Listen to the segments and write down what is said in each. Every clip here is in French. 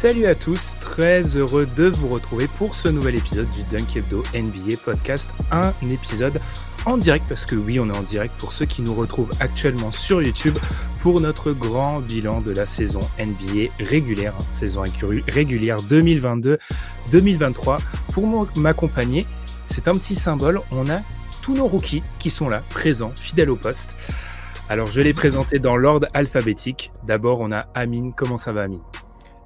Salut à tous, très heureux de vous retrouver pour ce nouvel épisode du Dunk Hebdo NBA Podcast, un épisode en direct parce que oui, on est en direct pour ceux qui nous retrouvent actuellement sur YouTube pour notre grand bilan de la saison NBA régulière, hein, saison régulière 2022-2023. Pour m'accompagner, c'est un petit symbole, on a tous nos rookies qui sont là, présents, fidèles au poste. Alors je les présenté dans l'ordre alphabétique. D'abord, on a Amine. Comment ça va, Amine?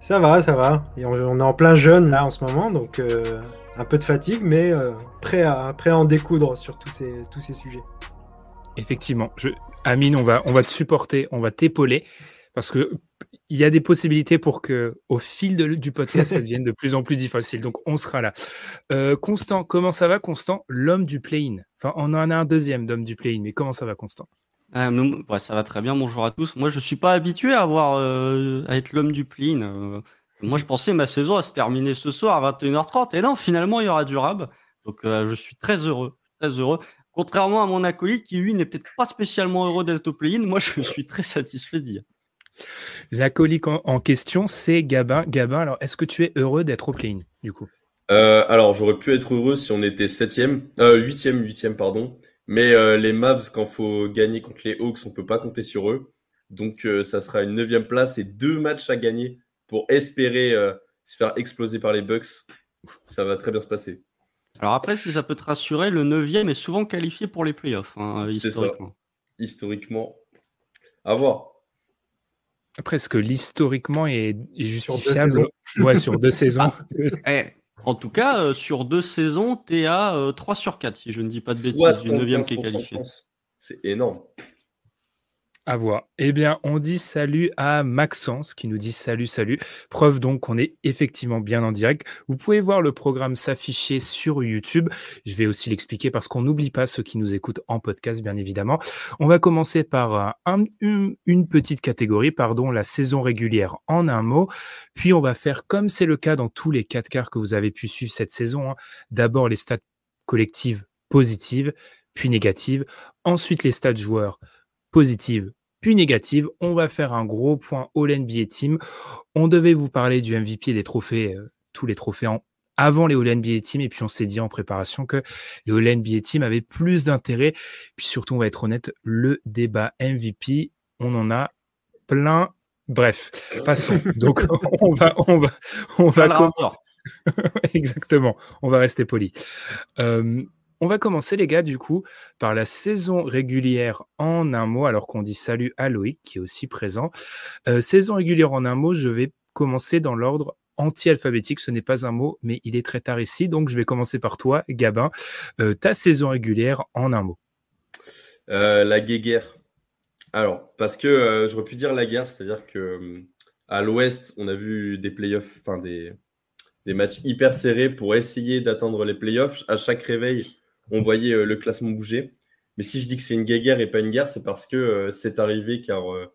Ça va, ça va. On, est en plein jeûne là en ce moment, donc euh, un peu de fatigue, mais euh, prêt, à, prêt à en découdre sur tous ces, sujets. Effectivement. Amine, on va, te supporter, on va t'épauler, parce que il y a des possibilités pour que, au fil du podcast, ça devienne de plus en plus difficile. Donc, on sera là. Euh, Constant, comment ça va, Constant? L'homme du play-in. Enfin, on en a un deuxième d'homme du play-in, mais comment ça va, Constant? Ah, nous- ouais, ça va très bien, bonjour à tous. Moi, je suis pas habitué à, avoir, euh, à être l'homme du play-in. euh. moi, je pensais ma saison à se terminer ce soir à 21h30. Et non, finalement, il y aura du rab. Donc, euh, je suis très heureux. Très heureux. Contrairement à mon acolyte qui, lui, n'est peut-être pas spécialement heureux d'être au play-in, moi, je suis très satisfait d'y être. L'alcoolique en, en question, c'est Gabin. Gabin, alors, est-ce que tu es heureux d'être au play-in, du coup? Euh, alors, j'aurais pu être heureux si on était septième, euh, huitième, huitième, pardon. Mais euh, les Mavs, quand faut gagner contre les Hawks, on peut pas compter sur eux. Donc, euh, ça sera une neuvième place et deux matchs à gagner pour espérer euh, se faire exploser par les Bucks. Ça va très bien se passer. Alors après, si ça peut te rassurer, le 9 est souvent qualifié pour les playoffs, hein, C'est ça. historiquement. Historiquement, à voir. Après, est-ce que l'historiquement est, est deux justifiable saisons. Ouais, sur deux saisons. Eh, en tout cas, euh, sur deux saisons, t'es à euh, 3 sur 4, si je ne dis pas de bêtises, du 9 qui est 75% de qualifié. C'est énorme. À voir. Eh bien, on dit salut à Maxence qui nous dit salut, salut. Preuve donc qu'on est effectivement bien en direct. Vous pouvez voir le programme s'afficher sur YouTube. Je vais aussi l'expliquer parce qu'on n'oublie pas ceux qui nous écoutent en podcast, bien évidemment. On va commencer par euh, un- une, une petite catégorie, pardon, la saison régulière en un mot. Puis on va faire comme c'est le cas dans tous les quatre quarts que vous avez pu suivre cette saison. hein. D'abord les stats collectives positives, puis négatives. Ensuite les stats joueurs positive puis négative. On va faire un gros point All NBA Team. On devait vous parler du MVP et des trophées, euh, tous les trophées en- avant les All NBA Team. Et puis on s'est dit en préparation que les All NBA Team avaient plus d'intérêt. Puis surtout, on va être honnête, le débat MVP, on en a plein. Bref, passons. Donc on va, on va, on va. Exactement. On va rester poli. Euh, on va commencer, les gars, du coup, par la saison régulière en un mot, alors qu'on dit salut à Loïc, qui est aussi présent. Euh, saison régulière en un mot, je vais commencer dans l'ordre anti-alphabétique. Ce n'est pas un mot, mais il est très tard ici. Donc, je vais commencer par toi, Gabin. Euh, ta saison régulière en un mot. Euh, la guéguerre. Alors, parce que j'aurais pu dire la guerre, c'est-à-dire que à l'Ouest, on a vu des playoffs, enfin des, des matchs hyper serrés pour essayer d'atteindre les playoffs. À chaque réveil, on voyait euh, le classement bouger. Mais si je dis que c'est une guéguerre et pas une guerre, c'est parce que euh, c'est arrivé car euh,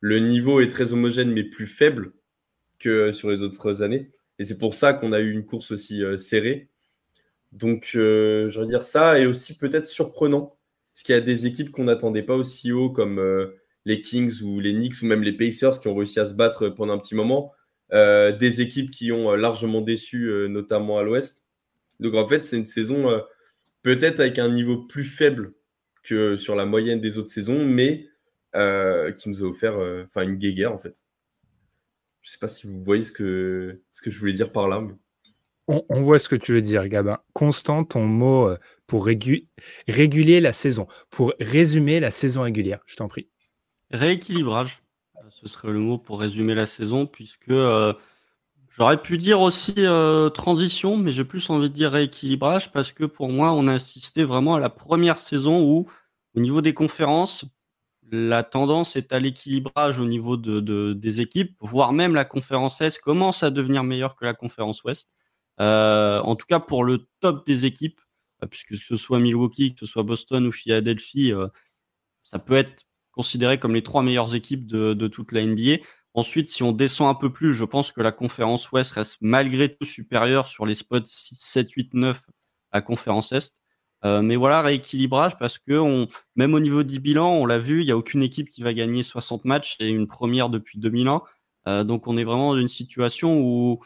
le niveau est très homogène mais plus faible que sur les autres années. Et c'est pour ça qu'on a eu une course aussi serrée. Donc, je veux dire ça et aussi peut-être surprenant parce qu'il y a des équipes qu'on n'attendait pas aussi haut, comme les Kings ou les Knicks ou même les Pacers qui ont réussi à se battre pendant un petit moment. Des équipes qui ont largement déçu, notamment à l'Ouest. Donc en fait, c'est une saison peut-être avec un niveau plus faible que sur la moyenne des autres saisons, mais euh, qui nous a offert euh, enfin une guéguerre en fait. Je sais pas si vous voyez ce que, ce que je voulais dire par là. mais- On, on voit ce que tu veux dire, Gabin. Constant, ton mot euh, pour régu- réguler la saison, pour résumer la saison régulière, je t'en prie. rééquilibrage. Ce serait le mot pour résumer la saison, puisque j'aurais pu dire aussi transition, mais j'ai plus envie de dire rééquilibrage, parce que pour moi, on a assisté vraiment à la première saison où, au niveau des conférences, la tendance est à l'équilibrage au niveau de, des équipes, voire même la conférence Est commence à devenir meilleure que la conférence Ouest. Euh, en tout cas, pour le top des équipes, euh, puisque ce soit Milwaukee, que ce soit Boston ou Philadelphie, euh, ça peut être considéré comme les trois meilleures équipes de, de, toute la NBA. Ensuite, si on descend un peu plus, je pense que la conférence Ouest reste malgré tout supérieure sur les spots 6, 7, 8, 9 à conférence Est. Euh, mais voilà, rééquilibrage parce que même au niveau du bilan, on l'a vu, il n'y a aucune équipe qui va gagner 60 matchs. C'est une première depuis 2001. Euh, donc on est vraiment dans une situation où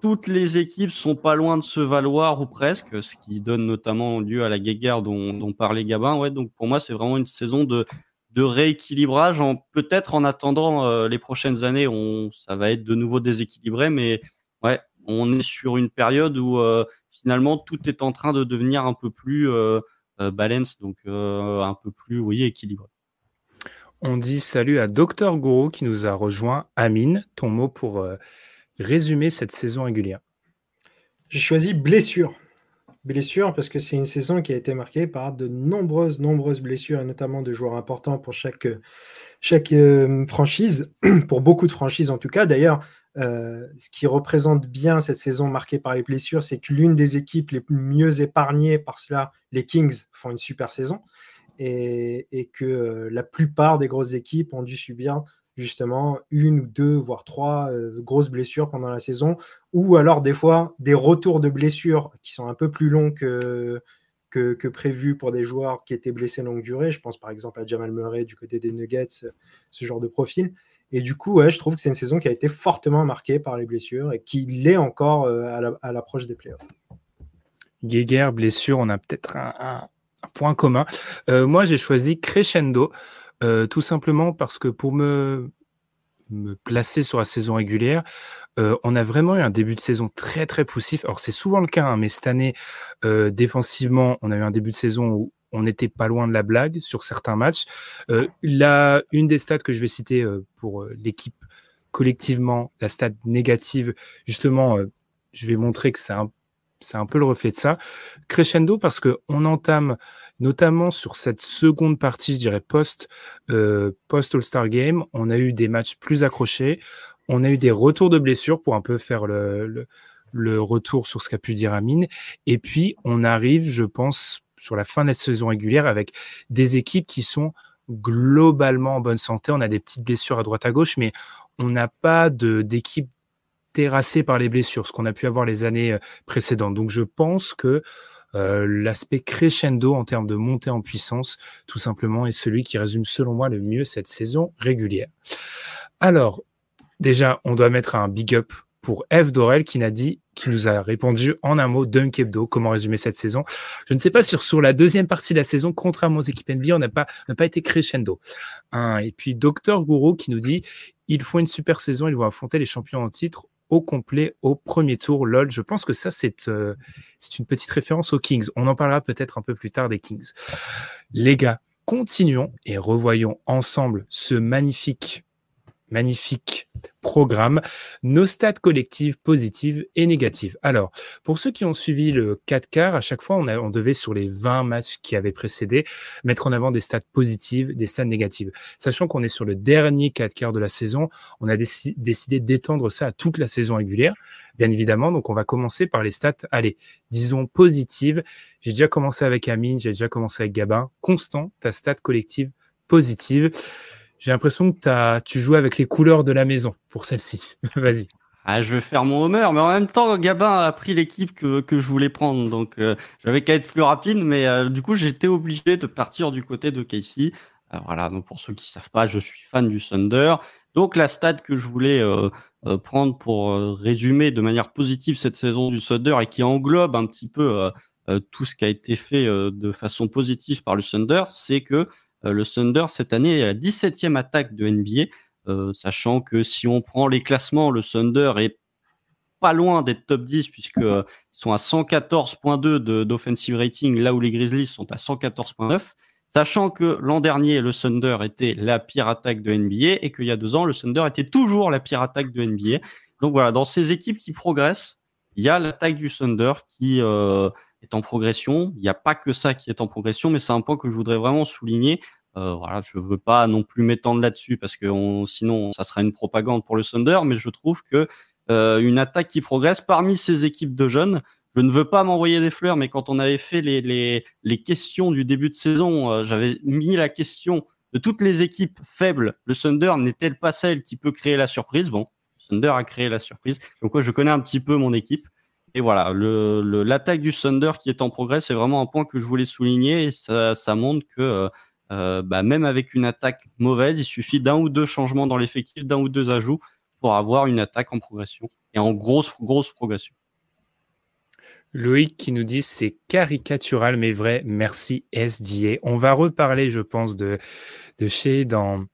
toutes les équipes sont pas loin de se valoir ou presque, ce qui donne notamment lieu à la guéguerre dont, dont parlait Gabin. Ouais, donc pour moi, c'est vraiment une saison de, de rééquilibrage. En, peut-être en attendant euh, les prochaines années, on, ça va être de nouveau déséquilibré, mais ouais, on est sur une période où euh, finalement tout est en train de devenir un peu plus euh, euh balance, donc euh, un peu plus, équilibré. On dit salut à Docteur Gourou qui nous a rejoint. Amine, ton mot pour résumer cette saison régulière. J'ai choisi blessure. Blessure parce que c'est une saison qui a été marquée par de nombreuses, nombreuses blessures et notamment de joueurs importants pour chaque, chaque franchise, pour beaucoup de franchises en tout cas. D'ailleurs, euh, ce qui représente bien cette saison marquée par les blessures, c'est que l'une des équipes les mieux épargnées par cela, les Kings, font une super saison et, que euh, la plupart des grosses équipes ont dû subir justement une ou deux, voire trois euh, grosses blessures pendant la saison, ou alors des fois des retours de blessures qui sont un peu plus longs que, que, prévu pour des joueurs qui étaient blessés longue durée. Je pense par exemple à Jamal Murray du côté des Nuggets, ce genre de profil. Et du coup, je trouve que c'est une saison qui a été fortement marquée par les blessures et qui l'est encore euh, à l'approche des playoffs. Guéguerre, blessure, on a peut-être un, point commun. Euh, moi, j'ai choisi Crescendo, euh, tout simplement parce que pour me, placer sur la saison régulière, on a vraiment eu un début de saison très très poussif. Alors c'est souvent le cas, hein, mais cette année, défensivement, on a eu un début de saison où on n'était pas loin de la blague sur certains matchs. Euh, une des stats que je vais citer euh, pour euh, l'équipe collectivement, la stat négative, justement, euh, je vais montrer que c'est un, c'est un peu le reflet de ça. Crescendo parce que on entame notamment sur cette seconde partie, je dirais post post All Star Game, on a eu des matchs plus accrochés, on a eu des retours de blessures pour un peu faire le, le, le retour sur ce qu'a pu dire Amine, et puis on arrive, je pense sur la fin de la saison régulière avec des équipes qui sont globalement en bonne santé. On a des petites blessures à droite à gauche, mais on n'a pas d'équipe terrassée par les blessures, ce qu'on a pu avoir les années euh, précédentes. Donc je pense que euh, l'aspect crescendo en termes de montée en puissance, tout simplement, est celui qui résume selon moi le mieux cette saison régulière. Alors, déjà, on doit mettre un big up pour Eve Dorel qui nous a répondu en un mot Dunk Hebdo. Comment résumer cette saison Je ne sais pas sur la deuxième partie de la saison, contrairement aux équipes NBA, on n'a pas été crescendo. et puis Docteur Gourou qui nous dit ils font une super saison, ils vont affronter les champions en titre au complet au premier tour. Lol, je pense que ça c'est euh, c'est une petite référence aux Kings. On en parlera peut-être un peu plus tard des Kings. Les gars, continuons et revoyons ensemble ce magnifique magnifique programme, nos stats collectives positives et négatives. Alors, pour ceux qui ont suivi le 4 quarts, à chaque fois, on, a, on devait, sur les 20 matchs qui avaient précédé, mettre en avant des stats positives, des stats négatives. Sachant qu'on est sur le dernier 4 quarts de la saison, on a décidé d'étendre ça à toute la saison régulière, bien évidemment. Donc, on va commencer par les stats, allez, disons positives. J'ai déjà commencé avec Amine, j'ai déjà commencé avec Gabin. Constant, ta stat collective positive. J'ai l'impression que tu joues avec les couleurs de la maison pour celle-ci. Vas-y. Ah, je vais faire mon Homer, mais en même temps, Gabin a pris l'équipe que, que je voulais prendre, donc euh, j'avais qu'à être plus rapide, mais euh, du coup, j'étais obligé de partir du côté de Casey. Euh, voilà, donc pour ceux qui savent pas, je suis fan du Thunder. Donc la stat que je voulais prendre pour résumer de manière positive cette saison du Thunder et qui englobe un petit peu tout ce qui a été fait de façon positive par le Thunder, c'est que le Thunder, cette année, est la 17e attaque de NBA, euh, sachant que si on prend les classements, le Thunder est pas loin d'être top 10 puisqu'ils euh, sont à 114.2 d'offensive rating, là où les Grizzlies sont à 114.9. Sachant que l'an dernier, le Thunder était la pire attaque de NBA et qu'il y a deux ans, le Thunder était toujours la pire attaque de NBA. Donc voilà, dans ces équipes qui progressent, il y a l'attaque du Thunder qui euh, est en progression. Il n'y a pas que ça qui est en progression, mais c'est un point que je voudrais vraiment souligner. Euh, voilà, je veux pas non plus m'étendre là-dessus parce que sinon ça sera une propagande pour le Thunder, mais je trouve que euh, une attaque qui progresse parmi ces équipes de jeunes, je ne veux pas m'envoyer des fleurs, mais quand on avait fait les, les, les questions du début de saison, euh, j'avais mis la question de toutes les équipes faibles. Le Thunder n'est-elle pas celle qui peut créer la surprise? Bon, Thunder a créé la surprise. Donc, quoi, je connais un petit peu mon équipe. Et voilà, l'attaque du Thunder qui est en progrès, c'est vraiment un point que je voulais souligner. Et ça, montre que euh, euh, bah, même avec une attaque mauvaise, il suffit d'un ou deux changements dans l'effectif, d'un ou deux ajouts pour avoir une attaque en progression et en grosse, grosse progression. Loïc qui nous dit c'est caricatural mais vrai, merci SDA. On va reparler, je pense, de, de chez dans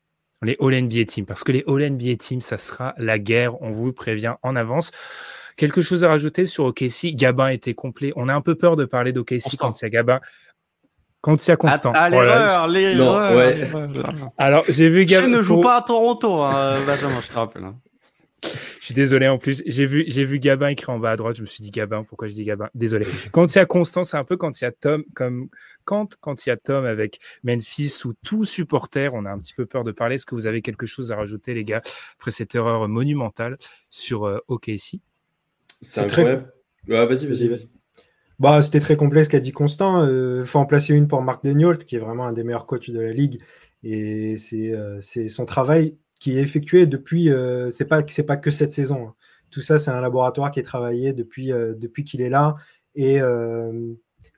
les All NBA Teams parce que les All NBA Teams, ça sera la guerre, on vous prévient en avance. Quelque chose à rajouter sur OKC Gabin était complet. On a un peu peur de parler d'OKC quand il y a Gabin. Quand il y a Constant. Ah, l'erreur, l'erreur. Alors, j'ai vu Gabin. ne joue pas à Toronto, hein, Benjamin, je te rappelle. Hein. Je suis désolé en plus. J'ai vu, j'ai vu Gabin écrit en bas à droite. Je me suis dit Gabin. Pourquoi je dis Gabin? Désolé. Quand il y a Constant, c'est un peu quand il y a Tom, comme quand quand il y a Tom avec Memphis ou tout supporter, on a un petit peu peur de parler. Est-ce que vous avez quelque chose à rajouter, les gars, après cette erreur monumentale sur euh, OKC C'est incroyable. Très... vas-y, vas-y, vas-y. Bah, c'était très complet ce qu'a dit Constant. Il euh, faut en placer une pour Marc Degnault, qui est vraiment un des meilleurs coachs de la ligue. Et c'est, euh, son travail qui est effectué depuis. Euh, c'est pas c'est pas que cette saison. Hein. Tout ça, c'est un laboratoire qui est travaillé depuis euh, depuis qu'il est là. Et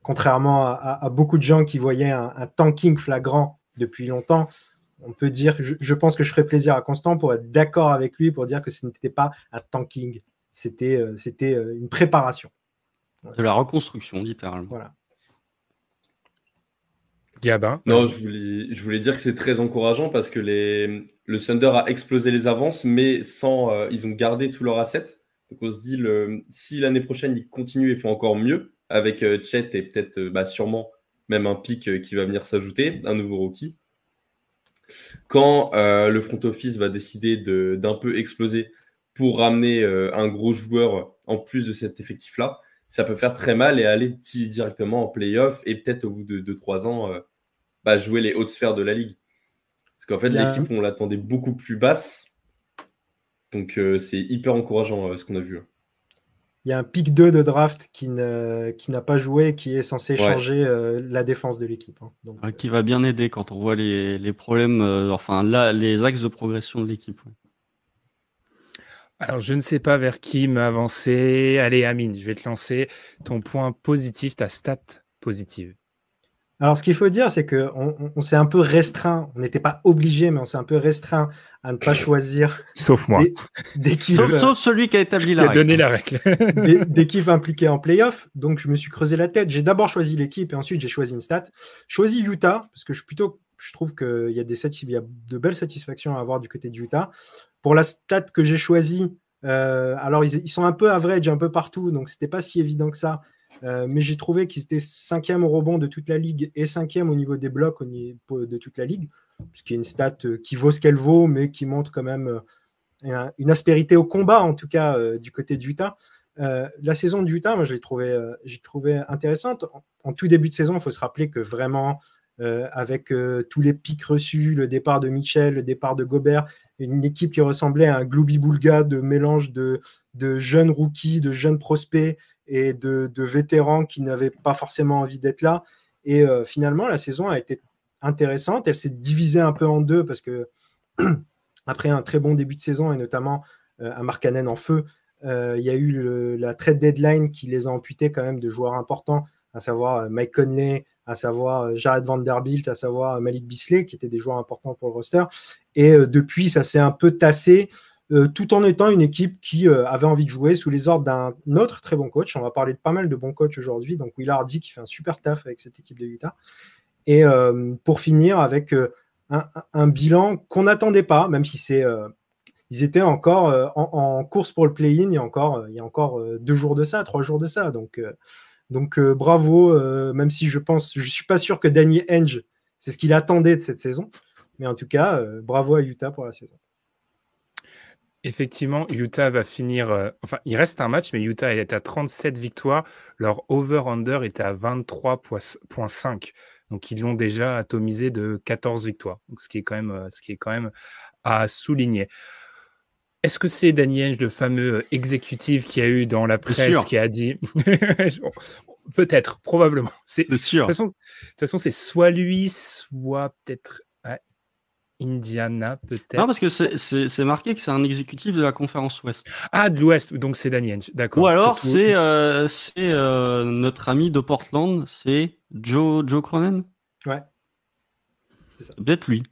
contrairement à, beaucoup de gens qui voyaient un, tanking flagrant depuis longtemps, on peut dire. Je, je, pense que je ferais plaisir à Constant pour être d'accord avec lui pour dire que ce n'était pas un tanking. C'était c'était une préparation. De la reconstruction, littéralement. Voilà. Gabin. Non, je voulais, je voulais dire que c'est très encourageant parce que les, le Thunder a explosé les avances, mais sans, euh, ils ont gardé tous leurs assets. Donc on se dit, le, si l'année prochaine ils continuent et font encore mieux, avec euh, Chet et peut-être euh, bah, sûrement même un pic qui va venir s'ajouter, un nouveau rookie, quand le front office va décider d'un peu exploser pour ramener un gros joueur en plus de cet effectif-là, ça peut faire très mal et aller directement en playoff et peut-être au bout de 2-3 ans euh, bah, jouer les hautes sphères de la ligue. Parce qu'en fait, l'équipe, on l'attendait beaucoup plus basse. Donc euh, c'est hyper encourageant euh, ce qu'on a vu. Il y a un pic 2 de draft qui, n'a pas joué, qui est censé changer la défense de l'équipe. Hein. Donc, qui va bien aider quand on voit les, problèmes, enfin là, les axes de progression de l'équipe. Alors, je ne sais pas vers qui m'avancer. Allez, Amine, je vais te lancer ton point positif, ta stat positive. Alors, ce qu'il faut dire, c'est qu'on on, s'est un peu restreint. On n'était pas obligé, mais on s'est un peu restreint à ne pas choisir. sauf moi. sauf, celui qui a établi la qui a donné la règle. D'équipes impliquées en playoff. Donc, je me suis creusé la tête. J'ai d'abord choisi l'équipe et ensuite j'ai choisi une stat. Choisi Utah, parce que je suis plutôt je trouve qu'il y a, des il y a de belles satisfactions à avoir du côté de Utah. Pour la stat que j'ai choisie, euh, alors ils, sont un peu average un peu partout, donc c'était pas si évident que ça. Euh, mais j'ai trouvé qu'ils étaient cinquième au rebond de toute la ligue et cinquième au niveau des blocs de toute la ligue, ce qui est une stat euh, qui vaut ce qu'elle vaut, mais qui montre quand même une aspérité au combat, en tout cas du côté d'Utah. la saison d'Utah, moi, je l'ai trouvé, j'ai trouvé intéressante. En, tout début de saison, il faut se rappeler que vraiment, avec tous les pics reçus, le départ de Mitchell, le départ de Gobert, une équipe qui ressemblait à un Gloubi-Boulga de mélange de, jeunes rookies, de jeunes prospects et de, vétérans qui n'avaient pas forcément envie d'être là. Et euh, finalement, la saison a été intéressante. Elle s'est divisée un peu en deux parce que après un très bon début de saison et notamment euh, un Markkanen en feu, euh, il y a eu la trade deadline qui les a amputés quand même de joueurs importants, à savoir Mike Conley, à savoir euh, Jared Vanderbilt, à savoir euh, Malik Bisley, qui étaient des joueurs importants pour le roster. Et euh, depuis, ça s'est un peu tassé, tout en étant une équipe qui avait envie de jouer sous les ordres d'un autre très bon coach. On va parler de pas mal de bons coachs aujourd'hui. Donc Will Hardy qui fait un super taf avec cette équipe de Utah. Et pour finir avec un, bilan qu'on n'attendait pas, même si c'est ils étaient encore en, course pour le play-in il y a encore, il y a encore deux jours de ça, trois jours de ça. Donc, donc euh, bravo, euh, même si je pense, je suis pas sûr que Danny Henge c'est ce qu'il attendait de cette saison. Mais en tout cas, bravo à Utah pour la saison. Effectivement, Utah va finir. enfin, il reste un match, mais Utah est à 37 victoires. Leur over-under est à 23,5. Donc, ils l'ont déjà atomisé de 14 victoires. Ce qui est quand même à souligner. Est-ce que c'est Daniel, le fameux exécutif qui a eu dans la presse qui a dit Peut-être, probablement. C'est sûr. De toute façon, c'est soit lui, soit peut-être Indiana, peut-être. Non, parce que c'est marqué que c'est un exécutif de la conférence Ouest. Ah, de l'Ouest, donc c'est Daniel, d'accord. Ou alors c'est euh, euh, notre ami de Portland, c'est Joe, Joe Cronin? Ouais. Peut-être lui.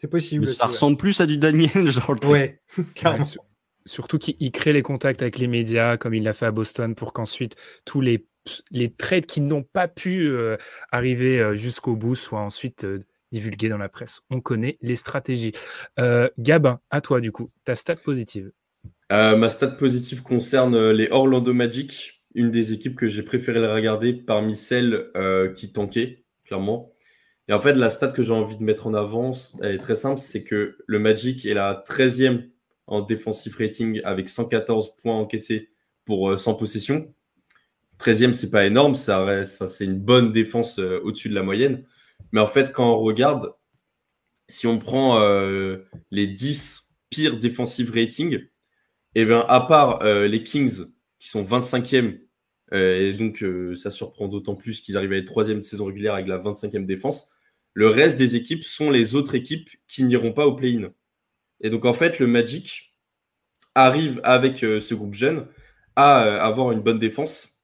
C'est possible. ça ressemble plus à du Daniel, genre. Ouais, carrément. surtout qu'il crée les contacts avec les médias, comme il l'a fait à Boston, pour qu'ensuite tous les, les trades qui n'ont pas pu euh, arriver euh, jusqu'au bout soient ensuite euh, divulgués dans la presse. On connaît les stratégies. Gabin, à toi du coup, ta stat positive. ma stat positive concerne les Orlando Magic, une des équipes que j'ai préféré regarder parmi celles qui tankaient, clairement. Et en fait, la stat que j'ai envie de mettre en avant, elle est très simple, c'est que le Magic est la 13e en defensive rating avec 114 points encaissés pour 100 euh, possessions. 13e, c'est pas énorme, ça, ça c'est une bonne défense euh, au-dessus de la moyenne. Mais en fait, quand on regarde, si on prend euh, les 10 pires defensive rating, eh bien, à part les Kings qui sont 25e, et donc ça surprend d'autant plus qu'ils arrivent à être troisième saison régulière avec la 25e défense, le reste des équipes sont les autres équipes qui n'iront pas au play-in. Et donc, en fait, le Magic arrive avec euh, ce groupe jeune à euh, avoir une bonne défense.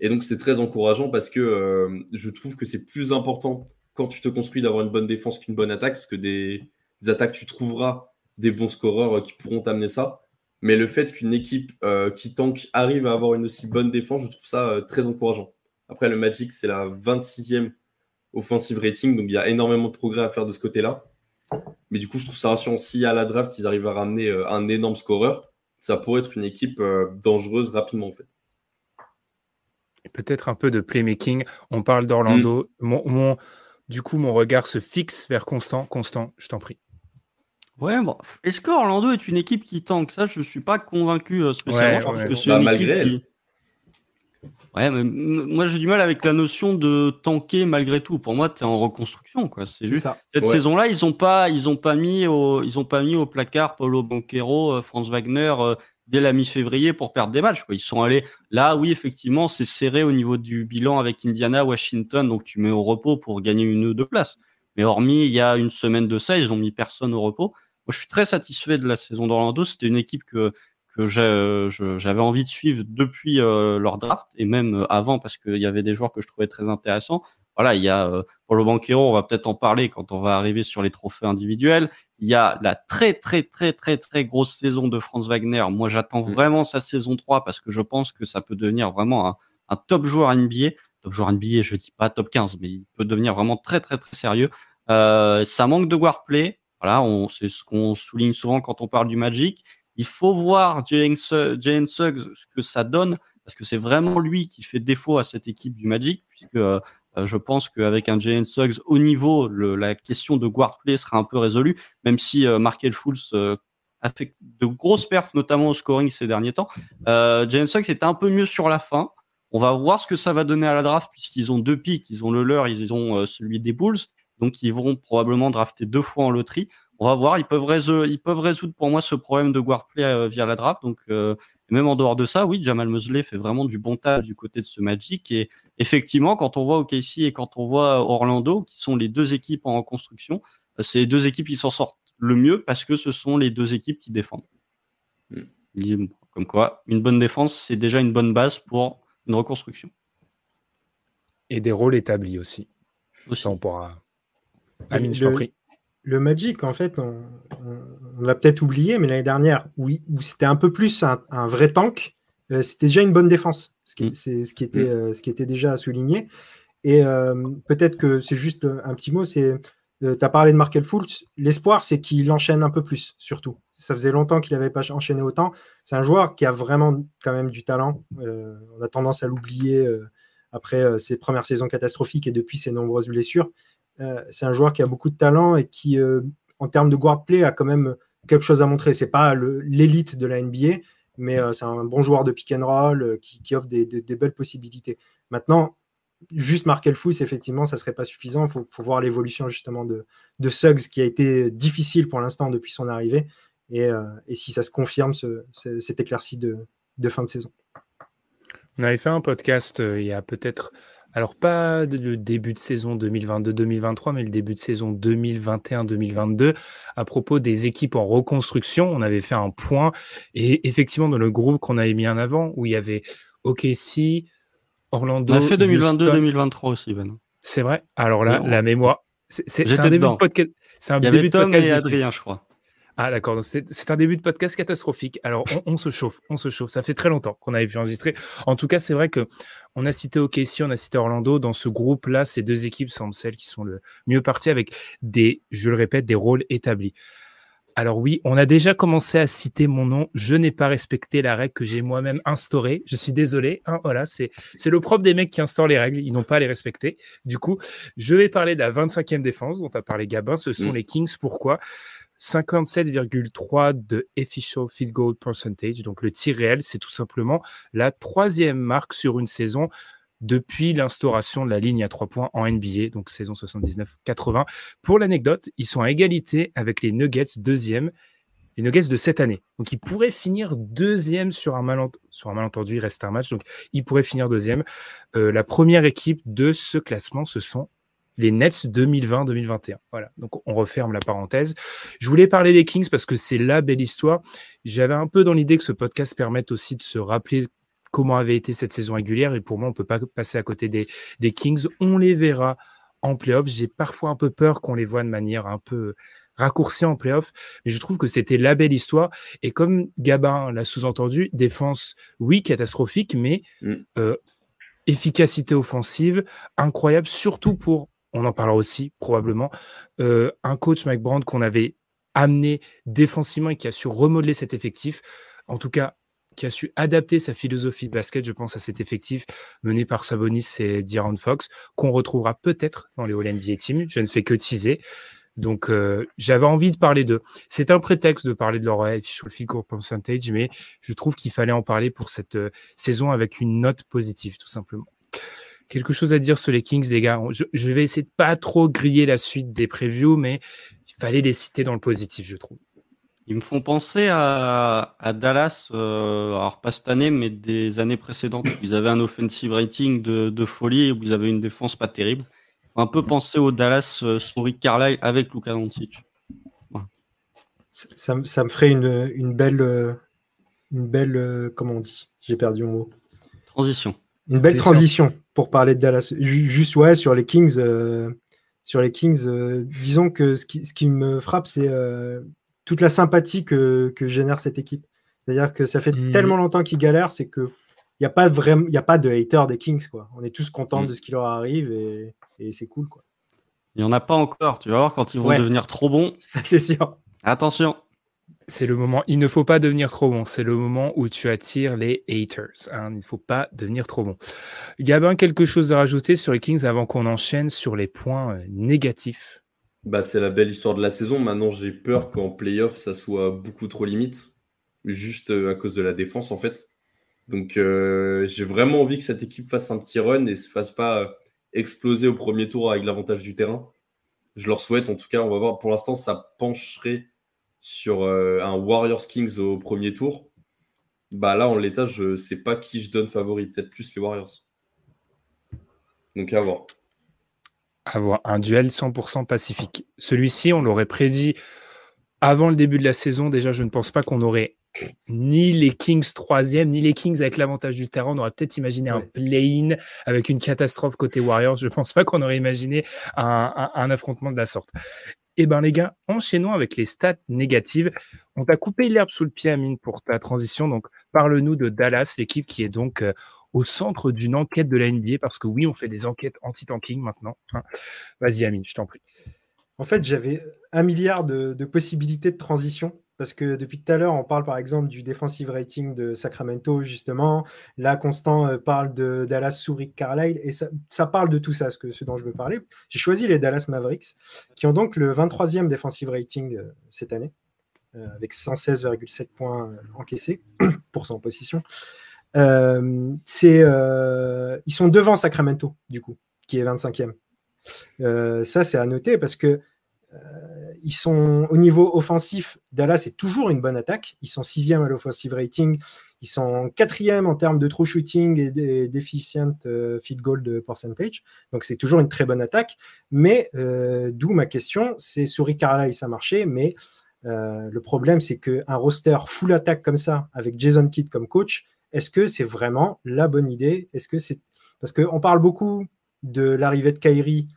Et donc, c'est très encourageant parce que euh, je trouve que c'est plus important quand tu te construis d'avoir une bonne défense qu'une bonne attaque, parce que des, attaques, tu trouveras des bons scoreurs qui pourront t'amener ça. Mais le fait qu'une équipe qui tank arrive à avoir une aussi bonne défense, je trouve ça très encourageant. Après, le Magic, c'est la 26e offensive rating, donc il y a énormément de progrès à faire de ce côté-là. Mais du coup, je trouve ça rassurant. Si à la draft, ils arrivent à ramener euh, un énorme scoreur, ça pourrait être une équipe euh, dangereuse rapidement, en fait. Peut-être un peu de playmaking. On parle d'Orlando. Mm. Mon, du coup, mon regard se fixe vers Constant. Constant, je t'en prie. Ouais, bon. Est-ce qu'Orlando est une équipe qui tank? Ça, je ne suis pas convaincu euh, spécialement. que bah, malgré elle. Ouais, mais moi j'ai du mal avec la notion de tanker malgré tout. Pour moi, tu es en reconstruction, quoi. C'est juste cette saison-là, ils ont pas, ils ont pas mis au, ils ont pas mis au placard Paulo Banquero, euh, Franz Wagner euh, dès la mi-février pour perdre des matchs. Quoi. Ils sont allés là, oui, effectivement, c'est serré au niveau du bilan avec Indiana, Washington, donc tu mets au repos pour gagner une ou deux places. Mais hormis il y a une semaine de ça, ils ont mis personne au repos. Moi, je suis très satisfait de la saison d'Orlando. C'était une équipe que que j'avais envie de suivre depuis euh, leur draft et même euh, avant parce qu'il y avait des joueurs que je trouvais très intéressants. Voilà, il y a euh, pour le Banquero, on va peut-être en parler quand on va arriver sur les trophées individuels. Il y a la très très très très très grosse saison de Franz Wagner. Moi, j'attends mm. vraiment sa saison 3 parce que je pense que ça peut devenir vraiment un, un top joueur NBA. Top joueur NBA, je dis pas top 15, mais il peut devenir vraiment très très très sérieux. Euh, ça manque de play. Voilà, c'est ce qu'on souligne souvent quand on parle du Magic. Il faut voir Jalen Suggs ce que ça donne, parce que c'est vraiment lui qui fait défaut à cette équipe du Magic, puisque euh, je pense qu'avec un Jalen Suggs au niveau, la question de guard play sera un peu résolue, même si euh, Markel euh, a fait de grosses perfs, notamment au scoring ces derniers temps. Euh, Jalen Suggs était un peu mieux sur la fin. On va voir ce que ça va donner à la draft, puisqu'ils ont deux pics, ils ont le leur, ils ont celui des Bulls. Donc, ils vont probablement drafter deux fois en loterie on va voir. Ils peuvent, résoudre, ils peuvent résoudre pour moi ce problème de guard play euh, via la draft. Donc, euh, même en dehors de ça, oui, Jamal Mosley fait vraiment du bon taf du côté de ce Magic. Et effectivement, quand on voit OKC et quand on voit Orlando, qui sont les deux équipes en reconstruction, euh, c'est les deux équipes qui s'en sortent le mieux parce que ce sont les deux équipes qui défendent. Hmm. Comme quoi, une bonne défense, c'est déjà une bonne base pour une reconstruction. Et des rôles établis aussi. aussi. Ça, on pourra. Amine, je t'en prie le Magic, en fait, on, l'a peut-être oublié, mais l'année dernière, oui, où c'était un peu plus un, vrai tank, euh, c'était déjà une bonne défense, ce qui, mm. c'est, ce qui, était, mm. euh, ce qui était déjà à souligner. Et euh, peut-être que c'est juste un petit mot, c'est tu as parlé de Markel Fultz. L'espoir, c'est qu'il enchaîne un peu plus, surtout. Ça faisait longtemps qu'il n'avait pas enchaîné autant. C'est un joueur qui a vraiment quand même du talent. on a tendance à l'oublier après ses premières saisons catastrophiques et depuis ses nombreuses blessures. C'est un joueur qui a beaucoup de talent et qui, en termes de guard play, a quand même quelque chose à montrer. C'est pas l'élite de la NBA, mais c'est un bon joueur de pick and roll qui, offre des, belles possibilités. Maintenant, juste marquer le effectivement, ça serait pas suffisant. Il faut, voir l'évolution justement de, Suggs qui a été difficile pour l'instant depuis son arrivée. Et, si ça se confirme, cette éclaircie de, fin de saison. On avait fait un podcast euh, il y a peut-être, alors pas le début de saison 2022-2023, mais le début de saison 2021-2022 à propos des équipes en reconstruction. On avait fait un point et effectivement dans le groupe qu'on avait mis en avant où il y avait OKC, Orlando. On a fait 2022-2023 aussi, Ben. C'est vrai. Alors là, la mémoire. C'est un début de podcast. C'est un début de podcast. et Adrien, je crois. Ah d'accord, c'est un début de podcast catastrophique. Alors on, se chauffe, on se chauffe. Ça fait très longtemps qu'on avait pu enregistrer. En tout cas, c'est vrai que on a cité OKC, on a cité Orlando. Dans ce groupe-là, ces deux équipes semblent celles qui sont le mieux parties avec des, je le répète, des rôles établis. Alors oui, on a déjà commencé à citer mon nom. Je n'ai pas respecté la règle que j'ai moi-même instaurée. Je suis désolé. Hein, voilà, c'est c'est le propre des mecs qui instaurent les règles. Ils n'ont pas à les respecter. Du coup, je vais parler de la 25e défense dont a parlé Gabin. Ce sont les Kings. Pourquoi? 57,3 de official field goal percentage. Donc le tir réel, c'est tout simplement la troisième marque sur une saison depuis l'instauration de la ligne à trois points en NBA, donc saison 79-80. Pour l'anecdote, ils sont à égalité avec les Nuggets deuxième, les Nuggets de cette année. Donc ils pourraient finir deuxième sur un, malentendu, il reste un match, donc ils pourraient finir deuxième. Euh, la première équipe de ce classement, ce sont les Nets 2020-2021. Voilà, donc on referme la parenthèse. Je voulais parler des Kings parce que c'est la belle histoire. J'avais un peu dans l'idée que ce podcast permette aussi de se rappeler comment avait été cette saison régulière et pour moi on peut pas passer à côté des, des Kings. On les verra en playoff. J'ai parfois un peu peur qu'on les voit de manière un peu raccourcie en playoff, mais je trouve que c'était la belle histoire. Et comme Gabin l'a sous-entendu, défense, oui, catastrophique, mais mm. euh, efficacité offensive incroyable, surtout pour on en parlera aussi probablement, euh, un coach Mike Brand qu'on avait amené défensivement et qui a su remodeler cet effectif, en tout cas qui a su adapter sa philosophie de basket, je pense à cet effectif mené par Sabonis et D'Aaron Fox, qu'on retrouvera peut-être dans les All-NBA Team, je ne fais que teaser. Donc euh, j'avais envie de parler d'eux. C'est un prétexte de parler de leur official field goal percentage, mais je trouve qu'il fallait en parler pour cette euh, saison avec une note positive, tout simplement quelque chose à dire sur les Kings, les gars. Je, vais essayer de pas trop griller la suite des previews, mais il fallait les citer dans le positif, je trouve. Ils me font penser à, Dallas, euh, alors pas cette année, mais des années précédentes. Ils avaient un offensive rating de, folie et vous avez une défense pas terrible. Un peu penser au Dallas euh, sous Rick Carlisle avec Luka Doncic. Ça, me ferait une, une belle, une belle, comment on dit? J'ai perdu mon mot. Transition. Une belle transition pour parler de Dallas. Juste ouais, sur les Kings, euh, sur les Kings, euh, disons que ce qui, ce qui, me frappe, c'est euh, toute la sympathie que, que génère cette équipe. C'est-à-dire que ça fait mmh. tellement longtemps qu'ils galèrent, c'est que il n'y a pas vraiment, il a pas de hater des Kings quoi. On est tous contents mmh. de ce qui leur arrive et, et c'est cool quoi. Il n'y en a pas encore. Tu vas voir quand ils vont devenir trop bons. Ça c'est sûr. Attention. C'est le moment, il ne faut pas devenir trop bon. C'est le moment où tu attires les haters. Hein. Il ne faut pas devenir trop bon. Gabin, quelque chose à rajouter sur les Kings avant qu'on enchaîne sur les points euh, négatifs? Bah, C'est la belle histoire de la saison. Maintenant, j'ai peur qu'en playoff, ça soit beaucoup trop limite. Juste euh, à cause de la défense, en fait. Donc, euh, j'ai vraiment envie que cette équipe fasse un petit run et se fasse pas exploser au premier tour avec l'avantage du terrain. Je leur souhaite, en tout cas, on va voir. Pour l'instant, ça pencherait sur euh, un Warriors Kings au premier tour, bah là, en l'état, je sais pas qui je donne favori. Peut-être plus les Warriors. Donc à voir. À voir. Un duel 100% pacifique. Celui-ci, on l'aurait prédit avant le début de la saison. Déjà, je ne pense pas qu'on aurait ni les Kings troisième, ni les Kings avec l'avantage du terrain. On aurait peut-être imaginé un play-in avec une catastrophe côté Warriors. Je ne pense pas qu'on aurait imaginé un, affrontement de la sorte. Eh bien, les gars, enchaînons avec les stats négatives. On t'a coupé l'herbe sous le pied, Amine, pour ta transition. Donc, parle-nous de Dallas, l'équipe qui est donc euh, au centre d'une enquête de la NBA, parce que oui, on fait des enquêtes anti-tanking maintenant. Hein. Vas-y, Amine, je t'en prie. En fait, j'avais, un milliard de possibilités de transition parce que depuis tout à l'heure, on parle par exemple du defensive rating de Sacramento, justement. Là, Constant euh, parle de Dallas sous Rick Carlisle, et ça, parle de tout ça, ce, que, ce dont je veux parler. J'ai choisi les Dallas Mavericks, qui ont donc le 23e defensive rating euh, cette année, euh, avec 116,7 points encaissés pour son position. ils sont devant Sacramento, du coup, qui est 25e. ça, c'est à noter parce que ils sont au niveau offensif, Dallas est toujours une bonne attaque. Ils sont sixième à l'offensive rating. Ils sont quatrième en termes de true shooting et d'efficient euh, feed goal de percentage. Donc c'est toujours une très bonne attaque. Mais euh, d'où ma question, c'est sur Ricarda ça marchait, mais euh, le problème c'est qu'un roster full attaque comme ça, avec Jason Kidd comme coach, est-ce que c'est vraiment la bonne idée? Est-ce que c'est parce qu'on parle beaucoup de l'arrivée de Kyrie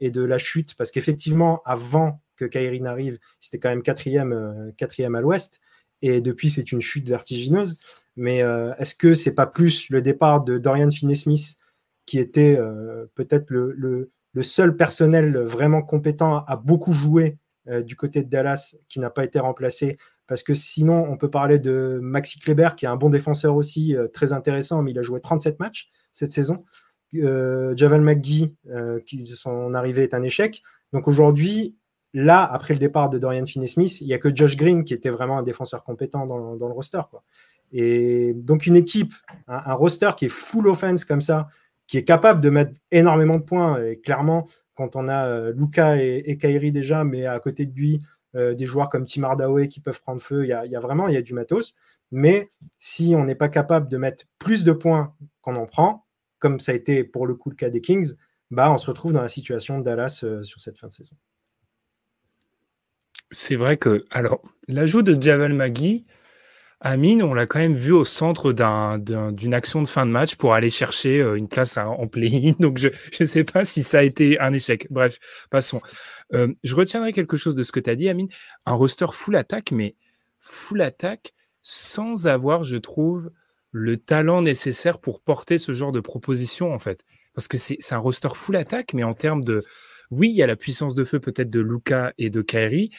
et de la chute, parce qu'effectivement, avant que Kyrie n'arrive, c'était quand même quatrième, euh, quatrième à l'ouest. Et depuis, c'est une chute vertigineuse. Mais euh, est-ce que c'est pas plus le départ de Dorian Finney-Smith, qui était euh, peut-être le, seul personnel vraiment compétent à, beaucoup jouer du côté de Dallas, qui n'a pas été remplacé? Parce que sinon, on peut parler de Maxi Kleber, qui est un bon défenseur aussi, très intéressant, mais il a joué 37 matchs cette saison. Javal McGee, qui, son arrivée est un échec. Donc aujourd'hui, Là, après le départ de Dorian Finney-Smith, il n'y a que Josh Green qui était vraiment un défenseur compétent dans, le roster. Et donc, une équipe, un, roster qui est full offense comme ça, qui est capable de mettre énormément de points, et clairement, quand on a euh, Luca et, et, Kairi déjà, mais à côté de lui, euh, des joueurs comme Tim Hardaway qui peuvent prendre feu, il y a, vraiment il y a du matos. Mais si on n'est pas capable de mettre plus de points qu'on en prend, comme ça a été pour le coup le cas des Kings, bah, on se retrouve dans la situation de Dallas euh, sur cette fin de saison. C'est vrai que, alors, l'ajout de Javel Magui, Amine, on l'a quand même vu au centre d'une action de fin de match pour aller chercher euh, une place en play-in. Donc, je ne sais pas si ça a été un échec. Bref, passons. Euh, je retiendrai quelque chose de ce que tu as dit, Amine. Un roster full attaque, mais full attaque sans avoir, je trouve, le talent nécessaire pour porter ce genre de proposition, en fait. Parce que c'est un roster full attaque, mais en termes de, oui, il y a la puissance de feu peut-être de Luca et de Kairi,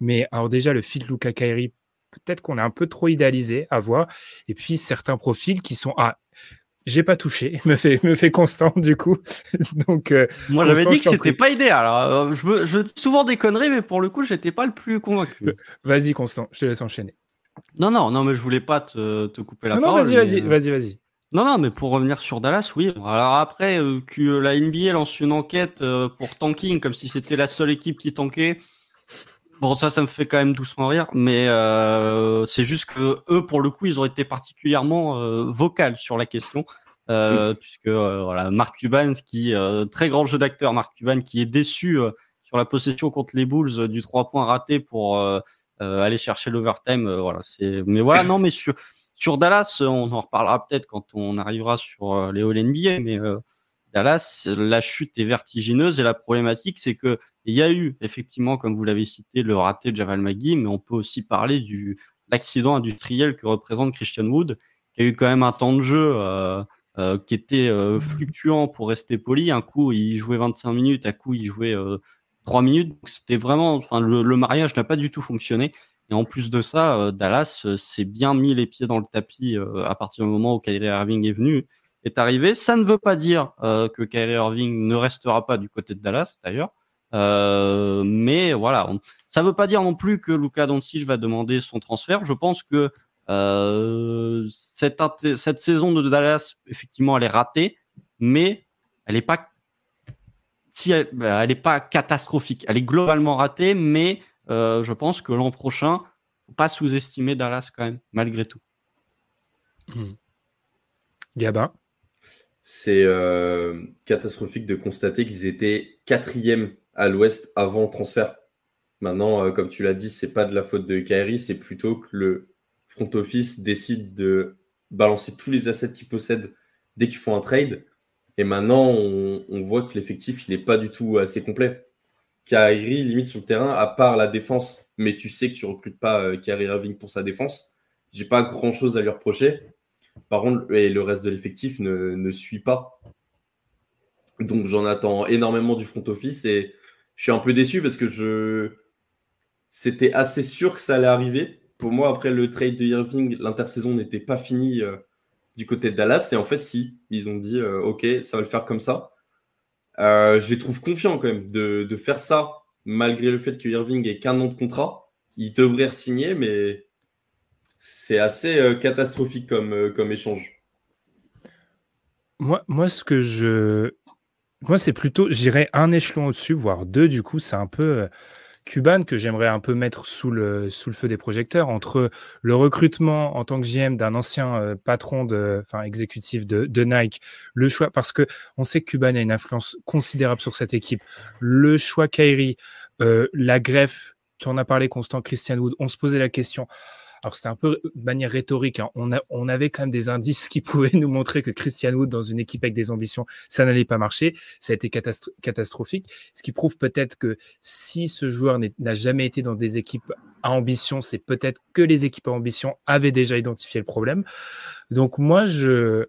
mais alors déjà le fit Luca Kairi, peut-être qu'on est un peu trop idéalisé à voir. Et puis certains profils qui sont ah j'ai pas touché, me fait me fait constant du coup. Donc euh, moi j'avais dit que c'était pas idéal. Alors, euh, je, je dis souvent des conneries, mais pour le coup j'étais pas le plus convaincu. Vas-y Constant, je te laisse enchaîner. Non non non mais je voulais pas te, te couper la non, parole. Non vas-y vas-y vas-y vas-y. Non, non, mais pour revenir sur Dallas, oui. Alors après, euh, que la NBA lance une enquête euh, pour tanking, comme si c'était la seule équipe qui tankait, bon, ça, ça me fait quand même doucement rire. Mais euh, c'est juste que eux, pour le coup, ils ont été particulièrement vocales sur la question. puisque voilà, Mark Cuban, qui très grand jeu d'acteur, Mark Cuban, qui est déçu sur la possession contre les Bulls du 3 points raté pour aller chercher l'overtime. voilà, c'est. Mais voilà, non, mais sur sur Dallas, on en reparlera peut-être quand on arrivera sur euh, les All NBA, mais euh, Dallas, la chute est vertigineuse et la problématique, c'est que il y a eu effectivement, comme vous l'avez cité, le raté de Javal Magui, mais on peut aussi parler du l'accident industriel que représente Christian Wood, qui a eu quand même un temps de jeu euh, qui était fluctuant pour rester poli. Un coup, il jouait 25 minutes, un coup, il jouait 3 minutes. C'était vraiment, enfin, le mariage n'a pas du tout fonctionné. Et en plus de ça, euh, Dallas euh, s'est bien mis les pieds dans le tapis euh, à partir du moment où Kyrie Irving est venu, est arrivé. Ça ne veut pas dire que Kyrie Irving ne restera pas du côté de Dallas, d'ailleurs. mais voilà, ça ne veut pas dire non plus que Luka Doncic va demander son transfert. Je pense que cette, cette saison de Dallas, effectivement, elle est ratée, mais elle n'est pas si elle, elle pas catastrophique. Elle est globalement ratée, mais euh, je pense que l'an prochain, faut pas sous-estimer Dallas quand même, malgré tout. Gabin? C'est euh, catastrophique de constater qu'ils étaient quatrième à l'ouest avant le transfert. Maintenant, euh, comme tu l'as dit, c'est pas de la faute de Kyrie, c'est plutôt que le front office décide de balancer tous les assets qu'ils possèdent dès qu'ils font un trade. Et maintenant, on, voit que l'effectif, il n'est pas du tout assez complet. Kyrie, limite sur le terrain, à part la défense, mais tu sais que tu recrutes pas euh, Kyrie Irving pour sa défense. J'ai pas grand chose à lui reprocher. Par contre, et le reste de l'effectif ne, ne, suit pas. Donc j'en attends énormément du front office et je suis un peu déçu parce que je, c'était assez sûr que ça allait arriver. Pour moi, après le trade de Irving, l'intersaison n'était pas finie euh, du côté de Dallas. Et en fait, si, ils ont dit, euh, OK, ça va le faire comme ça. Euh, je les trouve confiants quand même de, faire ça, malgré le fait que Irving ait qu'un an de contrat. Il devrait signer, mais c'est assez catastrophique comme, comme échange. Moi, moi, ce que je. Moi, c'est plutôt, j'irais un échelon au-dessus, voire deux, du coup, c'est un peu Cuban que j'aimerais un peu mettre sous le, sous le feu des projecteurs entre le recrutement en tant que GM d'un ancien euh, patron de, enfin, exécutif de, de, Nike, le choix, parce que on sait que Cuban a une influence considérable sur cette équipe, le choix Kyrie, euh, la greffe, tu en as parlé, Constant Christian Wood, on se posait la question, alors c'était un peu de manière rhétorique. Hein. On, a, on avait quand même des indices qui pouvaient nous montrer que Christian Wood, dans une équipe avec des ambitions, ça n'allait pas marcher. Ça a été catastrophique. Ce qui prouve peut-être que si ce joueur n'a jamais été dans des équipes à ambition, c'est peut-être que les équipes à ambition avaient déjà identifié le problème. Donc moi, je,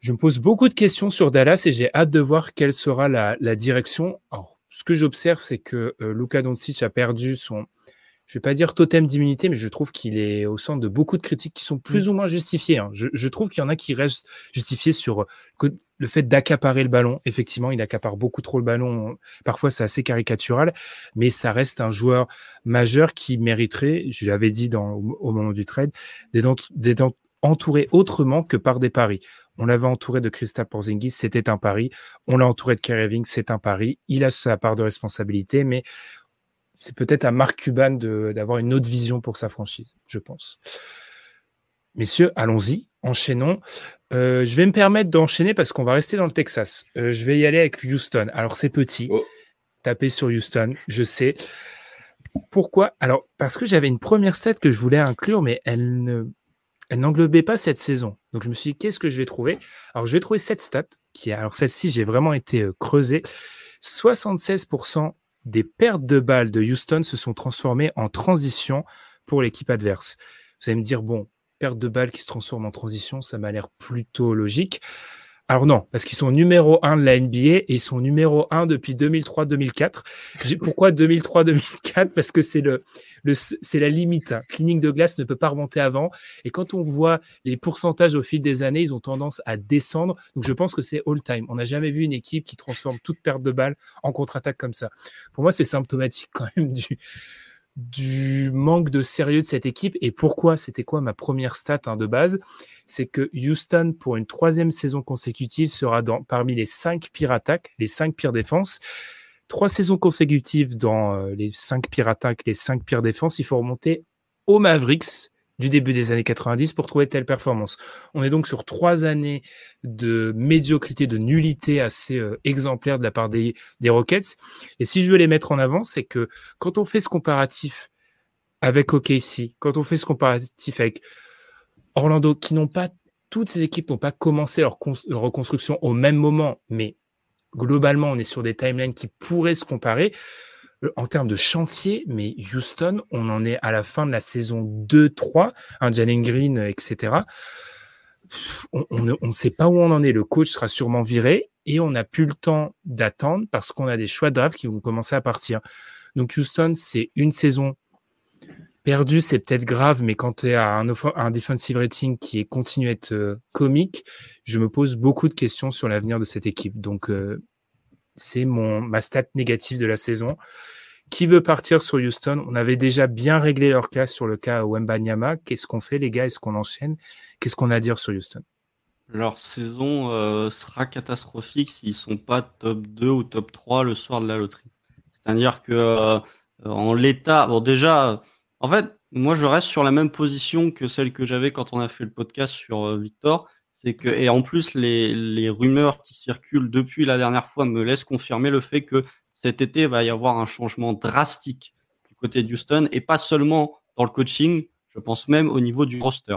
je me pose beaucoup de questions sur Dallas et j'ai hâte de voir quelle sera la, la direction. Alors, ce que j'observe, c'est que euh, Luka Doncic a perdu son, je vais pas dire totem d'immunité, mais je trouve qu'il est au centre de beaucoup de critiques qui sont plus mmh. ou moins justifiées. Hein. Je, trouve qu'il y en a qui restent justifiées sur le fait d'accaparer le ballon. Effectivement, il accapare beaucoup trop le ballon. Parfois, c'est assez caricatural, mais ça reste un joueur majeur qui mériterait, je l'avais dit dans, au moment du trade, d'être entouré autrement que par des paris. On l'avait entouré de Christa Porzingis, c'était un pari. On l'a entouré de Kerry c'est un pari. Il a sa part de responsabilité, mais c'est peut-être à Marc Cuban d'avoir une autre vision pour sa franchise, je pense. Messieurs, allons-y, enchaînons. Euh, je vais me permettre d'enchaîner parce qu'on va rester dans le Texas. Euh, je vais y aller avec Houston. Alors, c'est petit. Oh. Taper sur Houston, je sais. Pourquoi? Alors, parce que j'avais une première stat que je voulais inclure, mais elle ne, elle n'englobait pas cette saison. Donc, je me suis dit, qu'est-ce que je vais trouver? Alors, je vais trouver cette stat, qui est, alors celle-ci, j'ai vraiment été euh, creusé. 76% des pertes de balles de Houston se sont transformées en transition pour l'équipe adverse. Vous allez me dire, bon, perte de balles qui se transforme en transition, ça m'a l'air plutôt logique. Alors non, parce qu'ils sont numéro 1 de la NBA et ils sont numéro 1 depuis 2003-2004. Pourquoi 2003-2004 Parce que c'est le, c'est la limite. Cleaning de glace ne peut pas remonter avant. Et quand on voit les pourcentages au fil des années, ils ont tendance à descendre. Donc je pense que c'est all-time. On n'a jamais vu une équipe qui transforme toute perte de balle en contre-attaque comme ça. Pour moi, c'est symptomatique quand même du, du manque de sérieux de cette équipe. Et pourquoi C'était quoi ma première stat hein, de base C'est que Houston, pour une troisième saison consécutive, sera dans, parmi les cinq pires attaques, les cinq pires défenses. Trois saisons consécutives dans euh, les cinq pires attaques, les cinq pires défenses. Il faut remonter aux Mavericks du début des années 90 pour trouver telle performance. On est donc sur trois années de médiocrité, de nullité assez euh, exemplaire de la part des, des Rockets. Et si je veux les mettre en avant, c'est que quand on fait ce comparatif avec OKC, quand on fait ce comparatif avec Orlando, qui n'ont pas, toutes ces équipes n'ont pas commencé leur, leur reconstruction au même moment, mais globalement, on est sur des timelines qui pourraient se comparer en termes de chantier, mais Houston, on en est à la fin de la saison 2-3, un Jalen Green, etc. On ne sait pas où on en est. Le coach sera sûrement viré et on n'a plus le temps d'attendre parce qu'on a des choix de draft qui vont commencer à partir. Donc Houston, c'est une saison perdue, c'est peut-être grave, mais quand tu as un, un, defensive rating qui continue à être euh, comique, je me pose beaucoup de questions sur l'avenir de cette équipe. Donc euh, c'est mon ma stat négative de la saison. Qui veut partir sur Houston? On avait déjà bien réglé leur cas sur le cas Wembanyama. Qu'est-ce qu'on fait, les gars? Est-ce qu'on enchaîne? Qu'est-ce qu'on a à dire sur Houston? Leur saison euh, sera catastrophique s'ils sont pas top 2 ou top 3 le soir de la loterie. C'est-à-dire que euh, en l'état, bon déjà, en fait, moi je reste sur la même position que celle que j'avais quand on a fait le podcast sur euh, Victor. C'est que, et en plus, les, rumeurs qui circulent depuis la dernière fois me laissent confirmer le fait que cet été, il va y avoir un changement drastique du côté de Houston et pas seulement dans le coaching, je pense même au niveau du roster.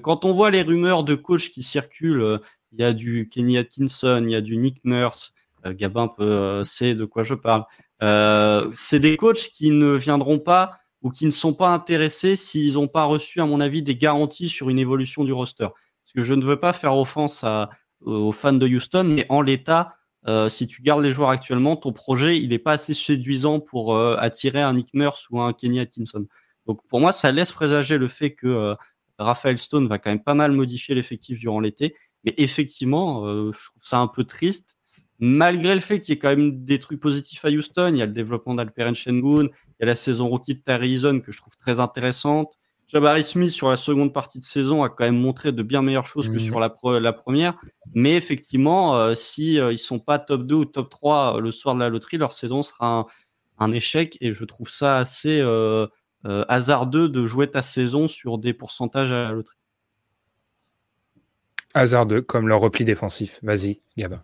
Quand on voit les rumeurs de coach qui circulent, euh, il y a du Kenny Atkinson, il y a du Nick Nurse, euh, Gabin peut euh, sait de quoi je parle. C'est des coachs qui ne viendront pas ou qui ne sont pas intéressés s'ils n'ont pas reçu, à mon avis, des garanties sur une évolution du roster. Je ne veux pas faire offense aux fans de Houston, mais en l'état, euh, si tu gardes les joueurs actuellement, ton projet, il n'est pas assez séduisant pour euh, attirer un Nick Nurse ou un Kenny Atkinson. Donc pour moi, ça laisse présager le fait que euh, Stone va quand même pas mal modifier l'effectif durant l'été. Mais effectivement, je trouve ça un peu triste, malgré le fait qu'il y ait quand même des trucs positifs à Houston. Il y a le développement d'Alperen Shengun, il y a la saison rookie de Terry que je trouve très intéressante. Jabari Smith sur la seconde partie de saison a quand même montré de bien meilleures choses que mmh. sur la, la, première. Mais effectivement, s'ils euh, si euh, ils sont pas top 2 ou top 3 euh, le soir de la loterie, leur saison sera un, échec. Et je trouve ça assez hasardeux de jouer ta saison sur des pourcentages à la loterie. Hasardeux, comme leur repli défensif. Vas-y, Gabin.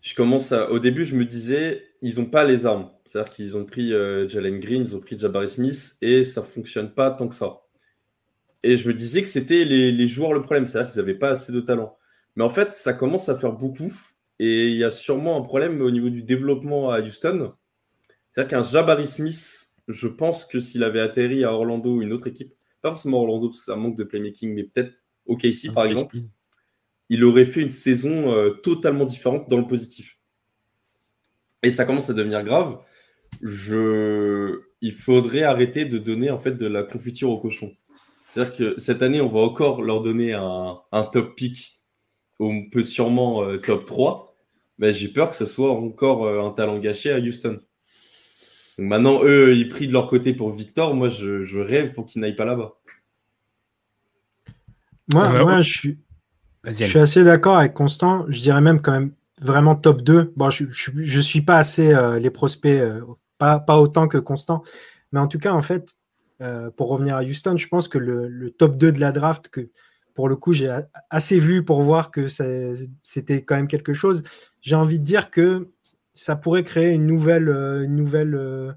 Je commence à... Au début, je me disais, ils n'ont pas les armes. C'est-à-dire qu'ils ont pris Jalen Green, ils ont pris Jabari Smith, et ça fonctionne pas tant que ça. Et je me disais que c'était les, joueurs le problème, c'est-à-dire qu'ils n'avaient pas assez de talent. Mais en fait, ça commence à faire beaucoup. Et il y a sûrement un problème au niveau du développement à Houston. C'est-à-dire qu'un Jabari Smith, je pense que s'il avait atterri à Orlando ou une autre équipe, pas forcément Orlando parce que ça manque de playmaking, mais peut-être OKC par exemple, il aurait fait une saison euh, totalement différente dans le positif. Et ça commence à devenir grave. Je... Il faudrait arrêter de donner en fait de la confiture au cochon. C'est-à-dire que cette année, on va encore leur donner un, top pick, on peut sûrement euh, top 3. Mais j'ai peur que ce soit encore euh, un talent gâché à Houston. Donc maintenant, eux, ils prient de leur côté pour Victor. Moi, je, rêve pour qu'ils n'aillent pas là-bas. Moi, ah bah, je, suis, je suis assez d'accord avec Constant. Je dirais même quand même vraiment top 2. Bon, je ne suis pas assez euh, les prospects, pas, pas autant que Constant. Mais en tout cas, en fait, euh, pour revenir à Houston, je pense que le, top 2 de la draft, que pour le coup, j'ai assez vu pour voir que c'était quand même quelque chose. J'ai envie de dire que ça pourrait créer une nouvelle, euh, une nouvelle, euh,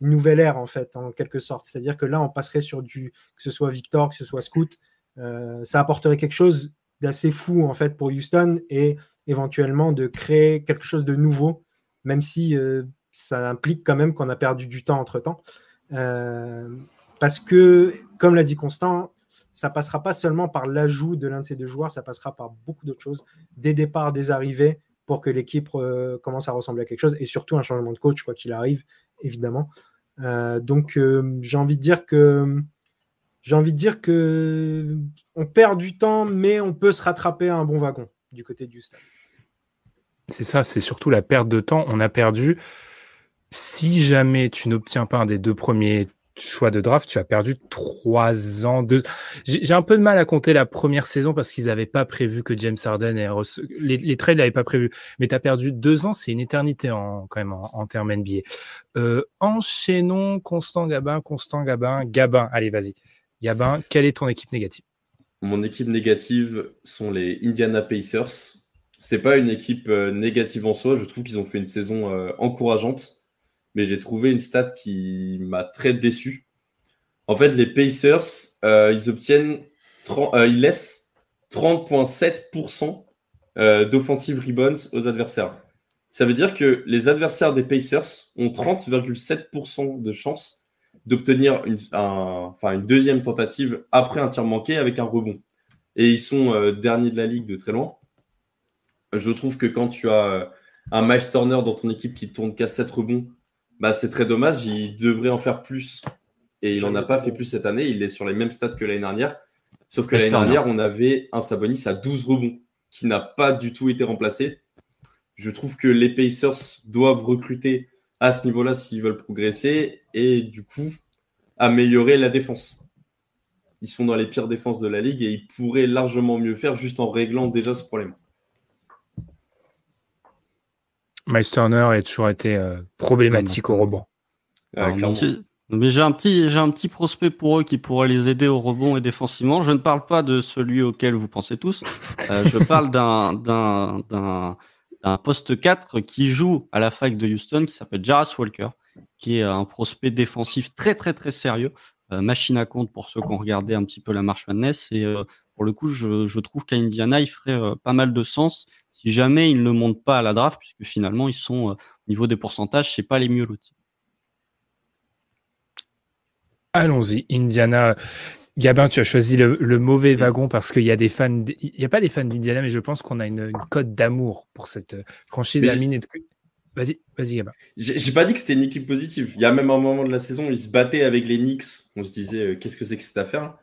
une nouvelle ère, en fait, en quelque sorte. C'est-à-dire que là, on passerait sur du, que ce soit Victor, que ce soit Scoot, ça apporterait quelque chose d'assez fou, en fait, pour Houston et éventuellement de créer quelque chose de nouveau, même si ça implique quand même qu'on a perdu du temps entre-temps. Parce que, comme l'a dit Constant, ça passera pas seulement par l'ajout de l'un de ces deux joueurs, ça passera par beaucoup d'autres choses, des départs, des arrivées, pour que l'équipe euh, commence à ressembler à quelque chose, et surtout un changement de coach, quoi qu'il arrive, évidemment. Euh, donc, euh, j'ai envie de dire que j'ai envie de dire que on perd du temps, mais on peut se rattraper à un bon wagon du côté du stade. C'est ça, c'est surtout la perte de temps. On a perdu. Si jamais tu n'obtiens pas un des deux premiers choix de draft, tu as perdu trois ans. Deux... J'ai un peu de mal à compter la première saison parce qu'ils n'avaient pas prévu que James Harden et les, les trades n'avaient pas prévu. Mais tu as perdu deux ans, c'est une éternité en, quand même en, termes NBA. Euh, enchaînons Constant Gabin, Constant Gabin, Gabin. Allez, vas-y. Gabin, quelle est ton équipe négative? Mon équipe négative sont les Indiana Pacers. C'est pas une équipe euh, négative en soi. Je trouve qu'ils ont fait une saison euh, encourageante mais j'ai trouvé une stat qui m'a très déçu. En fait, les Pacers, euh, ils obtiennent, euh, ils laissent 30,7% euh, d'offensive rebounds aux adversaires. Ça veut dire que les adversaires des Pacers ont 30,7% de chance d'obtenir une, une deuxième tentative après un tir manqué avec un rebond. Et ils sont derniers de la ligue de très loin. Je trouve que quand tu as un Miles Turner dans ton équipe qui tourne qu'à 7 rebonds, bah, c'est très dommage. Il devrait en faire plus. Et il n'en a pas fait plus cette année. Il est sur les mêmes stats que l'année dernière. Sauf que l'année dernière, on avait un Sabonis à 12 rebonds qui n'a pas du tout été remplacé. Je trouve que les Pacers doivent recruter à ce niveau-là s'ils veulent progresser et du coup améliorer la défense. Ils sont dans les pires défenses de la ligue et ils pourraient largement mieux faire juste en réglant déjà ce problème. Miles Turner a toujours été euh, problématique au rebond. Ah, mais j'ai un petit, j'ai un petit prospect pour eux qui pourrait les aider au rebond et défensivement. Je ne parle pas de celui auquel vous pensez tous. Euh, je parle d'un, d'un, d'un, d'un poste 4 qui joue à la fac de Houston, qui s'appelle Jarras Walker, qui est un prospect défensif très très très sérieux, euh, machine à compte pour ceux qui ont regardé un petit peu la March Madness. Et pour le coup, je, je trouve qu'à Indiana, il ferait pas mal de sens si jamais ils ne montent pas à la draft, puisque finalement, ils sont euh, au niveau des pourcentages, c'est pas les mieux lotis. Allons-y, Indiana. Gabin, tu as choisi le, mauvais wagon parce qu'il y a des fans. Il n'y a pas des fans d'Indiana, mais je pense qu'on a une, cote d'amour pour cette euh, franchise. Vas-y, vas-y, Gabin. J'ai pas dit que c'était une équipe positive. Il y a même un moment de la saison où ils se battaient avec les Knicks. On se disait, euh, qu'est-ce que c'est que cette affaire?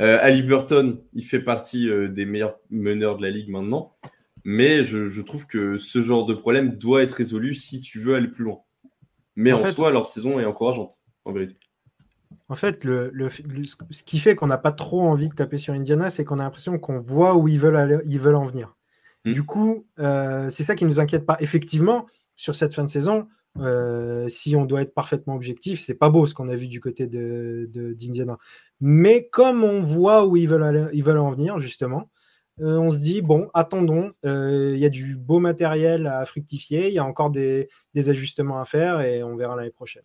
Euh, Ali Burton, il fait partie des meilleurs meneurs de la ligue maintenant. Mais je, trouve que ce genre de problème doit être résolu si tu veux aller plus loin. Mais en, soi, leur saison est encourageante, en vérité. En fait, le, ce qui fait qu'on n'a pas trop envie de taper sur Indiana, c'est qu'on a l'impression qu'on voit où ils veulent, ils veulent en venir. Hmm. Du coup, euh, c'est ça qui ne nous inquiète pas. Effectivement, sur cette fin de saison, euh, si on doit être parfaitement objectif, c'est pas beau ce qu'on a vu du côté d'Indiana. De, Mais comme on voit où ils veulent, ils veulent en venir, justement, euh, on se dit, bon, attendons, il y a du beau matériel à fructifier, il y a encore des, ajustements à faire et on verra l'année prochaine.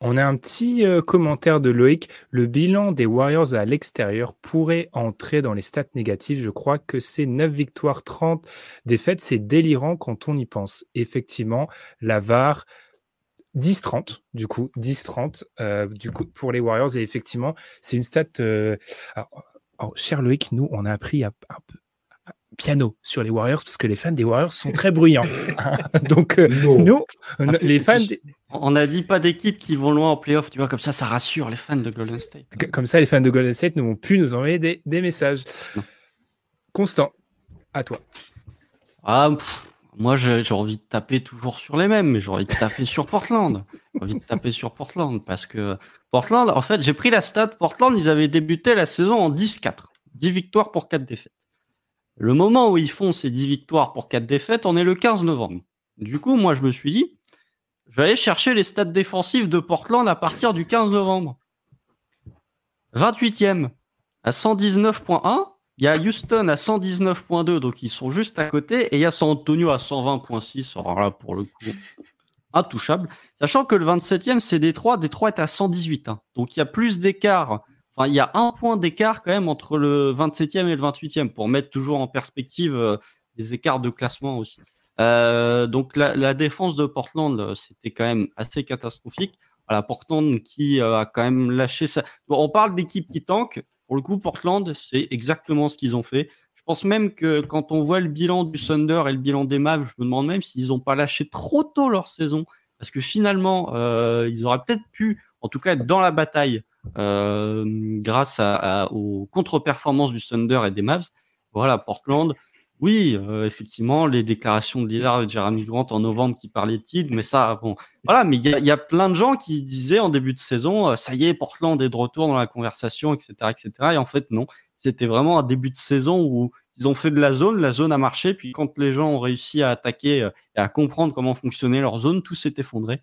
On a un petit euh, commentaire de Loïc. Le bilan des Warriors à l'extérieur pourrait entrer dans les stats négatives. Je crois que c'est 9 victoires, 30 défaites. C'est délirant quand on y pense. Effectivement, la VAR, 10-30, du coup, 10-30 euh, du coup, pour les Warriors. Et effectivement, c'est une stat. Euh, alors, cher Loïc, nous, on a appris un peu piano sur les Warriors parce que les fans des Warriors sont très bruyants. Donc, euh, nous, les fans. On n'a dit pas d'équipe qui vont loin en playoff, tu vois, comme ça, ça rassure les fans de Golden State. Comme ça, les fans de Golden State nous ont pu nous envoyer des, messages. Constant, à toi. Ah, moi, j'ai envie de taper toujours sur les mêmes, mais j'ai envie de taper sur Portland. J'ai envie de taper sur Portland parce que Portland, en fait, j'ai pris la stat. Portland, ils avaient débuté la saison en 10-4. 10 victoires pour 4 défaites. Le moment où ils font ces 10 victoires pour 4 défaites, on est le 15 novembre. Du coup, moi, je me suis dit, je vais aller chercher les stats défensifs de Portland à partir du 15 novembre. 28e à 119.1. Il y a Houston à 119.2, donc ils sont juste à côté. Et il y a San Antonio à 120.6. Alors là, pour le coup, intouchable. Sachant que le 27e, c'est Détroit. Détroit est à 118. Hein. Donc il y a plus d'écart il y a un point d'écart quand même entre le 27e et le 28e pour mettre toujours en perspective euh, les écarts de classement aussi. Euh, donc la, défense de Portland, euh, c'était quand même assez catastrophique. Voilà, Portland qui a quand même lâché ça. on parle d'équipe qui tank. Pour le coup, Portland, c'est exactement ce qu'ils ont fait. Je pense même que quand on voit le bilan du Thunder et le bilan des Mavs, je me demande même s'ils n'ont pas lâché trop tôt leur saison. Parce que finalement, ils auraient peut-être pu, en tout cas, dans la bataille euh, grâce aux contre-performances du Thunder et des Mavs. Voilà, Portland. Oui, euh, effectivement, les déclarations de Lillard et de Jeremy Grant en novembre qui parlaient de titre, mais ça, bon, voilà, mais il y, a plein de gens qui disaient en début de saison, euh, ça y est, Portland est de retour dans la conversation, etc., etc. Et en fait, non, c'était vraiment un début de saison où ils ont fait de la zone, la zone a marché, puis quand les gens ont réussi à attaquer et à comprendre comment fonctionnait leur zone, tout s'est effondré.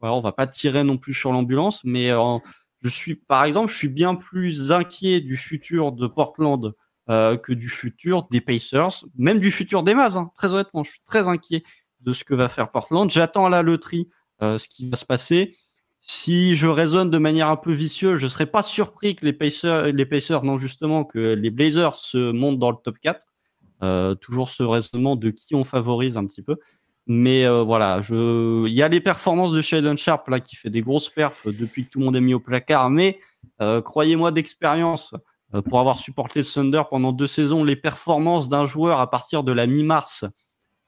Voilà, on va pas tirer non plus sur l'ambulance, mais je suis, par exemple, je suis bien plus inquiet du futur de Portland euh, que du futur des Pacers, même du futur des Mavs. Hein. Très honnêtement, je suis très inquiet de ce que va faire Portland. J'attends à la loterie euh, ce qui va se passer. Si je raisonne de manière un peu vicieuse, je ne serais pas surpris que les Pacers, les Pacers, non justement, que les Blazers se montent dans le top 4. Euh, toujours ce raisonnement de qui on favorise un petit peu. Mais euh, voilà, je... il y a les performances de Sheldon Sharp là qui fait des grosses perfs depuis que tout le monde est mis au placard. Mais euh, croyez-moi d'expérience, euh, pour avoir supporté Thunder pendant deux saisons, les performances d'un joueur à partir de la mi-mars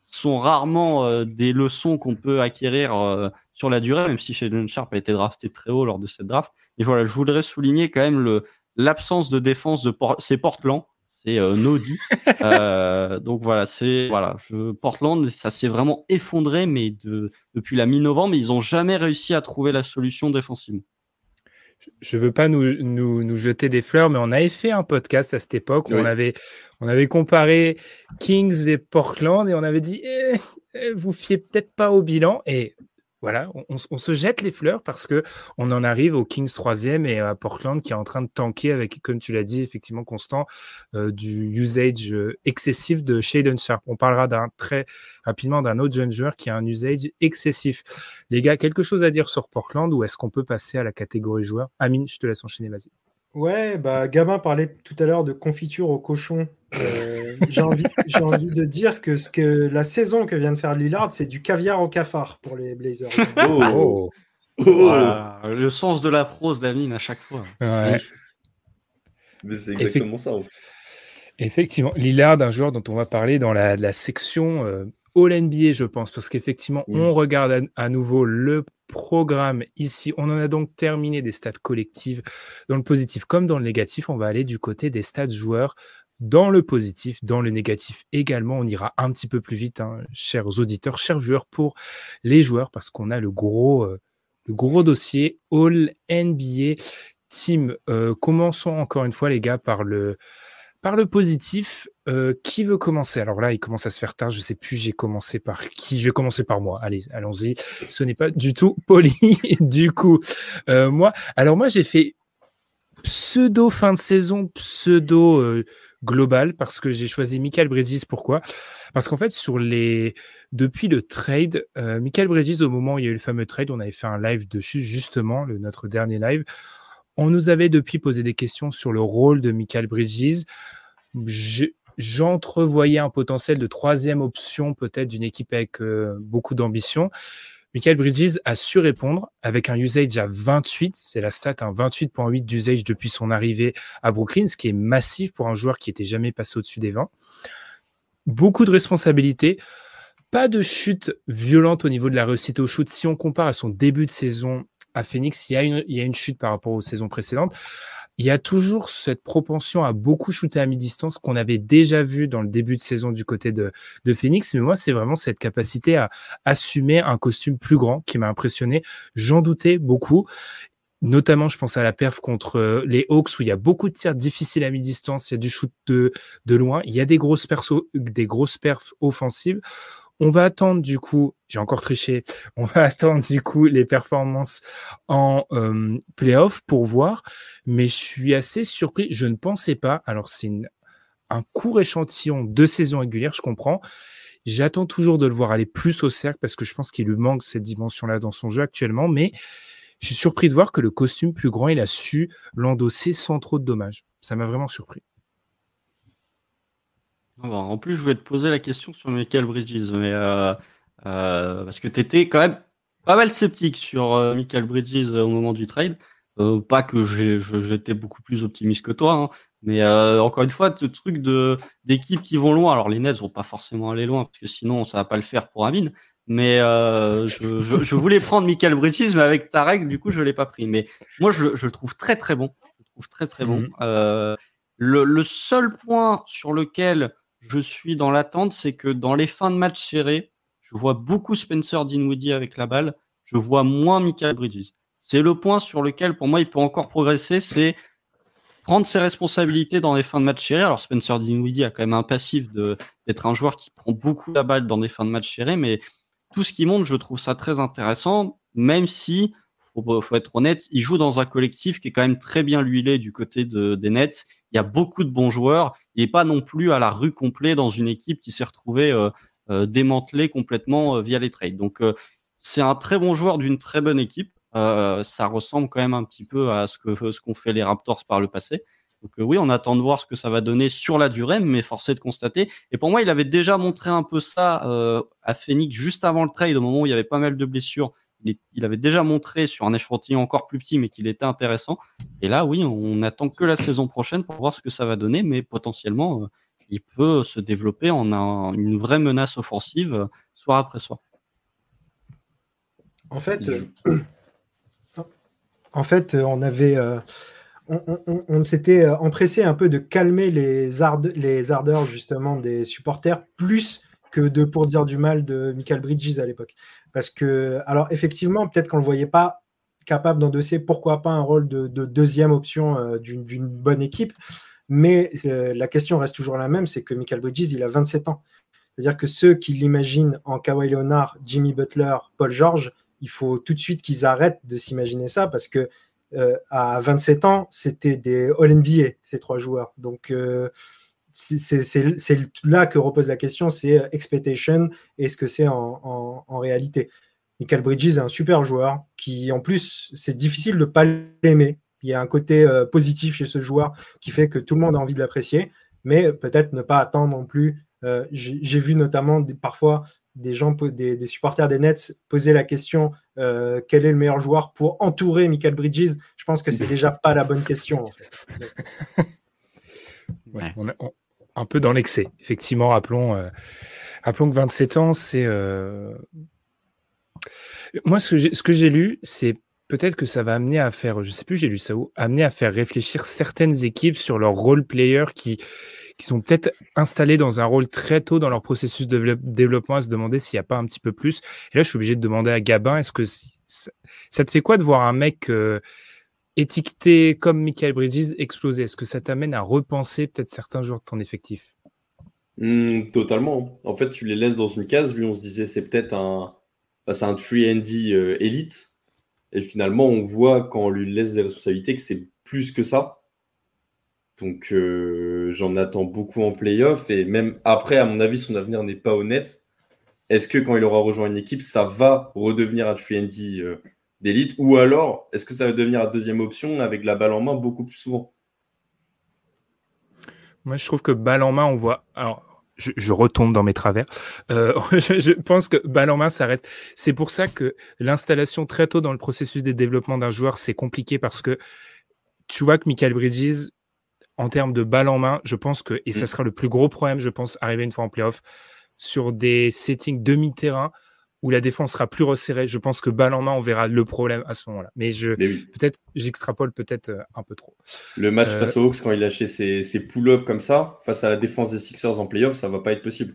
sont rarement des leçons qu'on peut acquérir sur la durée, même si Sheldon Sharp a été drafté très haut lors de cette draft. Et voilà, je voudrais souligner quand même l'absence de défense de Port c'est Portland c'est euh. Euh, donc voilà, c'est voilà, je, Portland, ça s'est vraiment effondré, mais de, depuis la mi-novembre, ils n'ont jamais réussi à trouver la solution défensive. Je ne veux pas nous, nous, nous, jeter des fleurs, mais on avait fait un podcast à cette époque où on, avait, on avait comparé Kings et Portland et on avait dit eh, eh, vous fiez peut-être pas au bilan. Et voilà, on, se jette les fleurs parce que on en arrive au Kings 3e et à Portland qui est en train de tanker avec, comme tu l'as dit, effectivement, constant, euh, du usage euh, excessif de Shaden Sharp. On parlera d'un très rapidement d'un autre jeune joueur qui a un usage excessif. Les gars, quelque chose à dire sur Portland ou est-ce qu'on peut passer à la catégorie joueur Amine, je te laisse enchaîner, vas-y. Ouais, bah, Gabin parlait tout à l'heure de confiture au cochon. Euh, j'ai envie, envie, de dire que, ce que la saison que vient de faire Lillard, c'est du caviar au cafard pour les Blazers. Oh. Oh. le sens de la prose d'Amine à chaque fois. Mais c'est exactement ça. Effectivement, Lillard, un joueur dont on va parler dans la, section euh, All NBA, je pense, parce qu'effectivement, on regarde à, nouveau le programme ici. On en a donc terminé des stats collectives dans le positif comme dans le négatif. On va aller du côté des stats joueurs dans le positif, dans le négatif également. On ira un petit peu plus vite, hein, chers auditeurs, chers viewers, pour les joueurs, parce qu'on a le gros, euh, le gros dossier All NBA Team. Euh, commençons encore une fois, les gars, par le par le positif, euh, qui veut commencer? Alors là, il commence à se faire tard. Je sais plus, j'ai commencé par qui? Je vais commencer par moi. Allez, allons-y. Ce n'est pas du tout poli. du coup, euh, moi, alors moi, j'ai fait pseudo fin de saison, pseudo euh, global parce que j'ai choisi Michael Bridges. Pourquoi? Parce qu'en fait, sur les depuis le trade, Michael Bridges, au moment où il y a eu le fameux trade, on avait fait un live dessus justement, le, notre dernier live. On nous avait depuis posé des questions sur le rôle de Michael Bridges. J'entrevoyais un potentiel de troisième option, peut-être d'une équipe avec euh, beaucoup d'ambition. Michael Bridges a su répondre avec un usage à 28, c'est la stat, un 28.8 d'usage depuis son arrivée à Brooklyn, ce qui est massif pour un joueur qui n'était jamais passé au-dessus des 20. Beaucoup de responsabilités, pas de chute violente au niveau de la réussite au shoot. Si on compare à son début de saison à Phoenix, il y, a une, il y a une chute par rapport aux saisons précédentes. Il y a toujours cette propension à beaucoup shooter à mi-distance qu'on avait déjà vu dans le début de saison du côté de, de Phoenix. Mais moi, c'est vraiment cette capacité à assumer un costume plus grand qui m'a impressionné. J'en doutais beaucoup. Notamment, je pense à la perf contre euh, les Hawks où il y a beaucoup de tirs difficiles à mi-distance, il y a du shoot de, de loin, il y a des grosses, perso, des grosses perfs offensives. On va attendre du coup, j'ai encore triché, on va attendre du coup les performances en euh, playoff pour voir, mais je suis assez surpris. Je ne pensais pas, alors c'est un court échantillon de saison régulière, je comprends. J'attends toujours de le voir aller plus au cercle parce que je pense qu'il lui manque cette dimension-là dans son jeu actuellement, mais je suis surpris de voir que le costume plus grand, il a su l'endosser sans trop de dommages. Ça m'a vraiment surpris. En plus, je voulais te poser la question sur Michael Bridges, mais euh, euh, parce que tu étais quand même pas mal sceptique sur euh, Michael Bridges au moment du trade. pas que j'étais beaucoup plus optimiste que toi, hein, mais encore une fois, ce truc de d'équipes qui vont loin. Alors les Nets vont pas forcément aller loin parce que sinon ça va pas le faire pour Amine. Mais je, voulais prendre Michael Bridges, mais avec ta règle, du coup, je l'ai pas pris. Mais moi, je, le trouve très très bon. Je le trouve très très bon. Mmh le, le, seul point sur lequel je suis dans l'attente, c'est que dans les fins de match serrés, je vois beaucoup Spencer Dinwiddie avec la balle, je vois moins Michael Bridges. C'est le point sur lequel, pour moi, il peut encore progresser, c'est prendre ses responsabilités dans les fins de match serrés. Alors Spencer Dinwiddie a quand même un passif d'être un joueur qui prend beaucoup la balle dans des fins de match serrés, mais tout ce qui monte, je trouve ça très intéressant, même si, faut, faut être honnête, il joue dans un collectif qui est quand même très bien huilé du côté de, des Nets. Il y a beaucoup de bons joueurs et pas non plus à la rue complet dans une équipe qui s'est retrouvée euh, euh, démantelée complètement euh, via les trades. Donc c'est un très bon joueur d'une très bonne équipe. ça ressemble quand même un petit peu à ce que ce qu'ont fait les Raptors par le passé. Donc oui, on attend de voir ce que ça va donner sur la durée, mais forcé de constater. Et pour moi, il avait déjà montré un peu ça à Phoenix juste avant le trade, au moment où il y avait pas mal de blessures il, avait déjà montré sur un échantillon encore plus petit, mais qu'il était intéressant. Et là, oui, on n'attend que la saison prochaine pour voir ce que ça va donner, mais potentiellement, euh, il peut se développer en une vraie menace offensive euh, soir après soir. En fait, euh, en fait on avait. on, s'était empressé un peu de calmer les, les ardeurs justement des supporters plus que de pour dire du mal de Michael Bridges à l'époque. Parce que, alors effectivement, peut-être qu'on ne le voyait pas capable d'endosser, pourquoi pas un rôle de, deuxième option euh, d'une bonne équipe. Mais euh, la question reste toujours la même, c'est que Michael Bridges, il a 27 ans. C'est-à-dire que ceux qui l'imaginent en Kawhi Leonard, Jimmy Butler, Paul George, il faut tout de suite qu'ils arrêtent de s'imaginer ça parce que euh, à 27 ans, c'était des All-NBA, ces trois joueurs. Donc, c'est là que repose la question, c'est expectation et ce que c'est en, réalité. Michael Bridges est un super joueur qui, en plus, c'est difficile de ne pas l'aimer. Il y a un côté euh, positif chez ce joueur qui fait que tout le monde a envie de l'apprécier, mais peut-être ne pas attendre non plus. Euh, j'ai vu notamment parfois des gens, des, supporters des Nets posaient la question quel est le meilleur joueur pour entourer Michael Bridges? Je pense que c'est déjà pas la bonne question. on, un peu dans l'excès. Effectivement, rappelons, rappelons que 27 ans, c'est moi, ce que j'ai lu, c'est peut-être que ça va amener à faire, je sais plus, j'ai lu ça où, amener à faire réfléchir certaines équipes sur leurs role players qui, qui sont peut-être installés dans un rôle très tôt dans leur processus de développement à se demander s'il n'y a pas un petit peu plus. Et là, je suis obligé de demander à Gabin, est-ce que ça, te fait quoi de voir un mec euh, étiqueté comme Michael Bridges exploser Est-ce que ça t'amène à repenser peut-être certains jours de ton effectif? Mmh, Totalement. En fait, tu les laisses dans une case. Lui, on se disait, c'est peut-être un, bah, c'est un 3D euh, élite. Et finalement, on voit quand on lui laisse des responsabilités que c'est plus que ça. Donc, euh, j'en attends beaucoup en playoff. Et même après, à mon avis, son avenir n'est pas honnête. Est-ce que quand il aura rejoint une équipe, ça va redevenir un 3D euh, d'élite Ou alors, est-ce que ça va devenir la deuxième option avec la balle en main beaucoup plus souvent? Moi, je trouve que balle en main, on voit. Alors, je, retombe dans mes travers. Euh, je, pense que balle en main, ça reste. C'est pour ça que l'installation très tôt dans le processus des développements d'un joueur, c'est compliqué parce que tu vois que Michael Bridges, en termes de balle en main, je pense que, et ça mm. sera le plus gros problème, je pense, arriver une fois en playoff, sur des settings demi-terrain, où la défense sera plus resserrée. Je pense que balle en main, on verra le problème à ce moment-là. Mais je, peut-être, j'extrapole peut-être euh, un peu trop. Le match euh, face aux Hawks, quand il lâchait ses, ses pull-ups comme ça, face à la défense des Sixers en playoff, ça va pas être possible.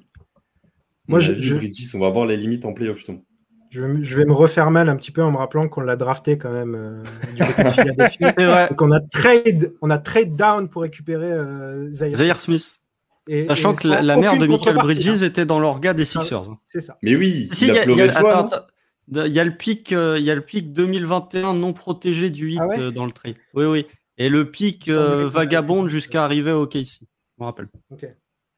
Moi, je, je... on va voir les limites en playoff, je, je, vais me refaire mal un petit peu en me rappelant qu'on l'a drafté quand même euh, du on a trade, on a trade down pour récupérer euh, Zaire Smith. Sachant que la, mère de Michael Bridges hein. était dans l'orga des Sixers. C'est ça. Mais oui, il, y a, il y a le pic, euh, il y a le pic 2021 non protégé du 8 ah euh, dans le trade. Oui, oui. Et le pic euh, vagabonde jusqu'à arriver au KC. Je me rappelle.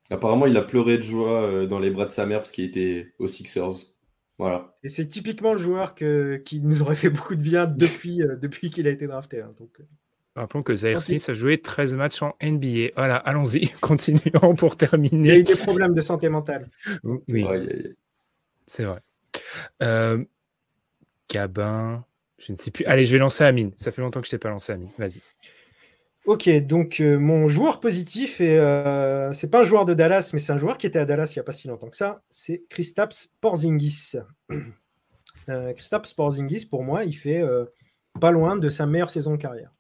Apparemment, il a pleuré de joie dans les bras de sa mère parce qu'il était aux Sixers. Voilà. Et c'est typiquement le joueur que, qui nous aurait fait beaucoup de bien depuis, depuis qu'il a été drafté. Hein, donc... Rappelons que Zaire Smith a joué 13 matchs en NBA. Voilà, allons-y, continuons pour terminer. Il a eu des problèmes de santé mentale. Oui, c'est vrai. Euh, Cabin, je ne sais plus. Allez, je vais lancer Amine. Ça fait longtemps que je t'ai pas lancé Amine. Vas-y. Ok, donc euh, mon joueur positif, et euh, c'est pas un joueur de Dallas, mais c'est un joueur qui était à Dallas il n'y a pas si longtemps que ça, c'est Kristaps Porzingis. Euh, Kristaps Porzingis, pour moi, il fait pas loin de sa meilleure saison de carrière.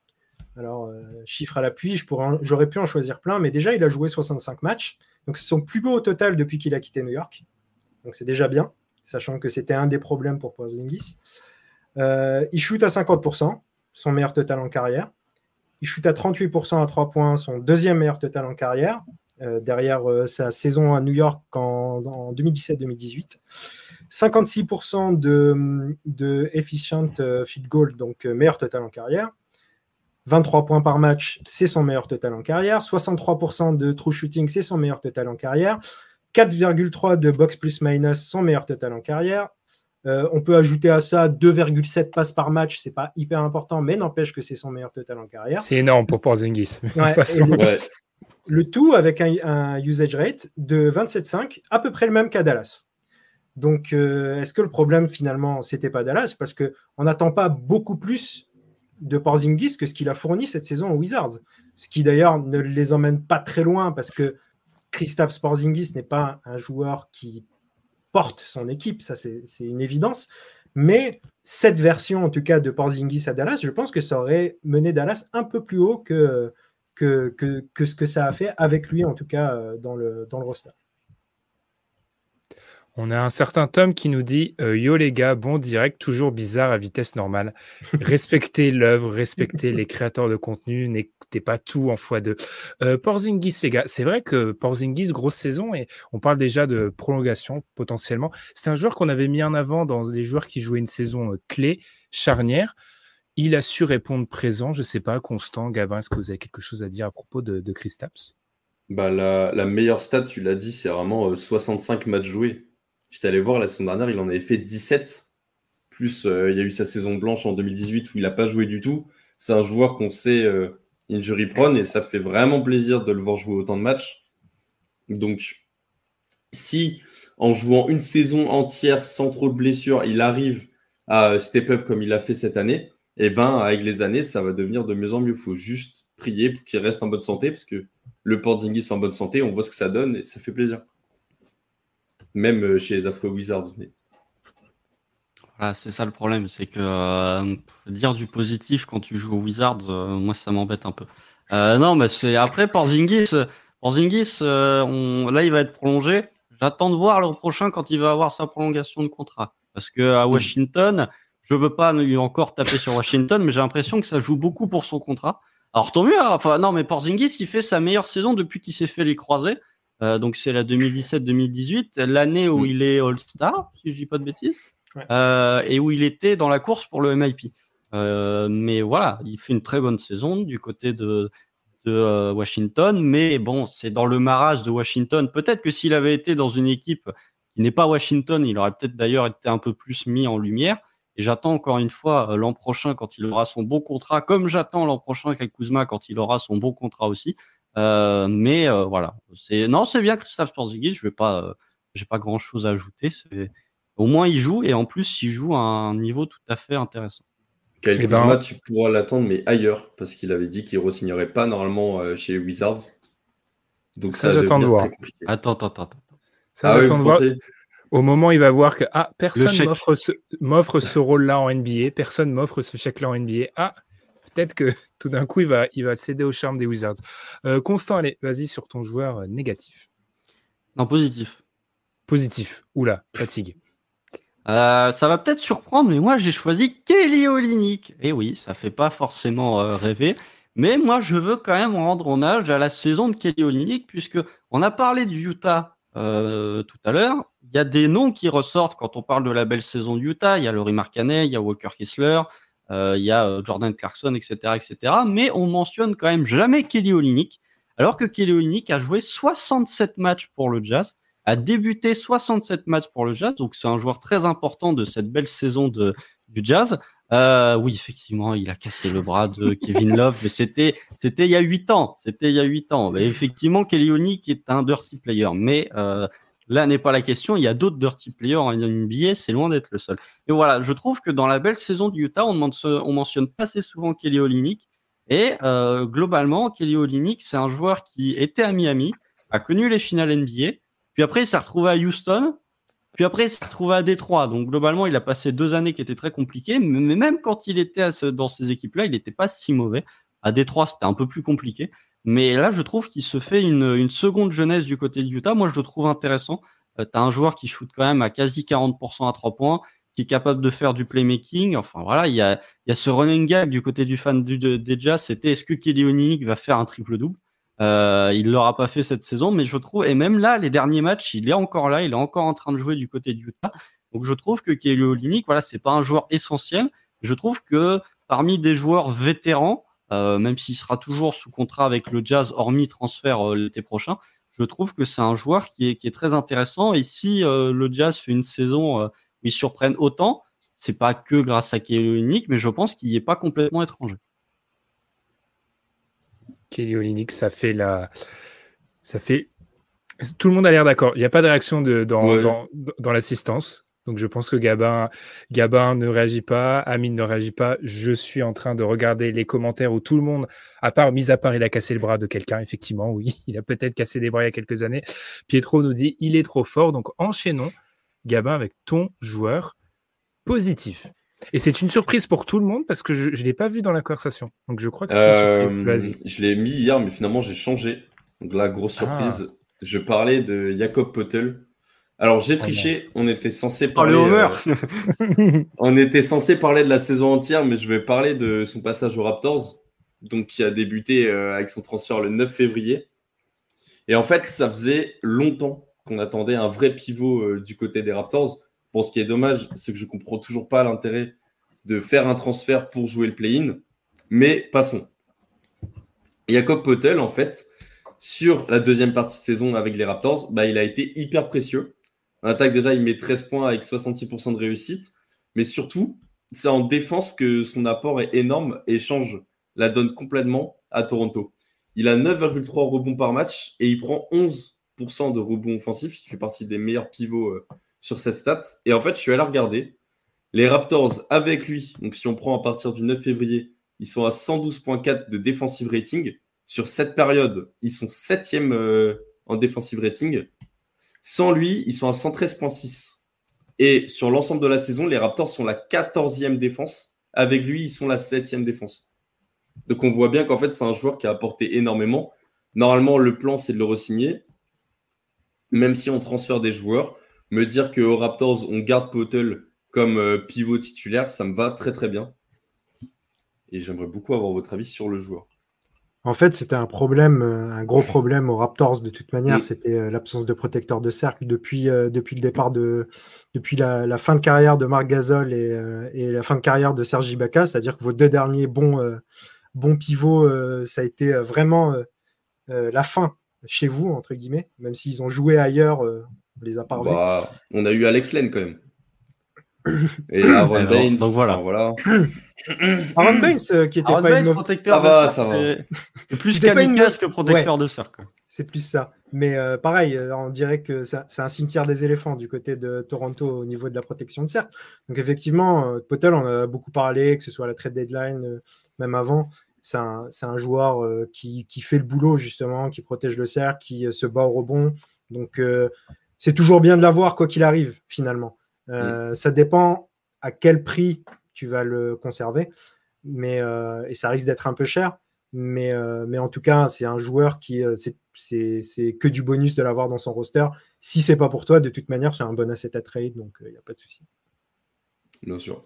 Alors, euh, chiffre à l'appui, j'aurais pu en choisir plein, mais déjà, il a joué 65 matchs. Donc, c'est son plus beau au total depuis qu'il a quitté New York. Donc, c'est déjà bien, sachant que c'était un des problèmes pour Porzingis. Euh, il shoot à 50%, son meilleur total en carrière. Il shoot à 38% à 3 points, son deuxième meilleur total en carrière, euh, derrière sa saison à New York en, en 2017-2018. 56% de, de efficient field goal, donc meilleur total en carrière. 23 points par match, c'est son meilleur total en carrière. 63% de true shooting, c'est son meilleur total en carrière. 4,3 de box plus minus, son meilleur total en carrière. Euh, on peut ajouter à ça 2,7 passes par match, c'est pas hyper important, mais n'empêche que c'est son meilleur total en carrière. C'est énorme pour Porzingis. le, tout avec un, usage rate de 27,5, à peu près le même qu'à Dallas. Donc, euh, est-ce que le problème finalement, c'était pas Dallas? Parce qu'on n'attend pas beaucoup plus de Porzingis que ce qu'il a fourni cette saison aux Wizards. Ce qui d'ailleurs ne les emmène pas très loin parce que Kristaps Porzingis n'est pas un joueur qui porte son équipe, ça c'est une évidence. Mais cette version, en tout cas, de Porzingis à Dallas, je pense que ça aurait mené Dallas un peu plus haut que, que, que, ce que ça a fait avec lui, en tout cas, euh, dans le, dans le roster. On a un certain Tom qui nous dit euh, Yo les gars, bon direct, toujours bizarre à vitesse normale. Respectez l'œuvre, respectez les créateurs de contenu, n'écoutez pas tout en x2. Euh, Porzingis, les gars, c'est vrai que Porzingis, grosse saison, et on parle déjà de prolongation potentiellement. C'est un joueur qu'on avait mis en avant dans les joueurs qui jouaient une saison euh, clé, charnière. Il a su répondre présent. Je sais pas, Constant, Gabin, est-ce que vous avez quelque chose à dire à propos de, de Christaps bah, la, la, meilleure stat, tu l'as dit, c'est vraiment 65 matchs joués. J'étais allé voir la saison dernière, il en avait fait 17. Plus euh, il y a eu sa saison blanche en 2018 où il n'a pas joué du tout. C'est un joueur qu'on sait euh, injury prone et ça fait vraiment plaisir de le voir jouer autant de matchs. Donc, si en jouant une saison entière sans trop de blessures, il arrive à step up comme il a fait cette année, et eh ben avec les années, ça va devenir de mieux en mieux. Il faut juste prier pour qu'il reste en bonne santé, parce que le Porzingis en bonne santé, on voit ce que ça donne et ça fait plaisir. Même euh, chez les Afro Wizards. Mais... Voilà, c'est ça le problème, c'est que euh, dire du positif quand tu joues aux Wizards, euh, moi ça m'embête un peu. non, mais c'est après Porzingis, Porzingis, on... là il va être prolongé. J'attends de voir le prochain quand il va avoir sa prolongation de contrat, parce que à Washington, je veux pas encore taper sur Washington, mais j'ai l'impression que ça joue beaucoup pour son contrat. Alors tant mieux. Hein. Enfin non, mais Porzingis, il fait sa meilleure saison depuis qu'il s'est fait les croisés. Euh, donc c'est la 2017-2018, l'année où mm. il est All-Star, si je dis pas de bêtises, euh, et où il était dans la course pour le MIP. Euh, mais voilà, il fait une très bonne saison du côté de, de Washington, mais bon, c'est dans le marage de Washington. Peut-être que s'il avait été dans une équipe qui n'est pas Washington, il aurait peut-être d'ailleurs été un peu plus mis en lumière. Et j'attends encore une fois l'an prochain quand il aura son bon contrat, comme j'attends l'an prochain avec Kuzma quand il aura son bon contrat aussi. Euh, mais euh, voilà, c'est non, c'est bien Christophe Porzingis. Je vais pas, j'ai pas grand chose à ajouter. C'est au moins il joue et en plus il joue à un niveau tout à fait intéressant. Kyle eh ben, Kuzma, tu pourras l'attendre mais ailleurs parce qu'il avait dit qu'il re-signerait pas normalement chez les Wizards. Donc ça, j'attends de voir. Attends, attends, attends. Ça, ah j'attends de voir. Au moment il va voir que ah, personne m'offre ce, rôle-là en NBA, personne m'offre ce chèque-là en NBA. Ah, peut-être que tout d'un coup, il va, il va céder au charme des Wizards. Euh, Constant, allez, vas-y sur ton joueur euh, négatif. Non, positif. Positif. Oula, fatigue. Euh, ça va peut-être surprendre, mais moi j'ai choisi Kelly Olynyk. Et oui, ça fait pas forcément rêver, mais moi je veux quand même rendre hommage à la saison de Kelly Olynyk puisque on a parlé du Utah tout à l'heure il y a des noms qui ressortent quand on parle de la belle saison de Utah. Il y a Laurie Marcanet, il y a Walker Kessler, il y a euh, Jordan Clarkson, etc., etc. Mais on mentionne quand même jamais Kelly Olynyk, alors que Kelly Olynyk a joué 67 matchs pour le Jazz, a débuté 67 matchs pour le Jazz, donc c'est un joueur très important de cette belle saison de, du Jazz. Euh, oui, effectivement, il a cassé le bras de Kevin Love, mais c'était c'était il y a 8 ans. C'était il y a 8 ans. Mais effectivement, Kelly Olynyk est un dirty player, mais euh, Là n'est pas la question. Il y a d'autres dirty players en NBA, c'est loin d'être le seul. Et voilà, je trouve que dans la belle saison du Utah, on, mentionne pas assez souvent Kelly Olynyk. Et euh, globalement, Kelly Olynyk, c'est un joueur qui était à Miami, a connu les finales NBA, puis après il s'est retrouvé à Houston, puis après il s'est retrouvé à Détroit. Donc globalement, il a passé deux années qui étaient très compliquées, mais même quand il était dans ces équipes-là, il n'était pas si mauvais. À Détroit, c'était un peu plus compliqué. Mais là, je trouve qu'il se fait une, seconde jeunesse du côté de Utah. Moi, je le trouve intéressant. Euh, tu as un joueur qui shoot quand même à quasi 40% à 3 points, qui est capable de faire du playmaking. Enfin, voilà, il y a, ce running gag du côté du fan du, des Jazz. C'était est-ce que Kelly va faire un triple-double? Euh, Il ne l'aura pas fait cette saison, mais je trouve, et même là, les derniers matchs, il est encore là, il est encore en train de jouer du côté de Utah. Donc, je trouve que Kelly Olynyk, voilà, c'est pas un joueur essentiel. Je trouve que parmi des joueurs vétérans, euh, même s'il sera toujours sous contrat avec le Jazz, hormis transfert euh, l'été prochain. Je trouve que c'est un joueur qui est, très intéressant. Et si euh, le Jazz fait une saison où ils surprennent autant, c'est pas que grâce à Kelly Olynyk, mais je pense qu'il n'y est pas complètement étranger. Kelly Olynyk, ça fait la, ça fait. Tout le monde a l'air d'accord. Il n'y a pas de réaction de, dans l'assistance. Donc je pense que Gabin, Gabin ne réagit pas, Amine ne réagit pas. Je suis en train de regarder les commentaires où tout le monde, à part, mis à part, il a cassé le bras de quelqu'un, effectivement, oui, il a peut-être cassé des bras il y a quelques années. Pietro nous dit, il est trop fort. Donc enchaînons, Gabin, avec ton joueur positif. Et c'est une surprise pour tout le monde parce que je ne l'ai pas vu dans la conversation. Donc je crois que c'est une surprise. Euh, je l'ai mis hier, mais finalement j'ai changé. Donc la grosse ah. surprise, je parlais de Jacob Potel alors j'ai oh triché, on était censé parler. Euh, on était censé parler de la saison entière, mais je vais parler de son passage aux Raptors, donc qui a débuté euh, avec son transfert le 9 février. Et en fait, ça faisait longtemps qu'on attendait un vrai pivot euh, du côté des Raptors. Bon, ce qui est dommage, c'est que je comprends toujours pas l'intérêt de faire un transfert pour jouer le play-in. Mais passons. Jacob Potel, en fait, sur la deuxième partie de saison avec les Raptors, bah, il a été hyper précieux. En attaque, déjà, il met 13 points avec 66% de réussite. Mais surtout, c'est en défense que son apport est énorme et change la donne complètement à Toronto. Il a 9,3 rebonds par match et il prend 11% de rebond offensif. Il fait partie des meilleurs pivots euh, sur cette stat. Et en fait, je suis allé regarder. Les Raptors, avec lui, donc si on prend à partir du 9 février, ils sont à 112.4 de defensive rating. Sur cette période, ils sont 7e euh, en defensive rating. Sans lui, ils sont à 113.6. Et sur l'ensemble de la saison, les Raptors sont la 14e défense. Avec lui, ils sont la 7e défense. Donc on voit bien qu'en fait, c'est un joueur qui a apporté énormément. Normalement, le plan, c'est de le resigner. Même si on transfère des joueurs, me dire qu'aux Raptors, on garde Potel comme euh, pivot titulaire, ça me va très très bien. Et j'aimerais beaucoup avoir votre avis sur le joueur. En fait, c'était un problème, euh, un gros problème aux Raptors de toute manière. C'était euh, l'absence de protecteur de cercle depuis, depuis le départ de, depuis la, fin de carrière de Marc Gasol et, la fin de carrière de Serge Ibaka. C'est-à-dire que vos deux derniers bons, bons pivots, ça a été vraiment la fin chez vous entre guillemets, même s'ils ont joué ailleurs, on les a pas bah, On a eu Alex Len quand même. Et Aaron Baines. Donc voilà. voilà. Aaron Baines euh, qui était pas une protecteur ça va, ça va. plus kamikaze que protecteur de cercle. C'est plus ça. Mais euh, pareil, euh, on dirait que c'est un cimetière des éléphants du côté de Toronto au niveau de la protection de cercle. Donc effectivement, Potel, on a beaucoup parlé, que ce soit à la trade deadline, même avant. C'est un, un, joueur qui, qui, fait le boulot justement, qui protège le cercle, qui se bat au rebond. Donc c'est toujours bien de l'avoir quoi qu'il arrive finalement. Euh, ça dépend à quel prix tu vas le conserver. Mais, euh, et ça risque d'être un peu cher. Mais, euh, mais en tout cas, c'est un joueur qui. c'est que du bonus de l'avoir dans son roster. Si c'est pas pour toi, de toute manière, c'est un bon asset à trade, donc il n'y a pas de souci. Bien sûr.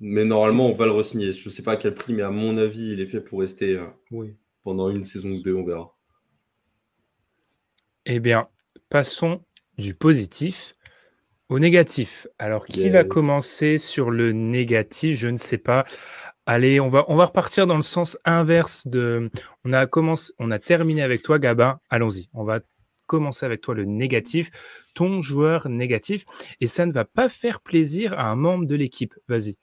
Mais normalement, on va le re-signer. Je ne sais pas à quel prix, mais à mon avis, il est fait pour rester pendant une saison ou deux, on verra. Eh bien, passons du positif au négatif. Alors, qui va commencer sur le négatif? Je ne sais pas. Allez, on va, on va repartir dans le sens inverse de. On a, commencé, on a terminé avec toi, Gabin. Allons-y. On va commencer avec toi le négatif, ton joueur négatif. Et ça ne va pas faire plaisir à un membre de l'équipe. Vas-y.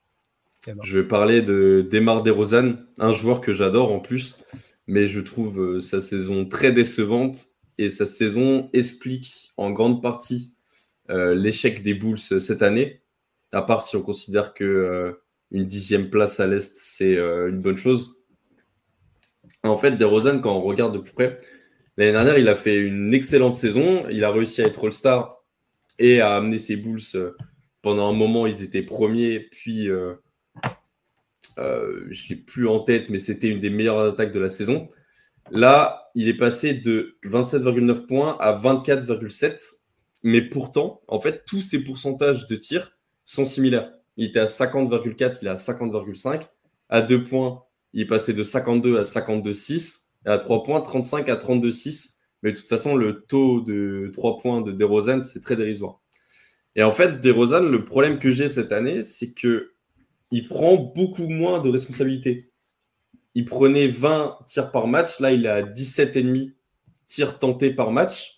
Je vais parler de Demar DeRozan, un joueur que j'adore en plus, mais je trouve euh, sa saison très décevante et sa saison explique en grande partie l'échec des Bulls cette année, à part si on considère que euh, une dixième place à l'Est, c'est euh, une bonne chose. En fait, DeRozan, quand on regarde de plus près, l'année dernière, il a fait une excellente saison. Il a réussi à être All-Star et à amener ses Bulls. pendant un moment, ils étaient premiers, puis je ne l'ai plus en tête, mais c'était une des meilleures attaques de la saison. Là, il est passé de 27,9 points à 24,7 mais pourtant, en fait, tous ces pourcentages de tirs sont similaires. Il était à 50,4, il est à 50,5. À 2 points, il passé de 52 à 52,6. Et à 3 points, 35 à 32,6. Mais de toute façon, le taux de 3 points de DeRozan, c'est très dérisoire. Et en fait, DeRozan, le problème que j'ai cette année, c'est que il prend beaucoup moins de responsabilités. Il prenait 20 tirs par match, là il à 17,5 tirs tentés par match.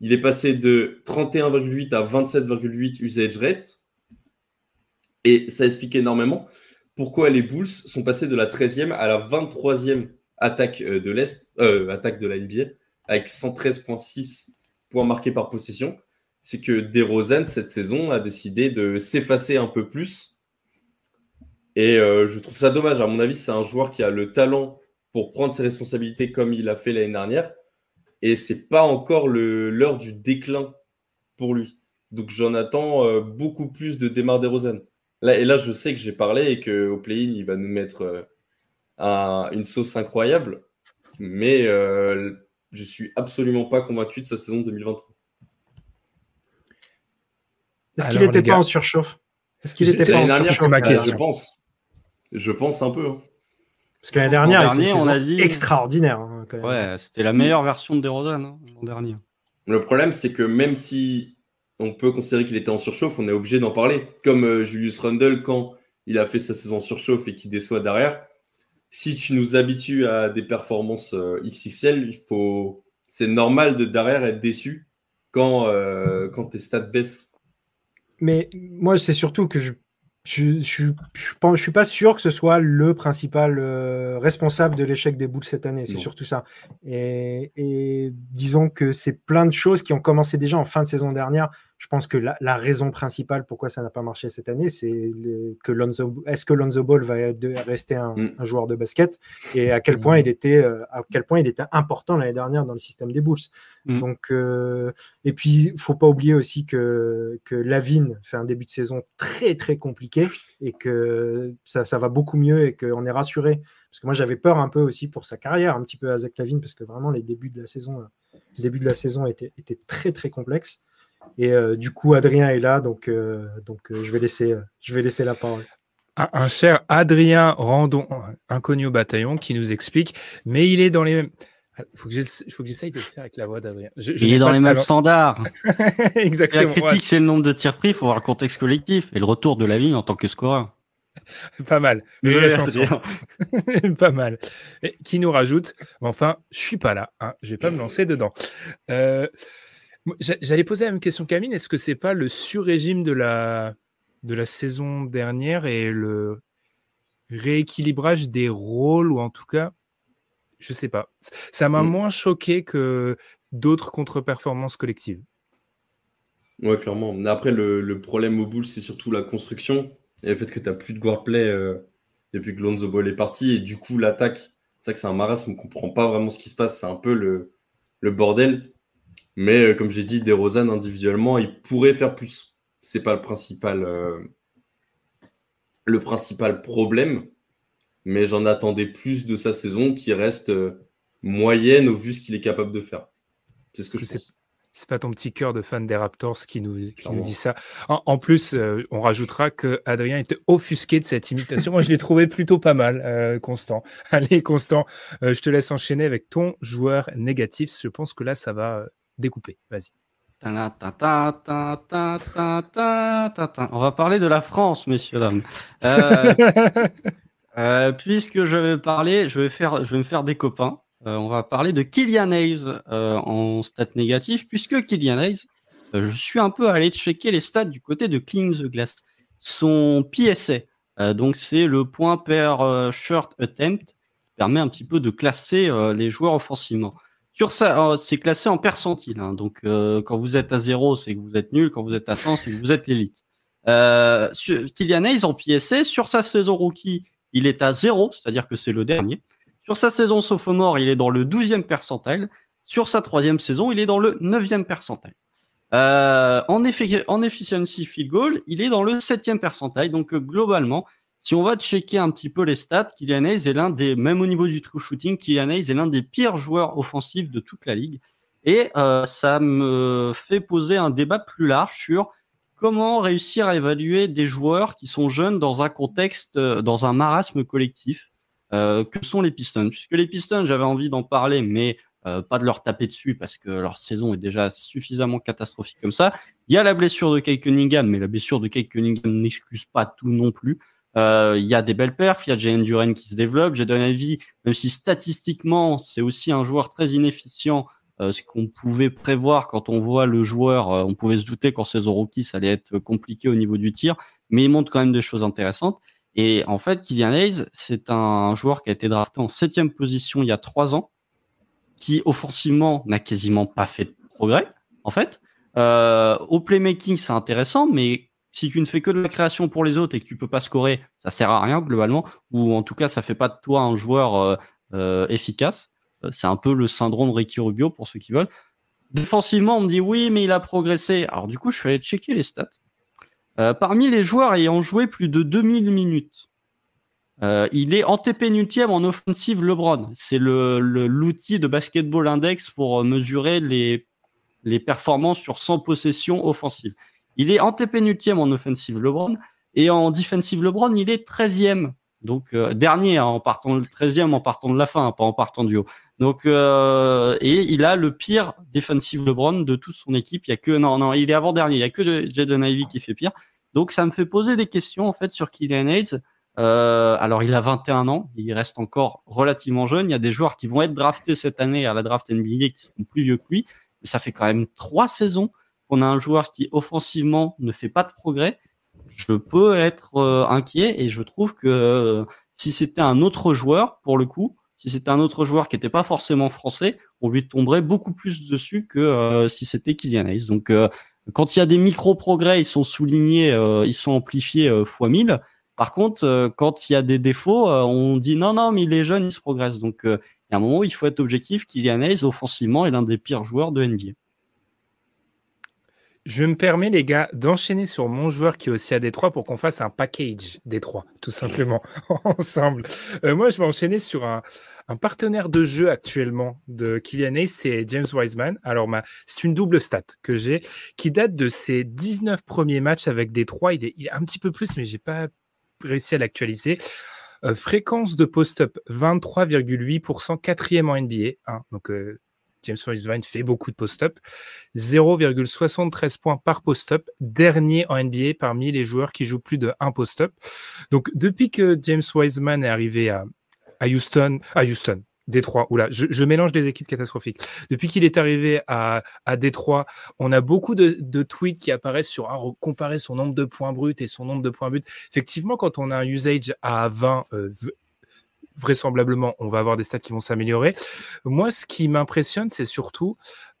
Il est passé de 31,8 à 27,8 usage rate. Et ça explique énormément pourquoi les Bulls sont passés de la 13e à la 23e attaque euh, de l'Est, euh, attaque de la NBA, avec 113,6 points marqués par possession. C'est que DeRozan, cette saison, a décidé de s'effacer un peu plus. Et euh, je trouve ça dommage. À mon avis, c'est un joueur qui a le talent pour prendre ses responsabilités comme il a fait l'année dernière et c'est pas encore l'heure du déclin pour lui. Donc j'en attends euh, beaucoup plus de Demar DeRozan. Là, et là, je sais que j'ai parlé et qu'au play-in, il va nous mettre euh, une sauce incroyable. Mais euh, je suis absolument pas convaincu de sa saison 2023. Est-ce qu'il n'était pas en surchauffe? Est-ce qu'il était pas en surchauffe Je pense. Je pense un peu. Hein. Parce que l'année dernière, il on a dit extraordinaire. Hein, ouais, c'était la meilleure version de DeRozan hein, l'an dernier. Le problème, c'est que même si on peut considérer qu'il était en surchauffe, on est obligé d'en parler. Comme euh, Julius Rundle, quand il a fait sa saison en surchauffe et qui déçoit derrière. Si tu nous habitues à des performances euh, XXL, il faut, c'est normal de derrière être déçu quand, euh, quand tes stats baissent. Mais moi, c'est surtout que je je ne je, je, suis pas sûr que ce soit le principal euh, responsable de l'échec des boules cette année. C'est surtout ça. Et, et, disons que c'est plein de choses qui ont commencé déjà en fin de saison dernière je pense que la, raison principale pourquoi ça n'a pas marché cette année, c'est que Lonzo, est-ce que Lonzo Ball va rester mm. un, joueur de basket et à quel point il était, euh, à quel point il était important l'année dernière dans le système des Bulls. Mm. Donc, euh, et puis il faut pas oublier aussi que que Lavine fait un début de saison très très compliqué et que ça, ça va beaucoup mieux et qu'on est rassuré parce que moi j'avais peur un peu aussi pour sa carrière un petit peu à Zach Lavine parce que vraiment les débuts de la saison, euh, les débuts de la saison étaient, étaient très très complexes. Et euh, du coup, Adrien est là, donc, euh, donc euh, je, vais laisser, je vais laisser la parole. Un, cher Adrien Randon, inconnu au bataillon, qui nous explique, mais il est dans les mêmes. Il ah, faut que j'essaye de le faire avec la voix d'Adrien. Il est dans les mêmes standards. Exactement. la critique, c'est le nombre de tirs pris, il faut voir le contexte collectif et le retour de la vie en tant que scoreur. Pas mal. pas mal. Et qui nous rajoute Enfin, je suis pas là. Hein, je vais pas me lancer dedans. Euh, J'allais poser la même question, Camille. Est-ce que c'est pas le sur-régime de la, de la saison dernière et le rééquilibrage des rôles, ou en tout cas, je sais pas. Ça m'a mm. moins choqué que d'autres contre-performances collectives. Ouais, clairement. Mais après, le, problème au boule, c'est surtout la construction et le fait que tu n'as plus de guard play euh, depuis que Lonzo Ball est parti. Et du coup, l'attaque, c'est vrai que c'est un marasme, on ne comprend pas vraiment ce qui se passe. C'est un peu le, le bordel. Mais euh, comme j'ai dit, DeRozan individuellement, il pourrait faire plus. C'est pas le principal, euh, le principal problème, mais j'en attendais plus de sa saison qui reste euh, moyenne au vu ce qu'il est capable de faire. C'est ce que je, je pense. C'est pas ton petit cœur de fan des Raptors qui nous, nous dit ça. En, plus, on rajoutera que Adrien était offusqué de cette imitation. Moi, je l'ai trouvé plutôt pas mal, Constant. Allez, Constant, je te laisse enchaîner avec ton joueur négatif. Je pense que là, ça va découpé. Vas-y. On va parler de la France, messieurs, dames. Euh, euh, puisque je vais parler, je vais, faire, je vais me faire des copains. Euh, on va parler de Kylian Hayes en stats négatifs, puisque Kylian Hayes, je suis un peu allé checker les stats du côté de Clean the Glass. Son PSA, donc c'est le point per short attempt, qui permet un petit peu de classer les joueurs offensivement. Oh, c'est classé en percentile. Hein. donc, euh, quand vous êtes à 0, c'est que vous êtes nul. Quand vous êtes à 100, c'est que vous êtes l'élite. Euh, Kylian Hayes en PSA, sur sa saison rookie, il est à 0, c'est-à-dire que c'est le dernier. Sur sa saison sophomore, il est dans le 12e percentile. Sur sa troisième saison, il est dans le 9e percentile. Euh, en, en efficiency field goal, il est dans le 7e percentile. Donc, globalement, si on va checker un petit peu les stats, Kylian Hayes est l'un des, même au niveau du true shooting, Kylian Hayes est l'un des pires joueurs offensifs de toute la ligue. Et euh, ça me fait poser un débat plus large sur comment réussir à évaluer des joueurs qui sont jeunes dans un contexte, euh, dans un marasme collectif, euh, que sont les Pistons? Puisque les Pistons, j'avais envie d'en parler, mais pas de leur taper dessus parce que leur saison est déjà suffisamment catastrophique comme ça. Il y a la blessure de Kay Cunningham, mais la blessure de Kay Cunningham n'excuse pas tout non plus. Euh, il y a des belles perfs, il y a Jalen Duren qui se développe. J'ai donné avis, même si statistiquement, c'est aussi un joueur très inefficient, euh, ce qu'on pouvait prévoir quand on voit le joueur, euh, on pouvait se douter qu'en saison rookie, ça allait être compliqué au niveau du tir, mais il montre quand même des choses intéressantes. Et en fait, Kylian Hayes, c'est un joueur qui a été drafté en septième position il y a trois ans, qui offensivement n'a quasiment pas fait de progrès, en fait. au playmaking, c'est intéressant, mais si tu ne fais que de la création pour les autres et que tu peux pas scorer, ça sert à rien globalement, ou en tout cas ça fait pas de toi un joueur euh, euh, efficace. Euh, c'est un peu le syndrome Ricky Rubio pour ceux qui veulent. Défensivement, on me dit oui, mais il a progressé. Alors du coup, je suis allé checker les stats. parmi les joueurs ayant joué plus de 2000 minutes, il est antépénultième en offensive LeBron. C'est l'outil de basketball index pour mesurer les, les performances sur 100 possessions offensives. Il est antépénultième en offensive LeBron et en defensive LeBron, il est 13e. Donc euh, dernier hein, en partant le 13e en partant de la fin, pas en partant du haut. Donc euh, et il a le pire defensive LeBron de toute son équipe. Il y a que non non, il est avant dernier. Il y a que Jaden Ivey qui fait pire. Donc ça me fait poser des questions en fait sur Kylian Hayes. Euh, alors il a 21 ans, il reste encore relativement jeune. Il y a des joueurs qui vont être draftés cette année à la draft NBA qui sont plus vieux que lui. ça fait quand même trois saisons on a un joueur qui offensivement ne fait pas de progrès. je peux être euh, inquiet et je trouve que euh, si c'était un autre joueur, pour le coup, si c'était un autre joueur qui n'était pas forcément français, on lui tomberait beaucoup plus dessus que euh, si c'était Kylian Hayes. Donc, quand il y a des micro-progrès, ils sont soulignés, ils sont amplifiés fois 1000. Par contre, quand il y a des défauts, on dit non, non, mais il est jeune, il se progresse. Donc, il y a un moment où il faut être objectif. Kylian Hayes, offensivement, est l'un des pires joueurs de NBA. Je me permets, les gars, d'enchaîner sur mon joueur qui est aussi à Détroit pour qu'on fasse un package Détroit, tout simplement, ensemble. Euh, moi, je vais enchaîner sur un, partenaire de jeu actuellement de Kylian Hayes, c'est James Wiseman. Alors, c'est une double stat que j'ai qui date de ses 19 premiers matchs avec Détroit. Il est, il est un petit peu plus, mais j'ai pas réussi à l'actualiser. Euh, fréquence de post-up 23,8%, quatrième en NBA. Hein, donc, euh, James Wiseman fait beaucoup de post-up. 0,73 points par post-up, dernier en NBA parmi les joueurs qui jouent plus de 1 post-up. Donc, depuis que James Wiseman est arrivé à, Houston, à Houston, Détroit, oula, je, je mélange des équipes catastrophiques. Depuis qu'il est arrivé à, à Détroit, on a beaucoup de, tweets qui apparaissent sur ah, comparer son nombre de points bruts et son nombre de points buts. Effectivement, quand on a un usage à 20, vraisemblablement, on va avoir des stats qui vont s'améliorer. Moi, ce qui m'impressionne, c'est surtout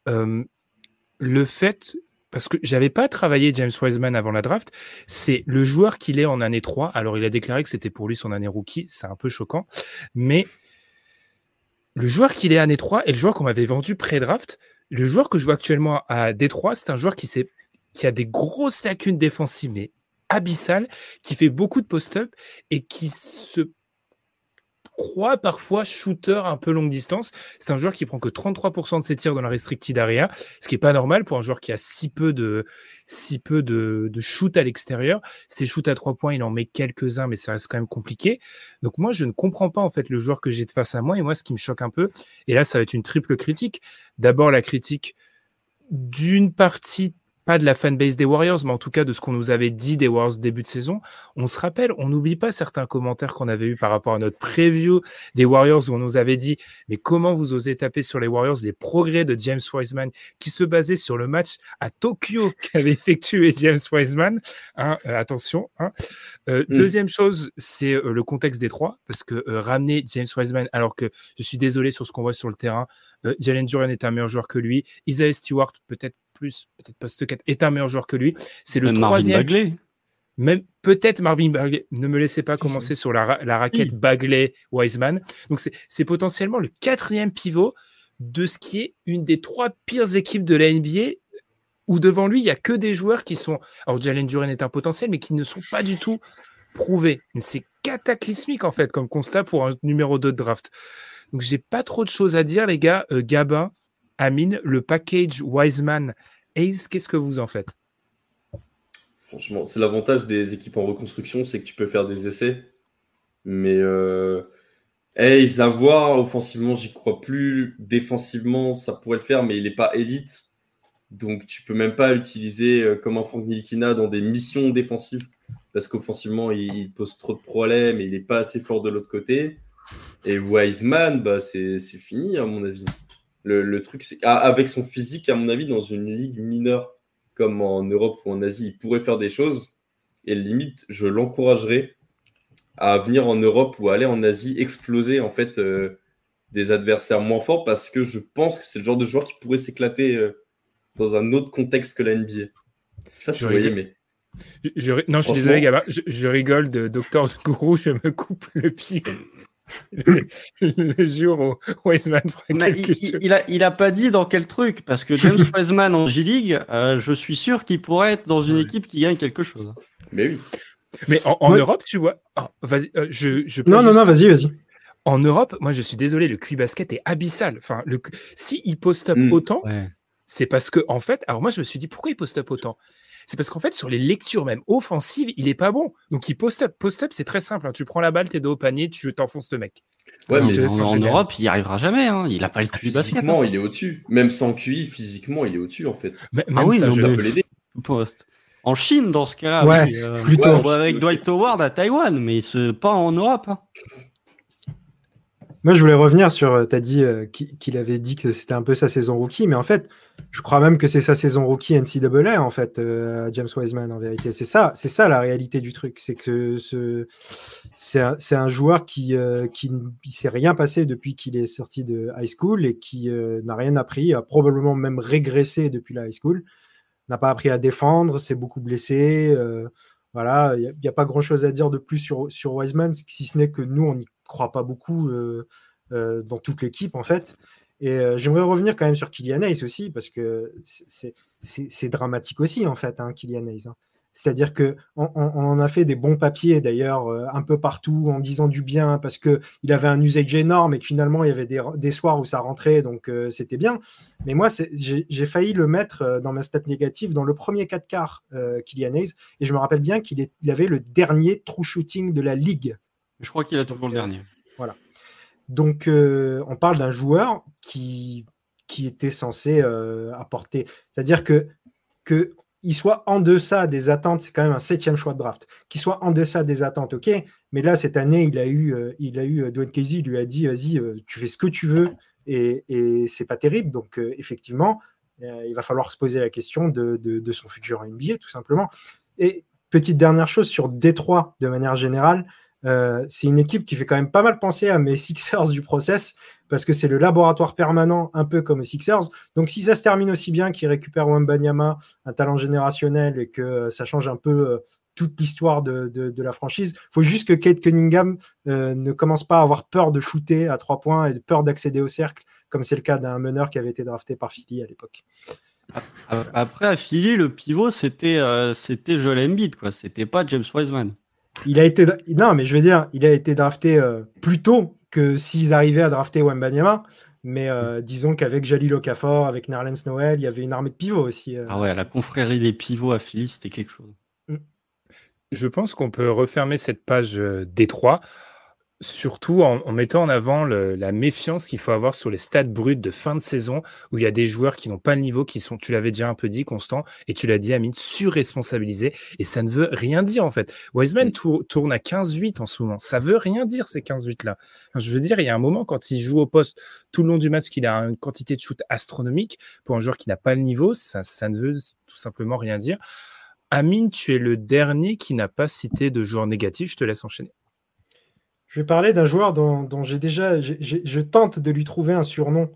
le fait, parce que j'avais pas travaillé James Wiseman avant la draft, c'est le joueur qu'il est en année 3. Alors, il a déclaré que c'était pour lui son année rookie, c'est un peu choquant, mais le joueur qu'il est année 3 et le joueur qu'on m'avait vendu pré-draft, le joueur que je vois actuellement à Détroit, c'est un joueur qui, qui a des grosses lacunes défensives, mais abyssales, qui fait beaucoup de post-up et qui se croit parfois shooter un peu longue distance. C'est un joueur qui prend que 33% de ses tirs dans la restricted area, ce qui est pas normal pour un joueur qui a si peu de, si peu de, shoot à l'extérieur. Ses shoots à trois points, il en met quelques-uns, mais ça reste quand même compliqué. Donc moi, je ne comprends pas en fait le joueur que j'ai de face à moi. Et moi, ce qui me choque un peu, et là, ça va être une triple critique. D'abord, la critique d'une partie pas de la fanbase des Warriors, mais en tout cas de ce qu'on nous avait dit des Warriors début de saison. On se rappelle, on n'oublie pas certains commentaires qu'on avait eu par rapport à notre preview des Warriors où on nous avait dit mais comment vous osez taper sur les Warriors les progrès de James Wiseman qui se basait sur le match à Tokyo qu'avait effectué James Wiseman. Hein, euh, attention. Hein. Euh, mm. Deuxième chose, c'est euh, le contexte des trois parce que ramener James Wiseman alors que je suis désolé sur ce qu'on voit sur le terrain, Jalen Duran est un meilleur joueur que lui, Isaiah Stewart peut-être plus, peut-être post 4, est un meilleur joueur que lui. C'est le troisième. Bagley. Même peut-être Marvin Bagley. Ne me laissez pas commencer sur la, la raquette Bagley-Wiseman. Donc c'est potentiellement le quatrième pivot de ce qui est une des trois pires équipes de la NBA où devant lui, il n'y a que des joueurs qui sont. Alors, Jalen Duren est un potentiel, mais qui ne sont pas du tout prouvés. C'est cataclysmique, en fait, comme constat pour un numéro 2 de draft. Donc, j'ai pas trop de choses à dire, les gars. Euh, Gabin, Amine, le package Wiseman Ace, qu'est-ce que vous en faites? Franchement, c'est l'avantage des équipes en reconstruction, c'est que tu peux faire des essais. Mais euh, Ace, à voir, offensivement, j'y crois plus. Défensivement, ça pourrait le faire, mais il n'est pas élite. Donc tu peux même pas l'utiliser euh, comme un Frank Nilikina dans des missions défensives parce qu'offensivement il, pose trop de problèmes et il n'est pas assez fort de l'autre côté. Et Wiseman, bah, c'est fini à mon avis. Le, truc, c'est avec son physique, à mon avis, dans une ligue mineure comme en Europe ou en Asie, il pourrait faire des choses. Et limite, je l'encouragerais à venir en Europe ou à aller en Asie exploser en fait euh, des adversaires moins forts parce que je pense que c'est le genre de joueur qui pourrait s'éclater euh, dans un autre contexte que la NBA. Je sais pas si vous voyez, mais. non, je suis désolé, Gaba. Je, rigole de Docteur Gourou, je me coupe le pied le, jour où Wiseman il, a, il a pas dit dans quel truc, parce que James Wiseman en G-League, euh, je suis sûr qu'il pourrait être dans une équipe qui gagne quelque chose. Mais oui. Mais en, Europe, tu vois. Ah, euh, je, je non, non, non, vas-y, vas-y. En Europe, moi, je suis désolé, le QI basket est abyssal. Enfin, le, si il post-up hmm. autant, c'est parce que, en fait, alors moi, je me suis dit, pourquoi il post-up autant? C'est parce qu'en fait, sur les lectures même offensives, il est pas bon. Donc, il post-up. Post-up, c'est très simple. Hein. Tu prends la balle, t'es dos au panier, tu t'enfonces le mec. Ouais, mais en, Europe, il n'y arrivera jamais. Hein. Il n'a pas le QI basket. Physiquement, hein. il est au-dessus. Même sans QI, physiquement, il est au-dessus, en fait. ah oui, ça, peut l'aider. Post. En Chine, dans ce cas-là, ouais, euh, plutôt. avec Dwight Howard à Taïwan, mais pas en Europe. Moi, je voulais revenir sur. Euh, tu as dit euh, qu'il avait dit que c'était un peu sa saison rookie, mais en fait, je crois même que c'est sa saison rookie NCAA, en fait, euh, James Wiseman, en vérité. C'est ça, c'est ça la réalité du truc. C'est que ce, c'est un, joueur qui ne qui, s'est rien passé depuis qu'il est sorti de high school et qui n'a rien appris, a probablement même régressé depuis la high school. N'a pas appris à défendre, s'est beaucoup blessé. voilà, il n'y a, a, pas grand chose à dire de plus sur, sur Wiseman, si ce n'est que nous, on y crois pas beaucoup euh, euh, dans toute l'équipe, en fait. Et euh, j'aimerais revenir quand même sur Kylian Hayes aussi, parce que c'est dramatique aussi, en fait, hein, Kylian Hayes. Hein. C'est-à-dire qu'on on, a fait des bons papiers d'ailleurs un peu partout en disant du bien parce qu'il avait un usage énorme et que finalement il y avait des, soirs où ça rentrait, donc c'était bien. Mais moi, j'ai failli le mettre dans ma stat négative dans le premier 4 quarts, Kylian Hayes, et je me rappelle bien qu'il avait le dernier true shooting de la ligue je crois qu'il a toujours le dernier. Voilà. Donc, euh, on parle d'un joueur qui, qui était censé euh, apporter. C'est-à-dire que, que il soit en deçà des attentes, c'est quand même un septième choix de draft. Qu'il soit en deçà des attentes, ok. Mais là, cette année, il a eu, euh, il a eu Dwayne Casey, il lui a dit, vas-y, tu fais ce que tu veux, et, et c'est pas terrible. Donc, effectivement, il va falloir se poser la question de, de, de, son futur NBA, tout simplement. Et petite dernière chose sur Détroit, de manière générale, euh, c'est une équipe qui fait quand même pas mal penser à mes Sixers du process parce que c'est le laboratoire permanent, un peu comme les Sixers. Donc, si ça se termine aussi bien qu'ils récupèrent Wembanyama, un talent générationnel, et que euh, ça change un peu euh, toute l'histoire de, la franchise, il faut juste que Kate Cunningham ne commence pas à avoir peur de shooter à trois points et peur d'accéder au cercle, comme c'est le cas d'un meneur qui avait été drafté par Philly à l'époque. Après, à Philly, le pivot, c'était c'était Joel Embiid, quoi. C'était pas James Wiseman. Il a été. Non, mais je veux dire, il a été drafté euh, plus tôt que s'ils arrivaient à drafter Wembanyama. Mais euh, disons qu'avec Jalil Okafor, avec Nerlens Noël, il y avait une armée de pivots aussi. Euh. Ah ouais, la confrérie des pivots à Philly, c'était quelque chose. Mm. Je pense qu'on peut refermer cette page Détroit Surtout en, mettant en avant la méfiance qu'il faut avoir sur les stats bruts de fin de saison, où il y a des joueurs qui n'ont pas le niveau, qui sont, tu l'avais déjà un peu dit, Constant, et tu l'as dit, Amine, surresponsabilisés, et ça ne veut rien dire en fait. Wiseman tourne à 15-8 en ce moment, ça veut rien dire ces 15-8 là. je veux dire, il y a un moment quand il joue au poste tout le long du match, qu'il a une quantité de shoot astronomique, pour un joueur qui n'a pas le niveau, ça, ça ne veut tout simplement rien dire. Amine, tu es le dernier qui n'a pas cité de joueur négatif, je te laisse enchaîner. Je vais parler d'un joueur dont, j'ai déjà, je tente de lui trouver un surnom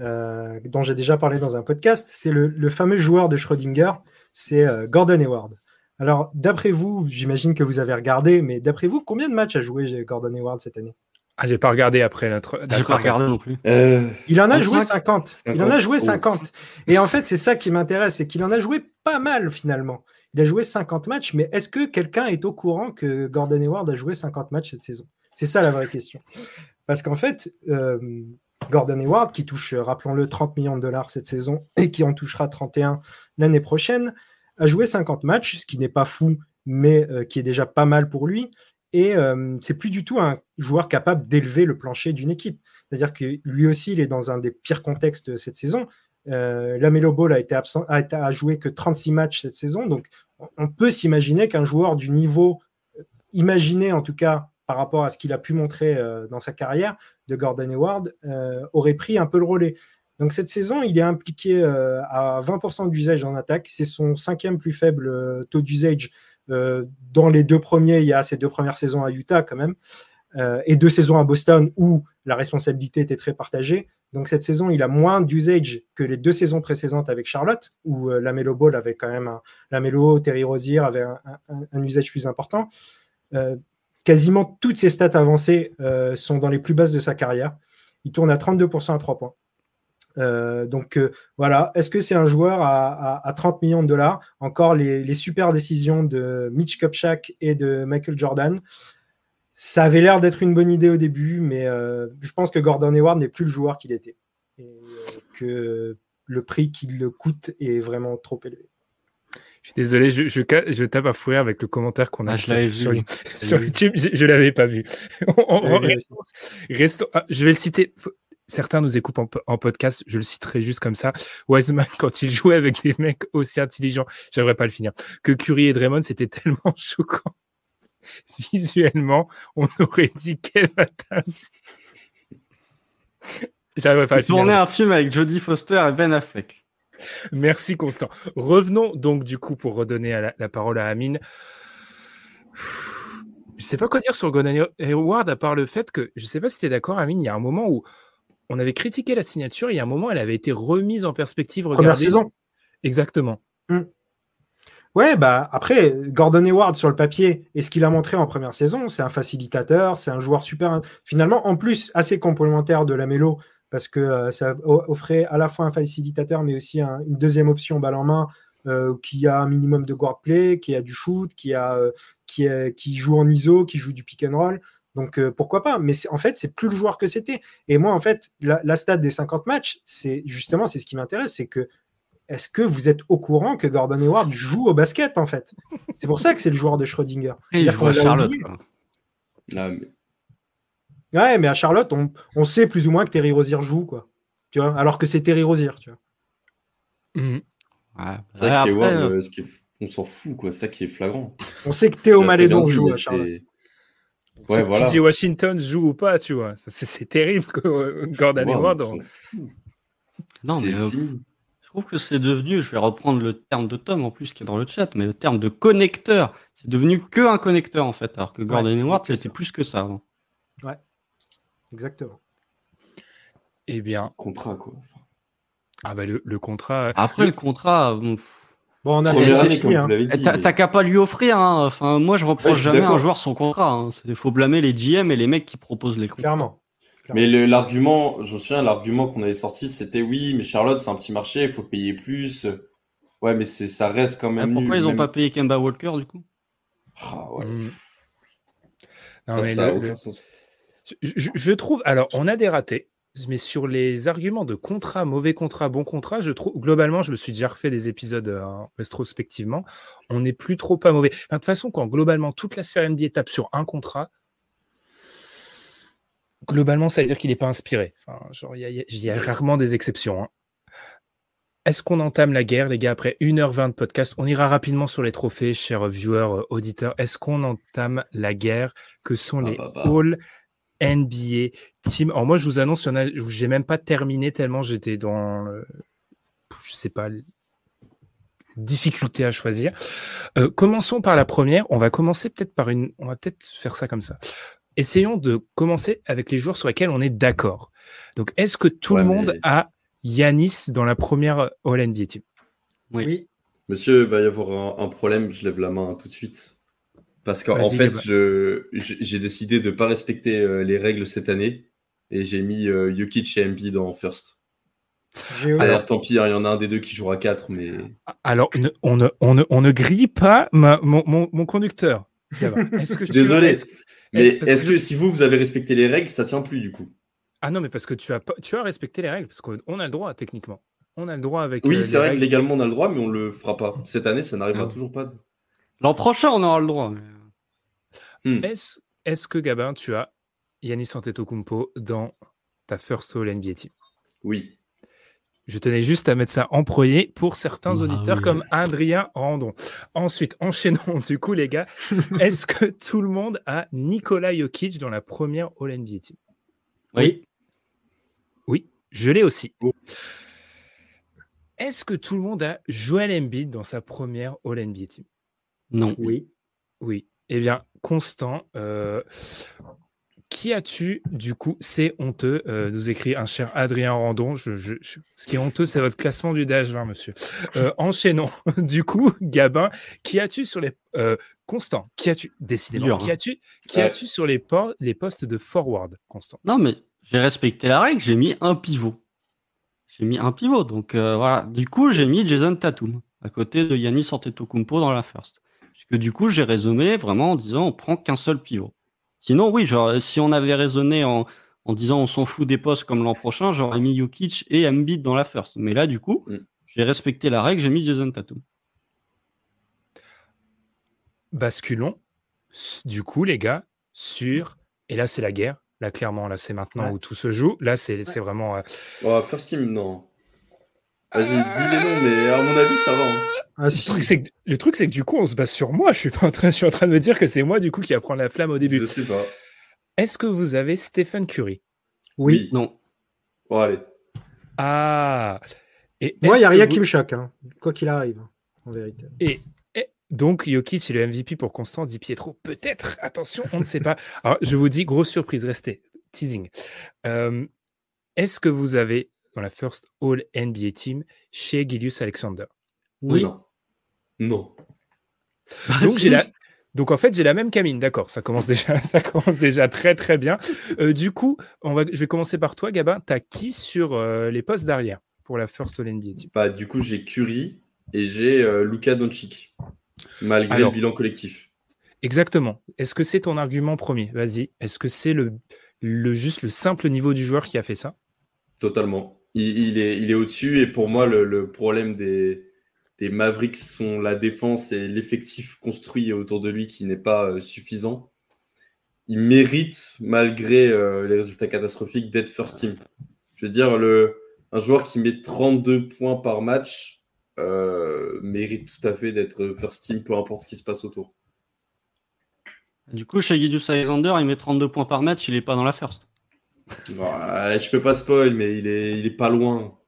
euh, dont j'ai déjà parlé dans un podcast. C'est le, fameux joueur de Schrödinger, c'est euh, Gordon Hayward. Alors, d'après vous, j'imagine que vous avez regardé, mais d'après vous, combien de matchs a joué Gordon Hayward cette année? Ah, j'ai pas regardé après notre. J'ai pas regardé non plus. Euh, il en a joué 50. Il en a joué 50. Et en fait, c'est ça qui m'intéresse, c'est qu'il en a joué pas mal finalement. Il a joué 50 matchs, mais est-ce que quelqu'un est au courant que Gordon Hayward a joué 50 matchs cette saison? C'est ça la vraie question. Parce qu'en fait, euh, Gordon Hayward, qui touche, rappelons-le, 30 millions de dollars cette saison et qui en touchera 31 l'année prochaine, a joué 50 matchs, ce qui n'est pas fou, mais euh, qui est déjà pas mal pour lui. Et euh, c'est plus du tout un joueur capable d'élever le plancher d'une équipe. C'est-à-dire que lui aussi, il est dans un des pires contextes cette saison. Euh, Lamelo Ball a été absent, a, joué que 36 matchs cette saison, donc on peut s'imaginer qu'un joueur du niveau imaginé en tout cas par rapport à ce qu'il a pu montrer euh, dans sa carrière de Gordon Hayward, euh, aurait pris un peu le relais. Donc cette saison, il est impliqué euh, à 20% d'usage en attaque. C'est son cinquième plus faible taux d'usage. dans les deux premiers, il y a ses deux premières saisons à Utah quand même, et deux saisons à Boston où la responsabilité était très partagée. Donc cette saison, il a moins d'usage que les deux saisons précédentes avec Charlotte, où la Melo Ball avait quand même un, la Terry Rozier avait un usage plus important quasiment toutes ses stats avancées euh, sont dans les plus basses de sa carrière. Il tourne à 32% à 3 points. Euh, donc euh, voilà, est-ce que c'est un joueur à, 30 millions de dollars? Encore les, super décisions de Mitch Kupchak et de Michael Jordan. Ça avait l'air d'être une bonne idée au début, mais je pense que Gordon Hayward n'est plus le joueur qu'il était. Et que le prix qu'il le coûte est vraiment trop élevé. Je suis désolé, je, je, tape à fourir avec le commentaire qu'on a ah, sur, sur, YouTube. Je ne l'avais pas vu. Ah, je vais le citer. Certains nous écoutent en, podcast, je le citerai juste comme ça. Wiseman, quand il jouait avec des mecs aussi intelligents, j'aimerais pas le finir, que Curry et Draymond, c'était tellement choquant. Visuellement, on aurait dit Kev Adams. J'arriverai pas à le Tourner finir. un film avec Jodie Foster et Ben Affleck. Merci Constant. Revenons donc du coup pour redonner la, la parole à Amine. Je sais pas quoi dire sur Gordon Hayward à part le fait que je sais pas si tu es d'accord Amine, il y a un moment où on avait critiqué la signature, il y a un moment elle avait été remise en perspective. Première Regardez- saison. Exactement. Ouais, bah après, Gordon Hayward sur le papier, et ce qu'il a montré en première saison, c'est un facilitateur, c'est un joueur super, finalement, en plus, assez complémentaire de la Mélo, parce que euh, ça offrait à la fois un facilitateur, mais aussi un- une deuxième option balle en main, euh, qui a un minimum de guard play, qui a du shoot, qui, a, euh, qui, joue en ISO, qui joue du pick and roll. Donc euh, pourquoi pas? Mais en fait, c'est plus le joueur que c'était. Et moi, en fait, la, la stat des 50 matchs, c'est justement c'est ce qui m'intéresse, c'est que est-ce que vous êtes au courant que Gordon Hayward joue au basket en fait? C'est pour ça que c'est le joueur de Schrödinger. Et il joue à Charlotte. mais- Ouais, mais à Charlotte, on, on sait plus ou moins que Terry Rozier joue quoi. Tu vois, alors que c'est Terry Rozier, tu vois. Mhm. Ouais. C'est vrai Ouais, après, Hayward, euh, euh, ce qui est- on s'en fout, quoi. C'est ça qui est flagrant. On sait que Théo Malédon joue à Charlotte. Ouais, Si voilà. PJ Washington joue ou pas, tu vois. C'est- C'est terrible que euh, Gordon Ouais, Hayward. on non, C'est mais euh, je trouve que c'est devenu, je vais reprendre le terme de Tom en plus qui est dans le chat, mais le terme de connecteur, c'est devenu que un connecteur en fait, alors que Gordon Hayward c'est c'était plus que ça avant. Exactement. Eh bien, Contrat, quoi. Enfin, ah bah le, le contrat. Après le contrat, bon, pff, Bon, on a hein. t'as mais- t'as qu'à pas lui offrir. Hein. Enfin, moi je Ouais, reproche je suis jamais à un joueur son contrat. Hein. Il faut blâmer les GM et les mecs qui proposent les contrats. Clairement. Mais l'argument, je me souviens, l'argument qu'on avait sorti, c'était oui, mais Charlotte, c'est un petit marché, il faut payer plus. Ouais, mais ça reste quand Ah, même. pourquoi nul, ils ont même- pas payé Kemba Walker du coup? Ah, ouais. Mhm. Non, Ça, mais ça le- aucun le- sens. Je, trouve, alors on a des ratés, mais sur les arguments de contrat, mauvais contrat, bon contrat, je trouve, globalement, je me suis déjà refait des épisodes euh, rétrospectivement, on n'est plus trop pas mauvais. Enfin, de toute façon, quand globalement toute la sphère NBA tape sur un contrat, globalement, ça veut dire qu'il n'est pas inspiré. Enfin, genre, il y a- y, y rarement des exceptions. hein. Est-ce qu'on entame la guerre, les gars, après 1h20 de podcast? On ira rapidement sur les trophées, chers viewers, euh, auditeurs. Est-ce qu'on entame la guerre? Que sont Ah les bah bah. All NBA Team Alors moi, je vous annonce, il y en a, j'ai même pas terminé tellement j'étais dans, le- je sais pas, difficulté à choisir. Euh, commençons par la première. On va commencer peut-être par une, on va peut-être faire ça comme ça. Essayons de commencer avec les joueurs sur lesquels on est d'accord. Donc, est-ce que tout Ouais, le monde mais- a Yanis dans la première All NBA Team? Oui. Oui. Monsieur, il va y avoir un, un problème, je lève la main tout de suite. Parce qu'en fait, j'ai décidé de ne pas respecter euh, les règles cette année. Et j'ai mis euh, Jokic et Embiid en first. Alors, tant pis, hein, il y en a un des deux qui jouera 4, mais. Alors, ne- on, ne, on, ne, on ne grille pas ma- mon, mon- mon conducteur. Gabin. Est-ce que tu- Désolé. Mais que est-ce je- que si vous, vous avez respecté les règles, ça tient plus du coup? Ah non, mais parce que tu as, tu as respecté les règles, parce qu'on a le droit, techniquement. On a le droit avec. Oui, euh, c'est vrai que règles. légalement on a le droit, mais on le fera pas. Cette année, ça n'arrivera Ah. toujours pas. L'an prochain, on aura le droit. mais- Hmm. Est-ce est que, Gabin, tu as Yanis Antetokounmpo dans ta first All NBA Team? Oui. Je tenais juste à mettre ça en premier pour certains Ah auditeurs oui. comme Adrien Randon. Ensuite, enchaînons du coup, les gars. Est-ce que tout le monde a Nikola Jokic dans la première All NBA Team? Oui. Oui, je l'ai aussi. Oh. Est-ce que tout le monde a Joel Embiid dans sa première All NBA Team? Non. Oui. Oui. Eh bien, Constant, euh, qui as-tu du coup? C'est honteux, euh, nous écrit un cher Adrien Randon. Je- je- je- Ce qui est honteux, c'est votre classement du DH20, monsieur. Euh, enchaînons. du coup, Gabin, qui as-tu sur les. euh, Constant, qui as-tu Décidément, Dur, qui hein. as-tu qui as-tu sur les, por- les postes de forward, Constant? Non, mais j'ai respecté la règle, j'ai mis un pivot. J'ai mis un pivot. Donc voilà. Du coup, j'ai mis Jason Tatum à côté de Yanis Antetokounmpo dans la first. Puisque du coup, j'ai raisonné vraiment en disant on prend qu'un seul pivot. Sinon, oui, genre, si on avait raisonné en, en disant on s'en fout des postes comme l'an prochain, j'aurais mis Jokic et Embiid dans la first. Mais là, du coup, Mm. j'ai respecté la règle, j'ai mis Jason Tatum. Basculons, du coup, les gars, sur. Et là, c'est la guerre. Là, clairement, là, c'est maintenant Ouais. où tout se joue. Là, c'est c'est vraiment. euh, Oh, first team, non. Vas-y, dis les noms, mais à mon avis, ça va. hein. Ah, Le si. truc, c'est que, le truc, c'est que du coup, on se base sur moi. Je suis, pas en train, je suis en train de me dire que c'est moi, du coup, qui va prendre la flamme au début. Je sais pas. Est-ce que vous avez Stephen Curry Oui. Non. Bon, allez. Ah et Moi, il n'y a rien qui me choque, hein, quoi qu'il arrive, en vérité. Et, donc, Jokic est le MVP pour Constant, dit Pietro. Peut-être, attention, on ne sait pas. Alors, je vous dis, grosse surprise, restez. Teasing. Euh, est-ce que vous avez dans la First All NBA Team chez Gilius Alexander Oui. Non. Donc, j'ai la, donc en fait, j'ai la même camine, d'accord. Ça commence déjà, ça commence déjà très très bien. Euh, du coup, on va, je vais commencer par toi, Gabin. T'as qui sur euh, les postes d'arrière pour la First All NBA bah, Du coup, j'ai Curry et j'ai euh, Luka Doncic, malgré le bilan collectif. Exactement. Est-ce que c'est ton argument premier? Vas-y. Est-ce que c'est le, le, juste le simple niveau du joueur qui a fait ça? Totalement. Il, est, il est au-dessus et pour moi, le problème des, Mavericks sont la défense et l'effectif construit autour de lui qui n'est pas euh, suffisant. Il mérite, malgré euh, les résultats catastrophiques, d'être first team. Je veux dire, le, un joueur qui met 32 points par match euh, mérite tout à fait d'être first team, peu importe ce qui se passe autour. Du coup, chez Gideus Alexander, il met 32 points par match, il n'est pas dans la first. Bah, je peux pas spoil, mais il est, il est pas loin.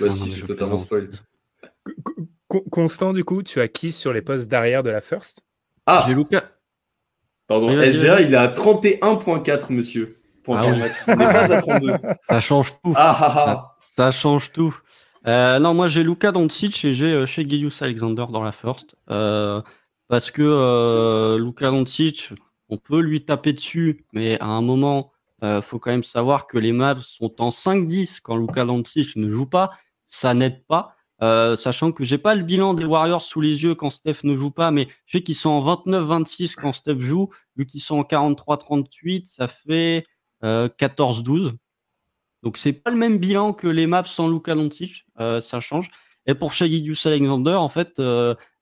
Vas-y, je, je totalement spoil. Constant, du coup, tu as qui sur les postes d'arrière de la first? Ah J'ai Luca. Pardon, SGA, il est à 31.4, monsieur. Ah il n'est pas à 32. Ça change tout. Ah, ah, ah. Ça, change tout. Euh, non, moi j'ai Luca Doncic et j'ai euh, chez Gilius Alexander dans la first. Euh, parce que Luca Doncic, on peut lui taper dessus, mais à un moment, il faut quand même savoir que les Mavs sont en 5-10 quand Luca Doncic ne joue pas. Ça n'aide pas. Euh, sachant que j'ai pas le bilan des Warriors sous les yeux quand Steph ne joue pas, mais je sais qu'ils sont en 29-26 quand Steph joue. Vu qu'ils sont en 43-38, ça fait 14-12. Euh, Donc c'est pas le même bilan que les Mavs sans Luka Doncic, euh, ça change. Et pour Shagidius Alexander, en fait,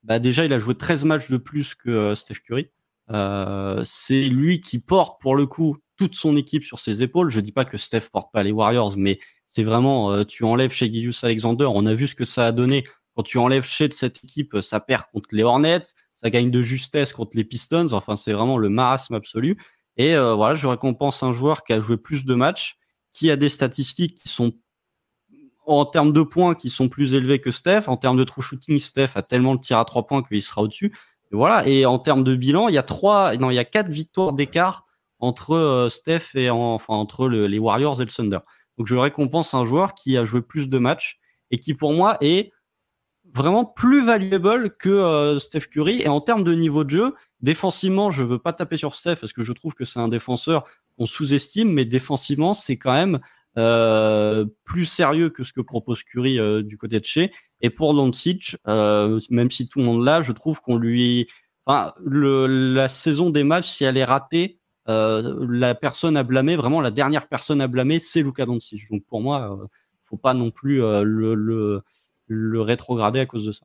bah déjà il a joué 13 matchs de plus que Steph Curry. c'est lui qui porte pour le coup toute son équipe sur ses épaules. Je dis pas que Steph porte pas les Warriors, mais c'est vraiment, euh, tu enlèves chez Gius Alexander, on a vu ce que ça a donné. Quand tu enlèves chez de cette équipe, ça perd contre les Hornets, ça gagne de justesse contre les Pistons. Enfin, c'est vraiment le marasme absolu. Et euh, voilà, je récompense un joueur qui a joué plus de matchs, qui a des statistiques qui sont en termes de points qui sont plus élevés que Steph. En termes de true shooting, Steph a tellement le tir à trois points qu'il sera au-dessus. Voilà. Et en termes de bilan, il y a trois, non, il y a quatre victoires d'écart entre euh, Steph et enfin entre les Warriors et le Thunder. Donc je récompense un joueur qui a joué plus de matchs et qui pour moi est vraiment plus valuable que euh, Steph Curry. Et en termes de niveau de jeu, défensivement, je ne veux pas taper sur Steph parce que je trouve que c'est un défenseur qu'on sous-estime, mais défensivement, c'est quand même euh, plus sérieux que ce que propose Curry du côté de chez. Et pour Doncic, même si tout le monde l'a, je trouve qu'on lui... La saison des matchs, si elle est ratée, euh, la personne à blâmer, vraiment la dernière personne à blâmer, c'est Luca Doncic. Donc pour moi, ne euh, faut pas non plus euh, le, le, rétrograder à cause de ça.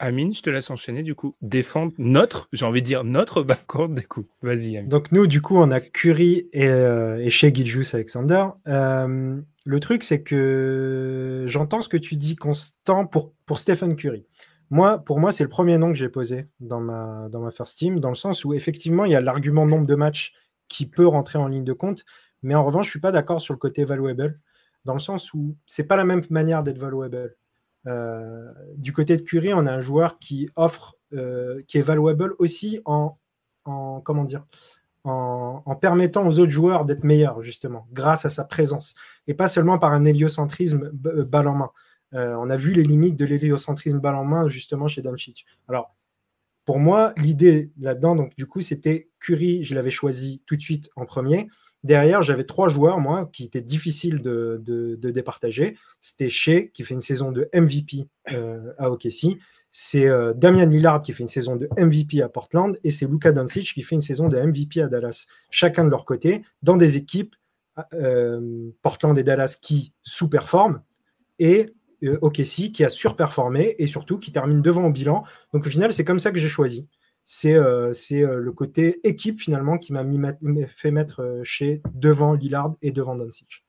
Amine, je te laisse enchaîner du coup. Défendre notre, j'ai envie de dire notre backcourt des coups. Vas-y, Amine. Donc nous, du coup, on a Curry et, et chez Giljus Alexander. le truc, c'est que j'entends ce que tu dis constant pour, pour Stephen Curry. Moi, pour moi, c'est le premier nom que j'ai posé dans ma, dans ma first team, dans le sens où effectivement, il y a l'argument nombre de matchs qui peut rentrer en ligne de compte, mais en revanche, je ne suis pas d'accord sur le côté valuable, dans le sens où c'est pas la même manière d'être valuable. Euh, du côté de Curry, on a un joueur qui offre, euh, qui est valuable aussi en, en comment dire, en, en, permettant aux autres joueurs d'être meilleurs, justement, grâce à sa présence, et pas seulement par un héliocentrisme balle en main. Euh, on a vu les limites de l'héliocentrisme balle en main justement chez Doncic. Alors, pour moi, l'idée là-dedans, donc du coup, c'était Curry, je l'avais choisi tout de suite en premier. Derrière, j'avais trois joueurs, moi, qui étaient difficiles de, départager. C'était Shea, qui fait une saison de MVP euh, à OKC. C'est euh, Damian Lillard, qui fait une saison de MVP à Portland. Et c'est Luka Doncic, qui fait une saison de MVP à Dallas. Chacun de leur côté, dans des équipes, Portland et Dallas, qui sous-performent. Et euh, OKC qui a surperformé et surtout qui termine devant au bilan. Donc au final, c'est comme ça que j'ai choisi. C'est euh, euh, le côté équipe finalement qui m'a fait mettre chez devant Lillard et devant Doncic.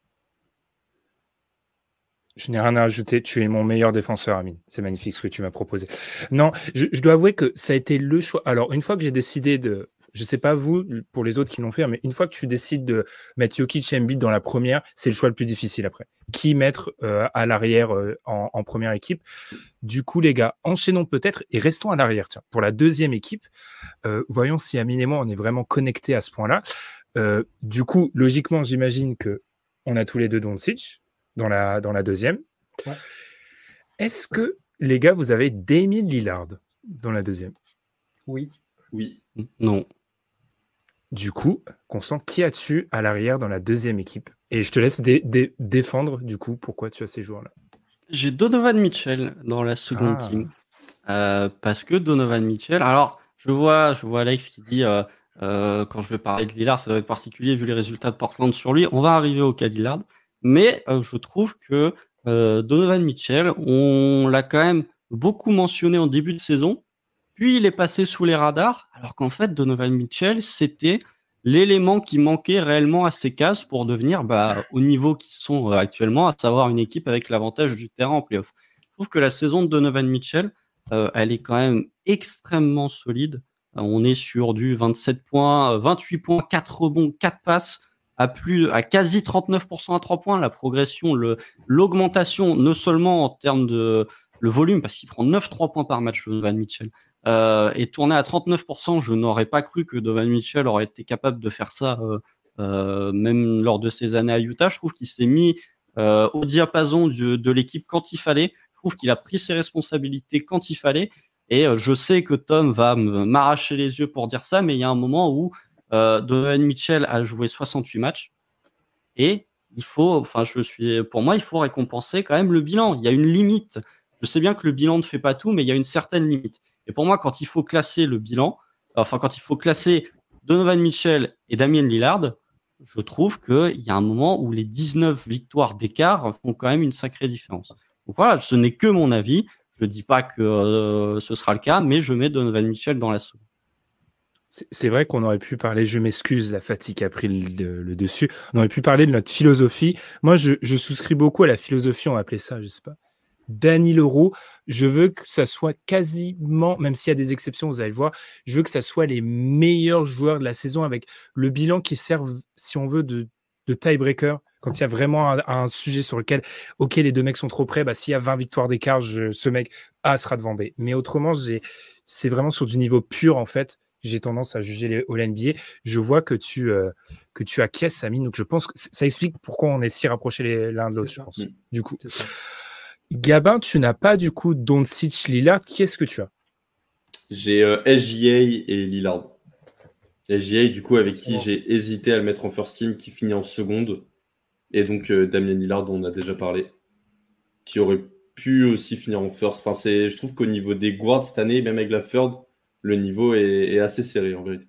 Je n'ai rien à ajouter. Tu es mon meilleur défenseur, Amine. C'est magnifique ce que tu m'as proposé. Non, je, dois avouer que ça a été le choix. Alors, une fois que j'ai décidé de Je sais pas vous, pour les autres qui l'ont fait, mais une fois que tu décides de mettre Jokic et Embiid dans la première, c'est le choix le plus difficile après. Qui mettre euh, à l'arrière euh, en, première équipe? Du coup, les gars, enchaînons peut-être et restons à l'arrière. Tiens, pour la deuxième équipe, euh, voyons si Amine et moi, on est vraiment connectés à ce point-là. du coup, logiquement, j'imagine que on a tous les deux Doncic dans la, dans la deuxième. Est-ce que, les gars, vous avez Damien Lillard dans la deuxième? Oui. Oui. Non. Du coup, Constant, qui as-tu à l'arrière dans la deuxième équipe? Et je te laisse défendre, du coup, pourquoi tu as ces joueurs-là. J'ai Donovan Mitchell dans la seconde ah. team. Euh, parce que Donovan Mitchell. Alors, je vois, je vois Alex qui dit euh, euh, quand je vais parler de Lillard, ça doit être particulier vu les résultats de Portland sur lui. On va arriver au cas de Lillard. Mais je trouve que Donovan Mitchell, on l'a quand même beaucoup mentionné en début de saison. Puis il est passé sous les radars, alors qu'en fait, Donovan Mitchell, c'était l'élément qui manquait réellement à ces cases pour devenir bah, au niveau qu'ils sont euh, actuellement, à savoir une équipe avec l'avantage du terrain en playoff. Je trouve que la saison de Donovan Mitchell, euh, elle est quand même extrêmement solide. Euh, on est sur du 27 points, 28 points, 4 rebonds, 4 passes, à plus, à quasi 39% à 3 points. La progression, l'augmentation, non seulement en termes de le volume, parce qu'il prend 9 3 points par match, Donovan Mitchell, euh, et tourné à 39%, je n'aurais pas cru que Donovan Mitchell aurait été capable de faire ça, euh, euh, même lors de ses années à Utah. Je trouve qu'il s'est mis au diapason de l'équipe quand il fallait. Je trouve qu'il a pris ses responsabilités quand il fallait. Et je sais que Tom va m'arracher les yeux pour dire ça, mais il y a un moment où Donovan Mitchell a joué 68 matchs et il faut, enfin, je suis, pour moi, il faut récompenser quand même le bilan. Il y a une limite. Je sais bien que le bilan ne fait pas tout, mais il y a une certaine limite. Et pour moi, quand il faut classer le bilan, enfin, quand il faut classer Donovan Mitchell et Damien Lillard, je trouve qu'il y a un moment où les 19 victoires d'écart font quand même une sacrée différence. Donc voilà, ce n'est que mon avis. Je ne dis pas que euh, ce sera le cas, mais je mets Donovan Mitchell dans la soupe. C'est vrai qu'on aurait pu parler, je m'excuse, la fatigue a pris le, dessus. On aurait pu parler de notre philosophie. Moi, je, souscris beaucoup à la philosophie, on va appeler ça, je sais pas, Dany Leroux. Je veux que ça soit quasiment, même s'il y a des exceptions, vous allez le voir, je veux que ça soit les meilleurs joueurs de la saison avec le bilan qui serve, si on veut, de, de tiebreaker. Quand il y a vraiment un, sujet sur lequel, OK, les deux mecs sont trop près, bah, s'il y a 20 victoires d'écart, ce mec A sera devant B. Mais autrement, c'est vraiment sur du niveau pur, en fait. J'ai tendance à juger les All NBA. Je vois que tu, euh, que tu acquiesces, Amine. Donc, je pense que ça explique pourquoi on est si rapprochés l'un de l'autre, je pense. Du coup. Gabin, tu n'as pas du coup Doncic Lillard. Qui est-ce que tu as? J'ai euh, SGA et Lillard. SGA, du coup, avec qui j'ai hésité à le mettre en first team, qui finit en seconde. Et donc euh, Damien Lillard, dont on a déjà parlé, qui aurait pu aussi finir en first. Enfin, je trouve qu'au niveau des guards cette année, même avec la third, le niveau est, assez serré en vérité.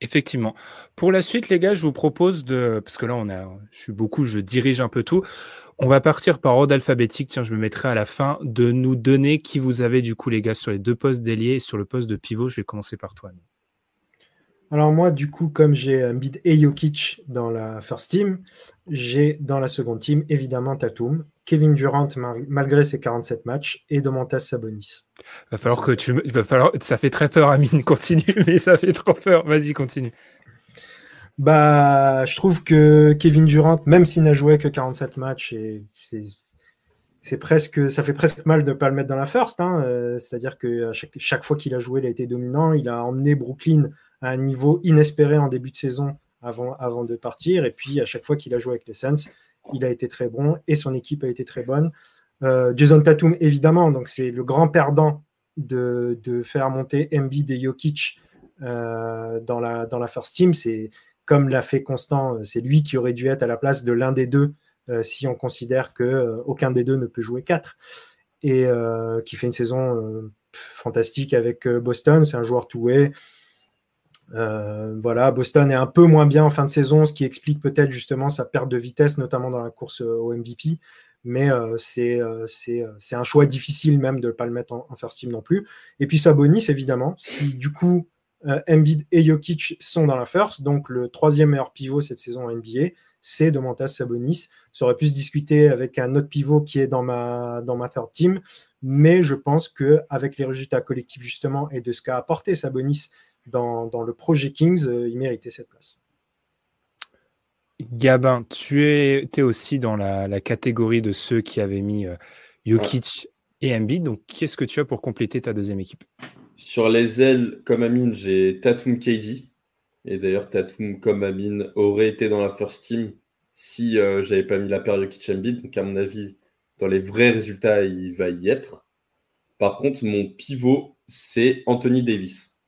Effectivement. Pour la suite, les gars, je vous propose de. Parce que là, on a. Je suis beaucoup, je dirige un peu tout. On va partir par ordre alphabétique. Tiens, je me mettrai à la fin de nous donner qui vous avez du coup, les gars, sur les deux postes d'ailier et sur le poste de pivot. Je vais commencer par toi. Alors moi, du coup, comme j'ai Embiid et Jokic dans la first team, j'ai dans la seconde team évidemment Tatum, Kevin Durant malgré ses 47 matchs et Domantas Sabonis. Va falloir que tu, va falloir, ça fait très peur, Amine, continue, mais ça fait trop peur. Vas-y, continue. Bah, je trouve que Kevin Durant, même s'il n'a joué que 47 matchs, c'est presque, ça fait presque mal de ne pas le mettre dans la first. Hein. Euh, c'est-à-dire que chaque, fois qu'il a joué, il a été dominant. Il a emmené Brooklyn à un niveau inespéré en début de saison avant, avant de partir. Et puis, à chaque fois qu'il a joué avec les Suns, il a été très bon et son équipe a été très bonne. Euh, Jason Tatum, évidemment, donc c'est le grand perdant de, faire monter Embiid et Jokic euh, dans, la, dans la first team. C'est comme l'a fait Constant, euh, c'est lui qui aurait dû être à la place de l'un des deux euh, si on considère que euh, aucun des deux ne peut jouer quatre et qui fait une saison fantastique avec Boston. C'est un joueur tout-way. voilà, Boston est un peu moins bien en fin de saison, ce qui explique peut-être justement sa perte de vitesse, notamment dans la course au MVP. Mais c'est un choix difficile même de ne pas le mettre en, en, first team non plus. Et puis Sabonis, évidemment, si du coup Embiid et Jokic sont dans la first, donc le troisième meilleur pivot cette saison en NBA, c'est Domantas Sabonis. Ça aurait pu se discuter avec un autre pivot qui est dans ma, third team, mais je pense qu'avec les résultats collectifs justement et de ce qu'a apporté Sabonis dans, dans, le projet Kings, il méritait cette place. Gabin, tu étais aussi dans la, catégorie de ceux qui avaient mis Jokic et Embiid. Donc, qu'est-ce que tu as pour compléter ta deuxième équipe? Sur les ailes, comme Amine, j'ai Tatum KD. Et d'ailleurs, Tatum, comme Amine, aurait été dans la first team si euh, j'avais pas mis la paire Jokic. Donc, à mon avis, dans les vrais résultats, il va y être. Par contre, mon pivot, c'est Anthony Davis.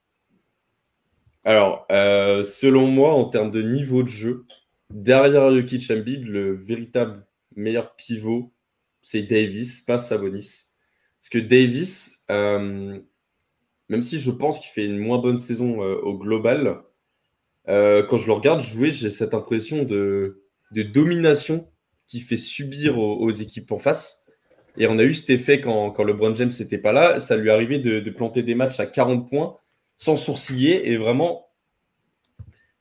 Alors, euh, selon moi, en termes de niveau de jeu, derrière Jokic Embiid, le véritable meilleur pivot, c'est Davis, pas Sabonis. Parce que Davis, euh, même si je pense qu'il fait une moins bonne saison euh, au global, euh, quand je le regarde jouer, j'ai cette impression de, domination qui fait subir aux, équipes en face. Et on a eu cet effet quand, quand LeBron James n'était pas là. Ça lui arrivait de, planter des matchs à 40 points sans sourciller. Et vraiment,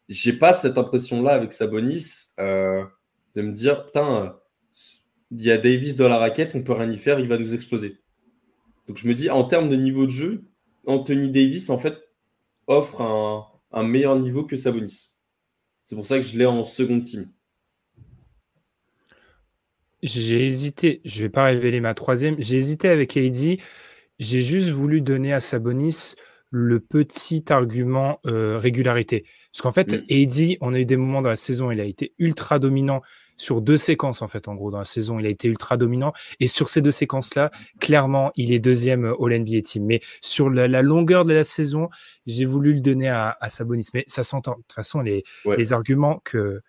j'ai pas cette impression-là avec Sabonis de me dire, putain, il y a Davis dans la raquette, on peut rien y faire, il va nous exploser. Donc je me dis, en termes de niveau de jeu, Anthony Davis, en fait, offre un, meilleur niveau que Sabonis. C'est pour ça que je l'ai en seconde team. J'ai hésité, je vais pas révéler ma troisième, j'ai hésité avec AD, j'ai juste voulu donner à Sabonis le petit argument euh, régularité. Parce qu'en fait, mm. on a eu des moments dans la saison, il a été ultra dominant sur deux séquences, en fait, en gros, dans la saison. Il a été ultra dominant. Et sur ces deux séquences-là, clairement, il est deuxième All NBA Team. Mais sur la, longueur de la saison, j'ai voulu le donner à, Sabonis. Mais ça s'entend. De toute façon, les, les arguments que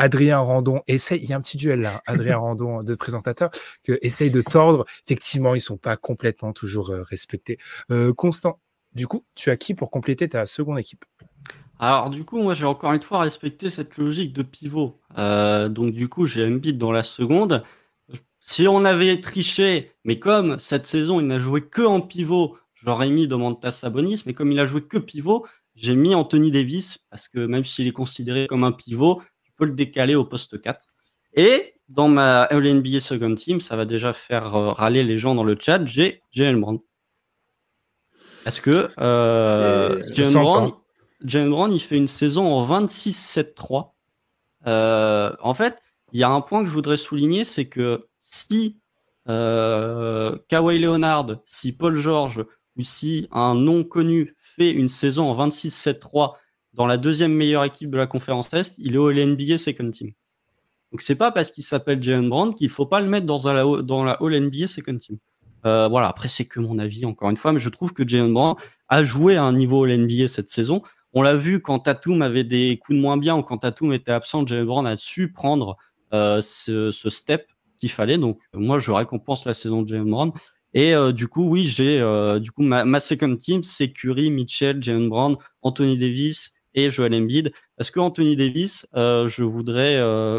Adrien Randon essaye, il y a un petit duel là, Adrien Randon de présentateur, que essaye de tordre. Effectivement, ils sont pas complètement toujours euh, respectés. Euh, Constant, du coup, tu as qui pour compléter ta seconde équipe? Alors du coup, moi j'ai encore une fois respecté cette logique de pivot. Euh, donc du coup, j'ai Embiid dans la seconde. Si on avait triché, mais comme cette saison il n'a joué que en pivot, j'aurais mis Domantas Sabonis, mais comme il a joué que pivot, j'ai mis Anthony Davis parce que même s'il est considéré comme un pivot, tu peux le décaler au poste 4. Et dans ma NBA Second Team, ça va déjà faire euh, râler les gens dans le chat, j'ai Jalen Brown. Parce que euh, Jalen Brown, Jalen Brown, il fait une saison en 26-7-3. Euh, en fait, il y a un point que je voudrais souligner, c'est que si euh, Kawhi Leonard, si Paul George ou si un non connu fait une saison en 26-7-3 dans la deuxième meilleure équipe de la conférence Est, il est au NBA Second Team. Donc c'est pas parce qu'il s'appelle Jalen Brown qu'il faut pas le mettre dans la, All NBA Second Team. Euh, voilà, après c'est que mon avis encore une fois, mais je trouve que Jalen Brown a joué à un niveau All NBA cette saison. On l'a vu quand Tatum avait des coups de moins bien ou quand Tatum était absent, Jalen Brown a su prendre euh, ce, step qu'il fallait. Donc moi, je récompense la saison de Jalen Brown. Et euh, du coup, oui, j'ai euh, du coup ma, second team, c'est Curry, Mitchell, Jalen Brown, Anthony Davis et Joel Embiid. Parce que Anthony Davis, je voudrais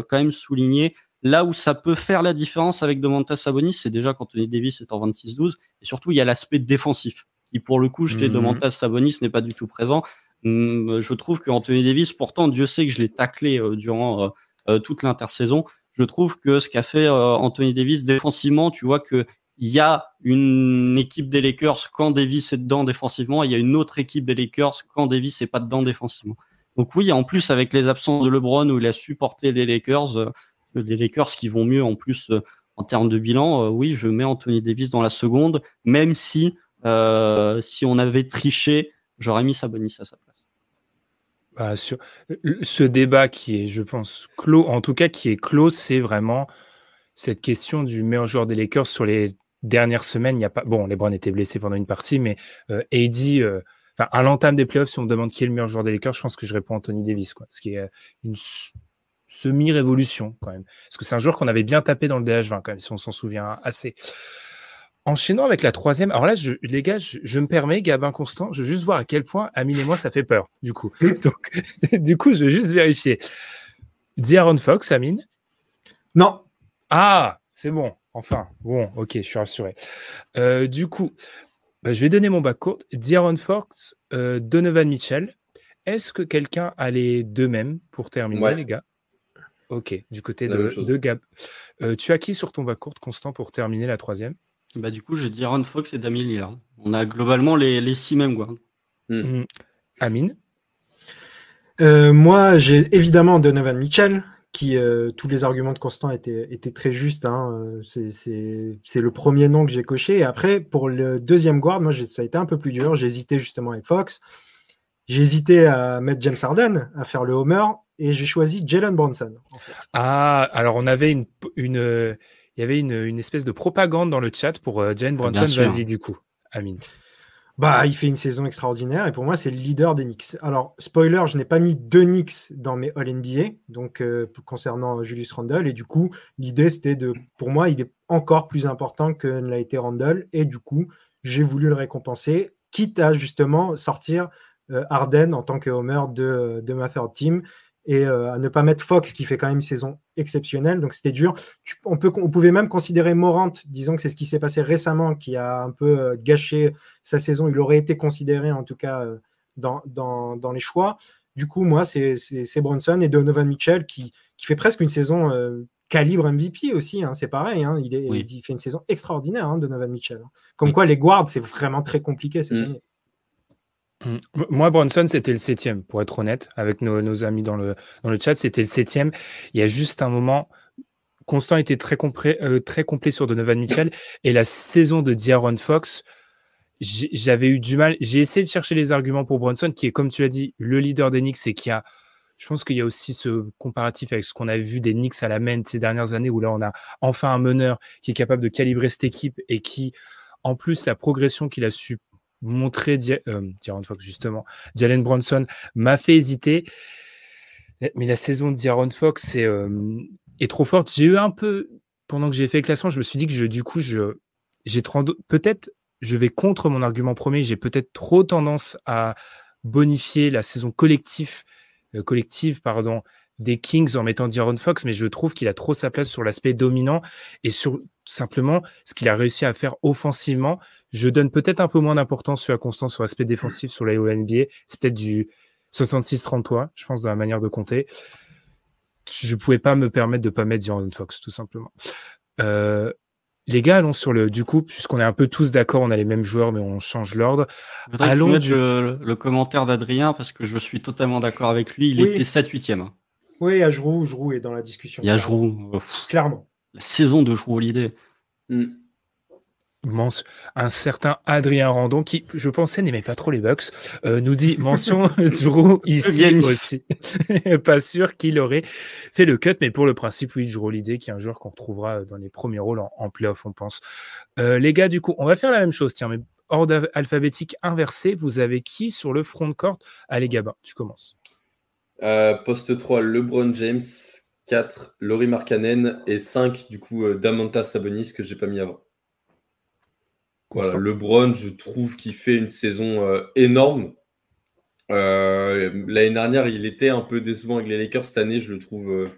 quand même souligner là où ça peut faire la différence avec Domantas Sabonis, c'est déjà quand Anthony Davis est en 26-12. Et surtout, il y a l'aspect défensif qui, pour le coup, chez mmh. Domantas Sabonis n'est pas du tout présent. Hum, je trouve qu'Anthony Davis, pourtant, Dieu sait que je l'ai taclé euh, durant euh, euh, toute l'intersaison. Je trouve que ce qu'a fait Anthony Davis défensivement, tu vois que il y a une équipe des Lakers quand Davis est dedans défensivement, il y a une autre équipe des Lakers quand Davis est pas dedans défensivement. Donc oui, en plus avec les absences de LeBron où il a supporté les Lakers, les Lakers qui vont mieux en plus en termes de bilan, oui, je mets Anthony Davis dans la seconde, même si si on avait triché, j'aurais mis Sabonis à sa place. Bah, sur ce débat qui est, je pense, clos, en tout cas qui est clos, c'est vraiment cette question du meilleur joueur des Lakers sur les dernières semaines. Il y a pas, bon, LeBron était blessé pendant une partie, mais euh, euh, enfin, à l'entame des playoffs, si on me demande qui est le meilleur joueur des Lakers, je pense que je réponds Anthony Davis, quoi. Ce qui est euh, une semi-révolution, quand même. Parce que c'est un joueur qu'on avait bien tapé dans le DH20, quand même, si on s'en souvient assez. Enchaînant avec la troisième, alors là, je, les gars, je, me permets, Gabin Constant, je veux juste voir à quel point Amine et moi, ça fait peur, du coup. Donc, du coup, je veux juste vérifier. D'Aaron Fox, Amine? Non. Ah, c'est bon, enfin. Bon, ok, je suis rassuré. Euh, du coup, bah, je vais donner mon bac court. D'Aaron Fox, euh, Donovan Mitchell. Est-ce que quelqu'un a les deux mêmes pour terminer, les gars? Ok, du côté de, Gab. Euh, tu as qui sur ton bac court, Constant, pour terminer la troisième? Bah, du coup, j'ai dit Aaron Fox et Damien Lillard. On a globalement les, les six mêmes guards. Hmm. Hmm. Amine euh, Moi, j'ai évidemment Donovan Mitchell, qui euh, tous les arguments de Constant étaient, étaient très justes. Hein. C'est le premier nom que j'ai coché. Et après, pour le deuxième guard, moi, ça a été un peu plus dur. J'ai hésité justement avec Fox. J'ai hésité à mettre James Harden, à faire le homer, et j'ai choisi Jalen Bronson. Ah, alors on avait une, une, il y avait une, une, espèce de propagande dans le chat pour euh, Jalen Bronson. Vas-y du coup, Amine. Bah, il fait une saison extraordinaire et pour moi, c'est le leader des Knicks. Alors, spoiler, je n'ai pas mis deux Knicks dans mes All-NBA, donc euh, concernant Julius Randle. Et du coup, l'idée, c'était de, pour moi, il est encore plus important que ne l'a été Randle. Et du coup, j'ai voulu le récompenser, quitte à justement sortir euh, Arden en tant que Homer de, de ma third team et euh, à ne pas mettre Fox qui fait quand même une saison exceptionnelle. Donc c'était dur. on, peut, on pouvait même considérer Morant, disons que c'est ce qui s'est passé récemment, qui a un peu euh, gâché sa saison. Il aurait été considéré en tout cas dans, dans, dans, les choix. Du coup, moi, c'est Bronson et Donovan Mitchell qui, qui fait presque une saison calibre MVP aussi. Hein, c'est pareil. Hein. il, est, il, fait une saison extraordinaire, hein, Donovan Mitchell. Comme quoi, les guards, c'est vraiment très compliqué cette mm. année. Moi, Bronson, c'était le septième, pour être honnête, avec nos, amis dans le, dans le chat, c'était le septième. Il y a juste un moment, Constant était très, complet, euh, très complet sur Donovan Mitchell, et la saison de D'Aaron Fox, j'avais eu du mal. J'ai essayé de chercher les arguments pour Bronson, qui est, comme tu l'as dit, le leader des Knicks, et qui a, je pense qu'il y a aussi ce comparatif avec ce qu'on a vu des Knicks à la main ces dernières années, où là, on a enfin un meneur qui est capable de calibrer cette équipe et qui, en plus, la progression qu'il a su montrer euh, Fox justement, Jalen Bronson m'a fait hésiter. Mais la saison de D'Aaron Fox est, euh, est trop forte. J'ai eu un peu, pendant que j'ai fait le classement, je me suis dit que du coup, j'ai peut-être, je vais contre mon argument premier. J'ai peut-être trop tendance à bonifier la saison collective, euh, collective pardon, des Kings en mettant D'Aaron Fox, mais je trouve qu'il a trop sa place sur l'aspect dominant et sur simplement ce qu'il a réussi à faire offensivement. Je donne peut-être un peu moins d'importance sur la constance sur l'aspect défensif sur la NBA. C'est peut-être du 66-33, je pense, dans la manière de compter. Je pouvais pas me permettre de pas mettre D'Aaron Fox, tout simplement. Euh, les gars, allons sur le du coup, puisqu'on est un peu tous d'accord, on a les mêmes joueurs, mais on change l'ordre. Allons du... le, le, commentaire d'Adrien parce que je suis totalement d'accord avec lui. Il était 7-8e. Oui, il y a Jrou, est dans la discussion. Il y a Jrou. Clairement. La saison de Jrou Holiday. Mm. Un certain Adrien Randon, qui, je pensais, n'aimait pas trop les Bucks, euh, nous dit mention Jrou ici aussi. pas sûr qu'il aurait fait le cut, mais pour le principe, oui, Jrou Holiday, qui est un joueur qu'on retrouvera dans les premiers rôles en, en playoff, on pense. Euh, les gars, du coup, on va faire la même chose, tiens, mais ordre alphabétique inversé, vous avez qui sur le front de court? Allez, Gabin, tu commences. Euh, poste 3, LeBron James. 4, Laurie Markkanen. Et 5, du coup, euh, Damanta Sabonis, que j'ai pas mis avant. Voilà, LeBron, je trouve qu'il fait une saison euh, énorme. L'année dernière, il était un peu décevant avec les Lakers. Cette année, je le trouve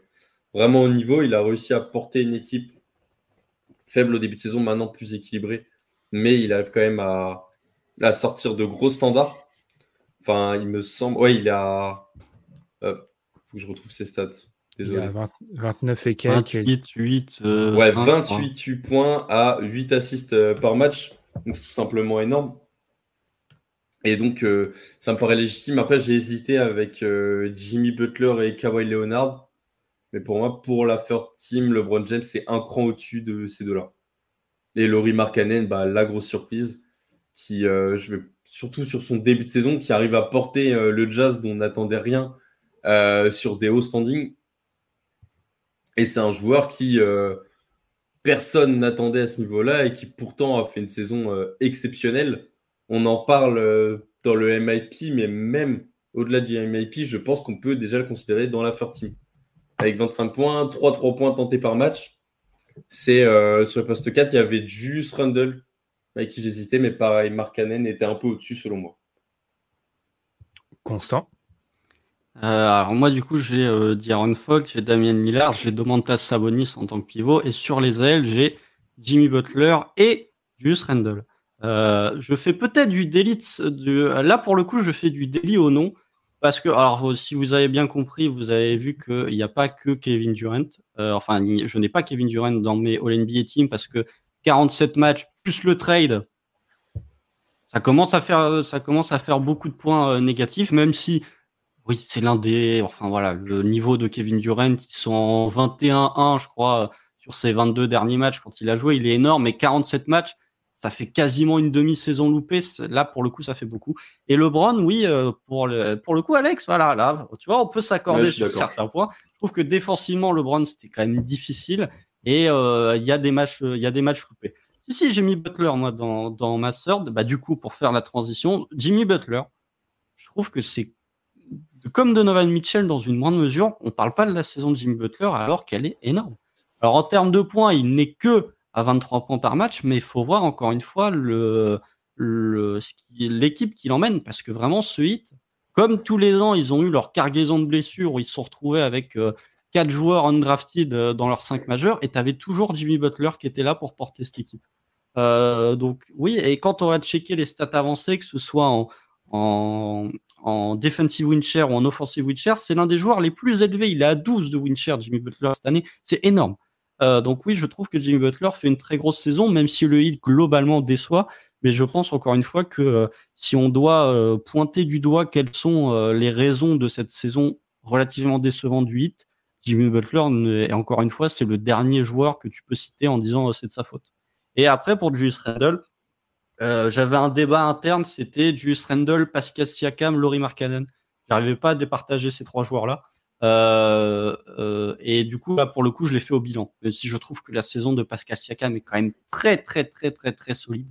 vraiment au niveau. Il a réussi à porter une équipe faible au début de saison, maintenant plus équilibrée. Mais il arrive quand même à, à sortir de gros standards. Enfin, il me semble. Ouais, il a faut que je retrouve ses stats. Désolé. 29 et quelques. 28, 8. Euh, ouais, 28 points à 8 assists euh, par match. Donc, tout simplement énorme. Et donc, euh, ça me paraît légitime. Après, j'ai hésité avec Jimmy Butler et Kawhi Leonard. Mais pour moi, pour la third team, LeBron James, c'est un cran au-dessus de ces deux-là. Et Laurie Markkanen, bah, la grosse surprise, qui, je vais surtout sur son début de saison, qui arrive à porter le jazz dont on n'attendait rien euh, sur des hauts standings. Et c'est un joueur qui euh, personne n'attendait à ce niveau-là et qui pourtant a fait une saison euh, exceptionnelle. On en parle dans le MIP, mais même au-delà du MIP, je pense qu'on peut déjà le considérer dans la 30 team. Avec 25 points, 3-3 points tentés par match. C'est sur le poste 4, il y avait juste Rundle avec qui j'hésitais, mais pareil, Mark Cannon était un peu au-dessus selon moi. Constant euh, alors moi du coup j'ai euh, D'Aaron Fox, j'ai Damien Lillard, j'ai Domantas Sabonis en tant que pivot et sur les ailes j'ai Jimmy Butler et Julius Randle. Euh, je fais peut-être du délit de... là pour le coup je fais du délit au nom parce que alors si vous avez bien compris vous avez vu qu'il n'y a pas que Kevin Durant euh, enfin je n'ai pas Kevin Durant dans mes All NBA team parce que 47 matchs plus le trade ça commence à faire, ça commence à faire beaucoup de points négatifs, même si oui, c'est l'un des. Enfin voilà, le niveau de Kevin Durant, ils sont en 21-1, je crois, sur ses 22 derniers matchs quand il a joué. Il est énorme, mais 47 matchs, ça fait quasiment une demi-saison loupée. Là, pour le coup, ça fait beaucoup. Et LeBron, oui, euh, pour le, pour le coup, Alex, voilà, là, tu vois, on peut s'accorder sur certains points. Je trouve que défensivement, LeBron, c'était quand même difficile. Et euh, il y a des matchs, il y a des matchs loupés. Si, si, j'ai mis Butler, moi, dans, dans ma third. Bah, du coup, pour faire la transition, Jimmy Butler, je trouve que c'est comme Donovan Mitchell dans une moindre mesure, on ne parle pas de la saison de Jimmy Butler alors qu'elle est énorme. Alors en termes de points, il n'est que à 23 points par match, mais il faut voir encore une fois l'équipe qui l'emmène, parce que vraiment ce hit, comme tous les ans, ils ont eu leur cargaison de blessures où ils se sont retrouvés avec euh, quatre joueurs undrafted euh, dans leurs cinq majeurs, et tu avais toujours Jimmy Butler qui était là pour porter cette équipe. Euh, donc oui, et quand on va checker les stats avancées, que ce soit en, en defensive win share ou en offensive win share, c'est l'un des joueurs les plus élevés. Il est à 12 de win share, Jimmy Butler, cette année. C'est énorme. Euh, donc oui, je trouve que Jimmy Butler fait une très grosse saison, même si le hit globalement déçoit. Mais je pense encore une fois que euh, si on doit euh, pointer du doigt quelles sont les raisons de cette saison relativement décevante du hit, Jimmy Butler, et encore une fois, c'est le dernier joueur que tu peux citer en disant c'est de sa faute. Et après, pour Julius Randle, j'avais un débat interne, c'était Julius Randle, Pascal Siakam, Laurie Markkanen. J'arrivais pas à départager ces trois joueurs-là. Euh, euh, et du coup, pour le coup, je l'ai fait au bilan. Même si je trouve que la saison de Pascal Siakam est quand même très, très, très, très, très solide.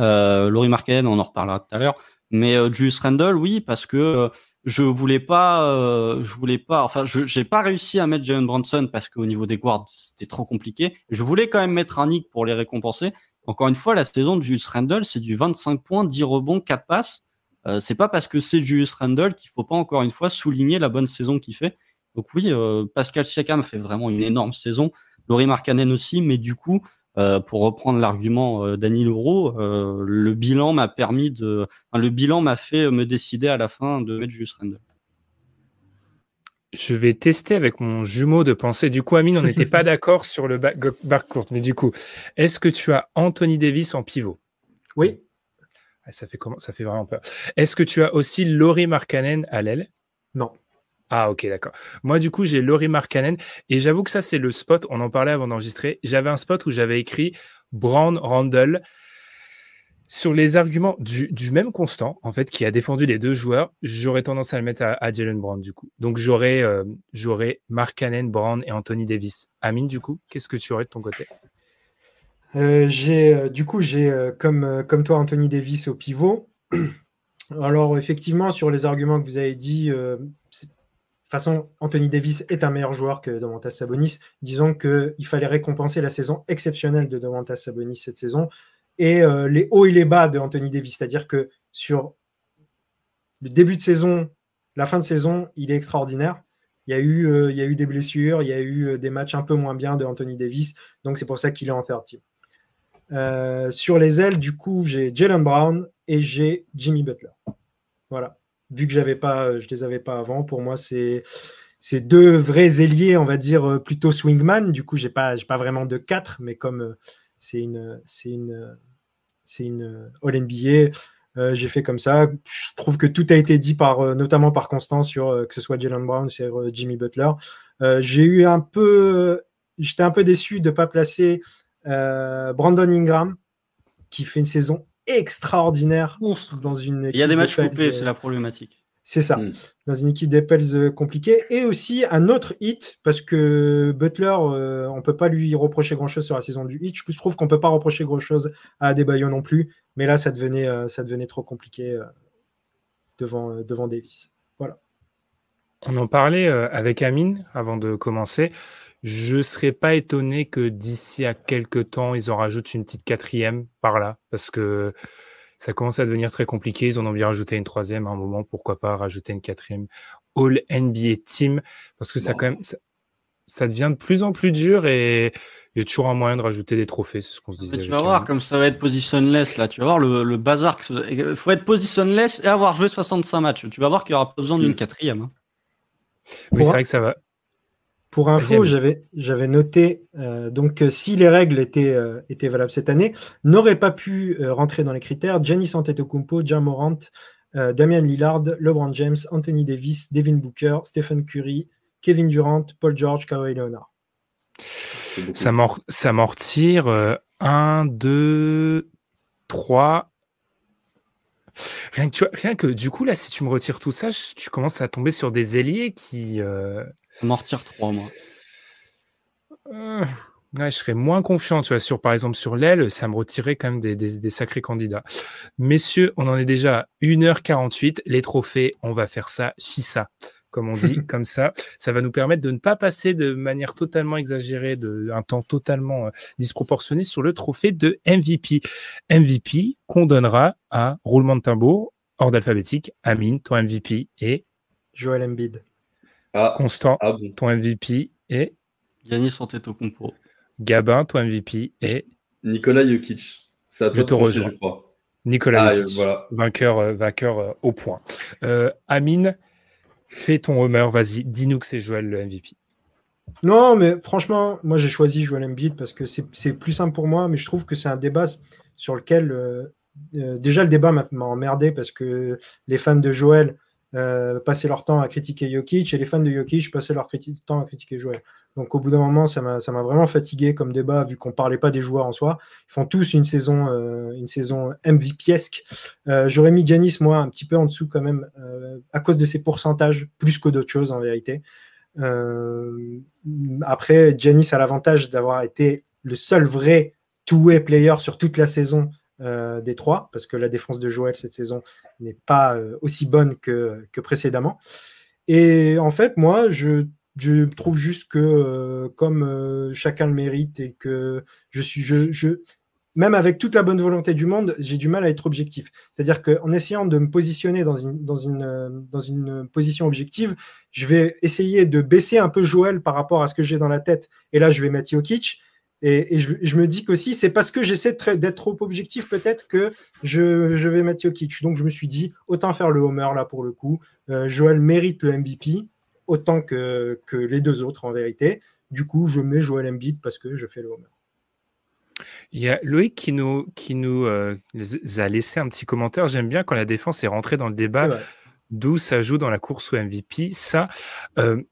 Euh, Laurie Markkanen, on en reparlera tout à l'heure. Mais euh, Julius Randle, oui, parce que euh, je voulais pas, je voulais pas, enfin, je j'ai pas réussi à mettre Jalen Bronson parce qu'au niveau des guards, c'était trop compliqué. Je voulais quand même mettre un Nick pour les récompenser. Encore une fois, la saison de Julius Randle, c'est du 25 points, 10 rebonds, 4 passes. Euh, c'est pas parce que c'est Julius Randle qu'il faut pas encore une fois souligner la bonne saison qu'il fait. Donc oui, euh, Pascal Siakam fait vraiment une énorme saison. Laurie Markkanen aussi, mais du coup, euh, pour reprendre l'argument euh, d'Annie Leroux, le bilan m'a permis de, le bilan m'a fait me décider à la fin de mettre Julius Randle. Je vais tester avec mon jumeau de pensée. Du coup, Amine, on n'était pas d'accord sur le court, mais du coup, est-ce que tu as Anthony Davis en pivot? Oui. Ah, ça fait comment Ça fait vraiment peur. Est-ce que tu as aussi Laurie Markkanen à l'aile? Non. Ah ok d'accord. Moi du coup j'ai Laurie Markkanen et j'avoue que ça c'est le spot, on en parlait avant d'enregistrer, j'avais un spot où j'avais écrit Brown Randall sur les arguments du, même constant en fait qui a défendu les deux joueurs, j'aurais tendance à le mettre à, Jalen Brown du coup. Donc j'aurais euh, j'aurais Markkanen, Brown et Anthony Davis. Amine du coup, qu'est-ce que tu aurais de ton côté? Euh, euh, du coup, j'ai comme, comme toi Anthony Davis au pivot. Alors, effectivement, sur les arguments que vous avez dit, de toute façon, Anthony Davis est un meilleur joueur que Domantas Sabonis. Disons qu'il fallait récompenser la saison exceptionnelle de Domantas Sabonis cette saison et les hauts et les bas de Anthony Davis. C'est-à-dire que sur le début de saison, la fin de saison, il est extraordinaire. Il y, a eu, il y a eu des blessures, il y a eu des matchs un peu moins bien de Anthony Davis. Donc, c'est pour ça qu'il est en third team. Euh, sur les ailes, du coup, j'ai Jalen Brown et j'ai Jimmy Butler. Voilà. Vu que j'avais pas, je les avais pas avant, pour moi, c'est deux vrais ailiers, on va dire euh, plutôt swingman. Du coup, j'ai pas, pas vraiment de 4, mais comme euh, c'est une, c'est une, c'est une All NBA, j'ai fait comme ça. Je trouve que tout a été dit par, notamment par Constant sur que ce soit Jalen Brown, sur Jimmy Butler. j'ai eu un peu, j'étais un peu déçu de pas placer euh, Brandon Ingram, qui fait une saison extraordinaire dans une. Il y a des matchs coupés, c'est la problématique. C'est ça, hmm. dans une équipe d'Apples euh, compliquée. Et aussi un autre hit, parce que Butler, euh, on ne peut pas lui reprocher grand-chose sur la saison du hit. Je trouve qu'on ne peut pas reprocher grand-chose à Adebayo non plus. Mais là, ça devenait, ça devenait trop compliqué devant, devant Davis. Voilà. On en parlait avec Amine avant de commencer. Je ne serais pas étonné que d'ici à quelques temps, ils en rajoutent une petite quatrième par là, parce que ça commence à devenir très compliqué. Ils en ont bien rajouté une troisième à un moment. Pourquoi pas rajouter une quatrième? All NBA Team Parce que ça, quand même, ça, devient de plus en plus dur et il y a toujours un moyen de rajouter des trophées. C'est ce qu'on se disait. tu vas voir comme ça va être positionless là. Tu vas voir le, bazar. Il faut être positionless et avoir joué 65 matchs. Tu vas voir qu'il n'y aura pas besoin d'une mm. quatrième. Hein. Oui, c'est vrai que ça va. Pour info, j'avais, j'avais noté euh, donc si les règles étaient, étaient valables cette année, n'aurait pas pu rentrer dans les critères Giannis Antetokounmpo, Jam Morant, Damian Lillard, LeBron James, Anthony Davis, Devin Booker, Stephen Curry, Kevin Durant, Paul George, Kawhi Leonard. Ça, m'en retire 1, 2, 3. Rien que, rien que du coup, là, si tu me retires tout ça, tu commences à tomber sur des ailiers qui. Euh... M'en retire 3, moi. Euh, je serais moins confiant, tu vois, sur, par exemple, sur l'aile, ça me retirait quand même des, des, sacrés candidats. Messieurs, on en est déjà à 1h48. Les trophées, on va faire ça, FISA comme on dit, comme ça. Ça va nous permettre de ne pas passer de manière totalement exagérée, de un temps totalement euh, disproportionné sur le trophée de MVP. MVP qu'on donnera à roulement de tambour, ordre alphabétique, Amine, ton MVP et Joël Embiid. Ah, Constant, ah ton MVP et Yannis Antetokounmpo. Gabin, ton MVP et Nicolas Jokic. C'est à toi de je crois. Nicolas ah, Jokic, vainqueur, euh, vainqueur euh, au point. Amine, Fais ton Homer, vas-y, dis-nous que c'est Joël le MVP. Non, mais franchement, moi j'ai choisi Joël Embiid parce que c'est plus simple pour moi, mais je trouve que c'est un débat sur lequel euh, euh, déjà le débat m'a emmerdé parce que les fans de Joël euh, passaient leur temps à critiquer Jokic et les fans de Jokic passaient leur temps à critiquer Joël. Donc au bout d'un moment, ça m'a vraiment fatigué comme débat, vu qu'on parlait pas des joueurs en soi. Ils font tous une saison, euh, une saison MVPesque. Euh, J'aurais mis Giannis, moi, un petit peu en dessous quand même, euh, à cause de ses pourcentages, plus que d'autres choses en vérité. Euh, après, Giannis a l'avantage d'avoir été le seul vrai two-way player sur toute la saison des trois, parce que la défense de Joël cette saison n'est pas aussi bonne que, que précédemment. Et en fait, moi, je je trouve juste que euh, comme euh, chacun le mérite et que je suis, je, je, même avec toute la bonne volonté du monde, j'ai du mal à être objectif. C'est-à-dire qu'en essayant de me positionner dans une, dans, une, euh, dans une position objective, je vais essayer de baisser un peu Joël par rapport à ce que j'ai dans la tête. Et là, je vais mettre Jokic. Et, et je, je, me dis qu'aussi, c'est parce que j'essaie d'être trop objectif peut-être que je, je, vais mettre Jokic. Donc je me suis dit, autant faire le homer là pour le coup. Joël mérite le MVP autant que, que, les deux autres en vérité. Du coup, je mets Joel Embiid parce que je fais le homer. Il y a Loïc qui nous, qui nous euh, a laissé un petit commentaire. J'aime bien quand la défense est rentrée dans le débat, d'où ça joue dans la course au MVP. Ça, euh,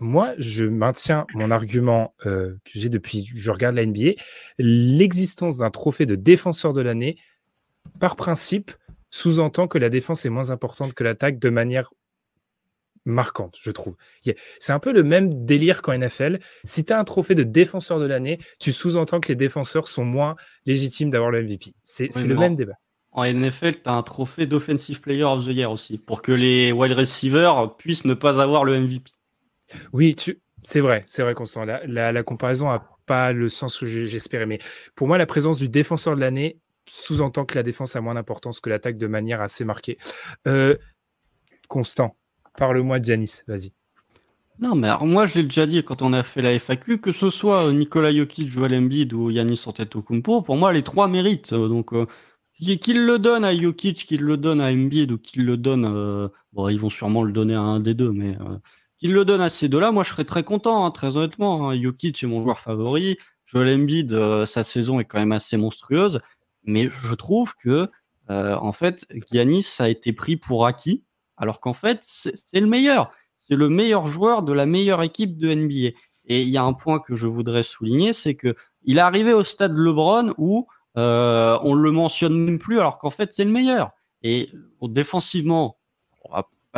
moi, je maintiens mon argument euh, que j'ai depuis que je regarde la NBA. L'existence d'un trophée de défenseur de l'année, par principe, sous-entend que la défense est moins importante que l'attaque de manière marquante, je trouve. C'est un peu le même délire qu'en NFL. Si tu as un trophée de défenseur de l'année, tu sous-entends que les défenseurs sont moins légitimes d'avoir le MVP. C'est le même débat. En NFL, tu as un trophée d'Offensive Player of the Year aussi, pour que les wide receivers puissent ne pas avoir le MVP. Oui, c'est vrai, c'est vrai, Constant. La, comparaison n'a pas le sens que j'espérais. Mais pour moi, la présence du défenseur de l'année sous-entend que la défense a moins d'importance que l'attaque de manière assez marquée. Euh, Constant, Parle-moi de Janis, vas-y. Non, mais moi, je l'ai déjà dit quand on a fait la FAQ, que ce soit Nicolas Jokic, Joel Embiid ou Yanis Antetokounmpo, pour moi, les trois méritent. Donc, euh, qu'il le donne à Jokic, qu'il le donne à Embiid ou qu'il le donne, euh, bon, ils vont sûrement le donner à un des deux, mais euh, qu'il le donne à ces deux-là, moi, je serais très content, hein, très honnêtement. Hein. Jokic est mon joueur favori. Joel Embiid, sa saison est quand même assez monstrueuse, mais je trouve que, en fait, Yanis a été pris pour acquis alors qu'en fait, c'est le meilleur. C'est le meilleur joueur de la meilleure équipe de NBA. Et il y a un point que je voudrais souligner, c'est que il est arrivé au stade LeBron où euh, on le mentionne même plus, alors qu'en fait c'est le meilleur. Et défensivement,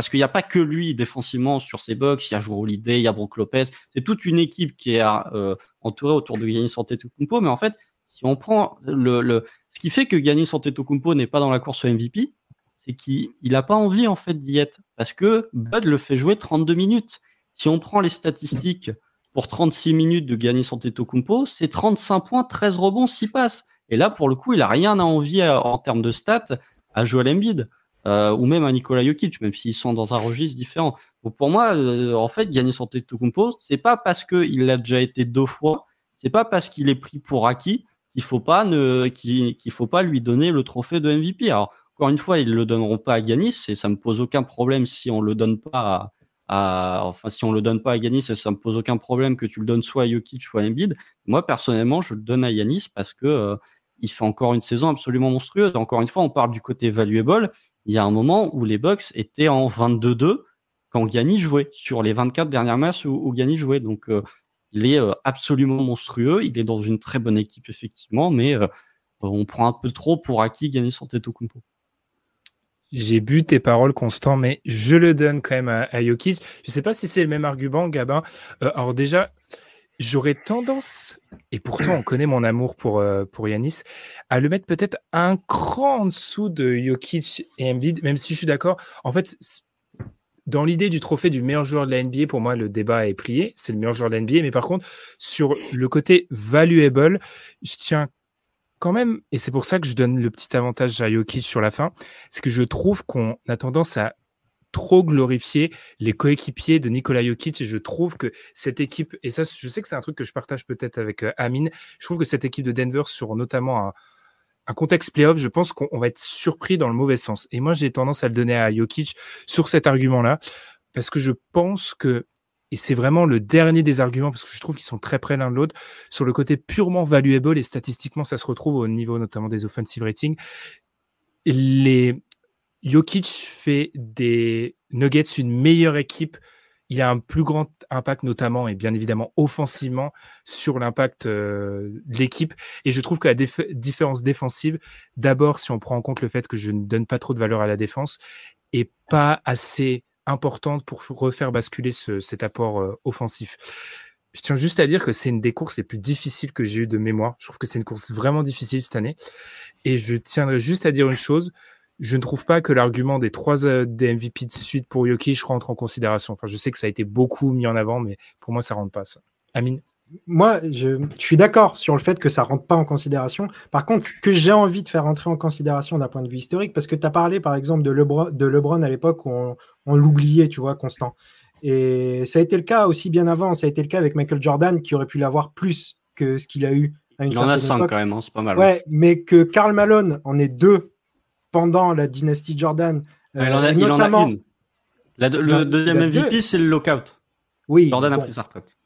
parce qu'il n'y a pas que lui défensivement sur ses box, il y a Joe Holiday, il y a Brook Lopez, c'est toute une équipe qui est euh, entourée autour de Giannis Antetokounmpo. Mais en fait, si on prend le, le... ce qui fait que Giannis Antetokounmpo n'est pas dans la course MVP, c'est qu'il n'a pas envie en fait d'y être parce que Bud le fait jouer 32 minutes. Si on prend les statistiques pour 36 minutes de Giannis Antetokounmpo, c'est 35 points, 13 rebonds, 6 passes. Et là, pour le coup, il a rien à envier euh, en termes de stats à Joel Embiid euh, ou même à Nikola Jokic, même s'ils sont dans un registre différent. Donc pour moi, euh, en fait, Giannis Antetokounmpo, c'est pas parce qu'il l'a déjà été deux fois, c'est pas parce qu'il est pris pour acquis qu'il faut pas ne qu'il faut pas lui donner le trophée de MVP. Alors encore une fois, ils le donneront pas à Ganis et ça me pose aucun problème si on le donne pas à, enfin, si on le donne pas à Yanis, ça, me pose aucun problème que tu le donnes soit à Jokic, soit à Embiid. Moi, personnellement, je le donne à Yanis parce que euh, il fait encore une saison absolument monstrueuse. Encore une fois, on parle du côté valuable. Il y a un moment où les Bucks étaient en 22-2 quand Giannis jouait sur les 24 dernières matchs où, où jouait. Donc, euh, il est euh, absolument monstrueux. Il est dans une très bonne équipe, effectivement, mais euh, on prend un peu trop pour acquis Giannis Antetokounmpo. J'ai bu tes paroles, Constant, mais je le donne quand même à, à. Je ne sais pas si c'est le même argument, Gabin. Alors déjà, j'aurais tendance, et pourtant on connaît mon amour pour, euh, pour Yanis, à le mettre peut-être un cran en dessous de Jokic et Embiid, même si je suis d'accord. En fait, dans l'idée du trophée du meilleur joueur de la NBA, pour moi, le débat est plié. C'est le meilleur joueur de la NBA. Mais par contre, sur le côté valuable, je tiens quand même, et c'est pour ça que je donne le petit avantage à Jokic sur la fin, c'est que je trouve qu'on a tendance à trop glorifier les coéquipiers de Nikola Jokic et je trouve que cette équipe, et ça je sais que c'est un truc que je partage peut-être avec euh, Amine, je trouve que cette équipe de Denver sur notamment un, contexte playoff, je pense qu'on va être surpris dans le mauvais sens. Et moi j'ai tendance à le donner à Jokic sur cet argument-là, parce que je pense que et c'est vraiment le dernier des arguments parce que je trouve qu'ils sont très près l'un de l'autre sur le côté purement valuable et statistiquement ça se retrouve au niveau notamment des offensive ratings. Les Jokic fait des Nuggets une meilleure équipe. Il a un plus grand impact notamment et bien évidemment offensivement sur l'impact euh, de l'équipe. Et je trouve que la différence défensive, d'abord si on prend en compte le fait que je ne donne pas trop de valeur à la défense, est pas assez importante pour refaire basculer ce, cet apport euh, offensif. Je tiens juste à dire que c'est une des courses les plus difficiles que j'ai eues de mémoire. Je trouve que c'est une course vraiment difficile cette année. Et je tiendrai juste à dire une chose. Je ne trouve pas que l'argument des trois euh, des MVP de suite pour Jokic rentre en considération. Enfin, je sais que ça a été beaucoup mis en avant, mais pour moi, ça rentre pas. Ça. Amine? Moi, je, je suis d'accord sur le fait que ça rentre pas en considération. Par contre, ce que j'ai envie de faire rentrer en considération d'un point de vue historique, parce que tu as parlé, par exemple, de Lebron, de Lebron à l'époque où on, on l'oubliait, tu vois, constant. Et ça a été le cas aussi bien avant. Ça a été le cas avec Michael Jordan, qui aurait pu l'avoir plus que ce qu'il a eu à une Il en a certaine cinq époque. quand même, hein, c'est pas mal. Ouais, mais que Karl Malone en est deux pendant la dynastie Jordan. Ah, il, en a, euh, il en a notamment- une. La- le deuxième MVP, c'est le lockout. Oui, Jordan a pris sa retraite.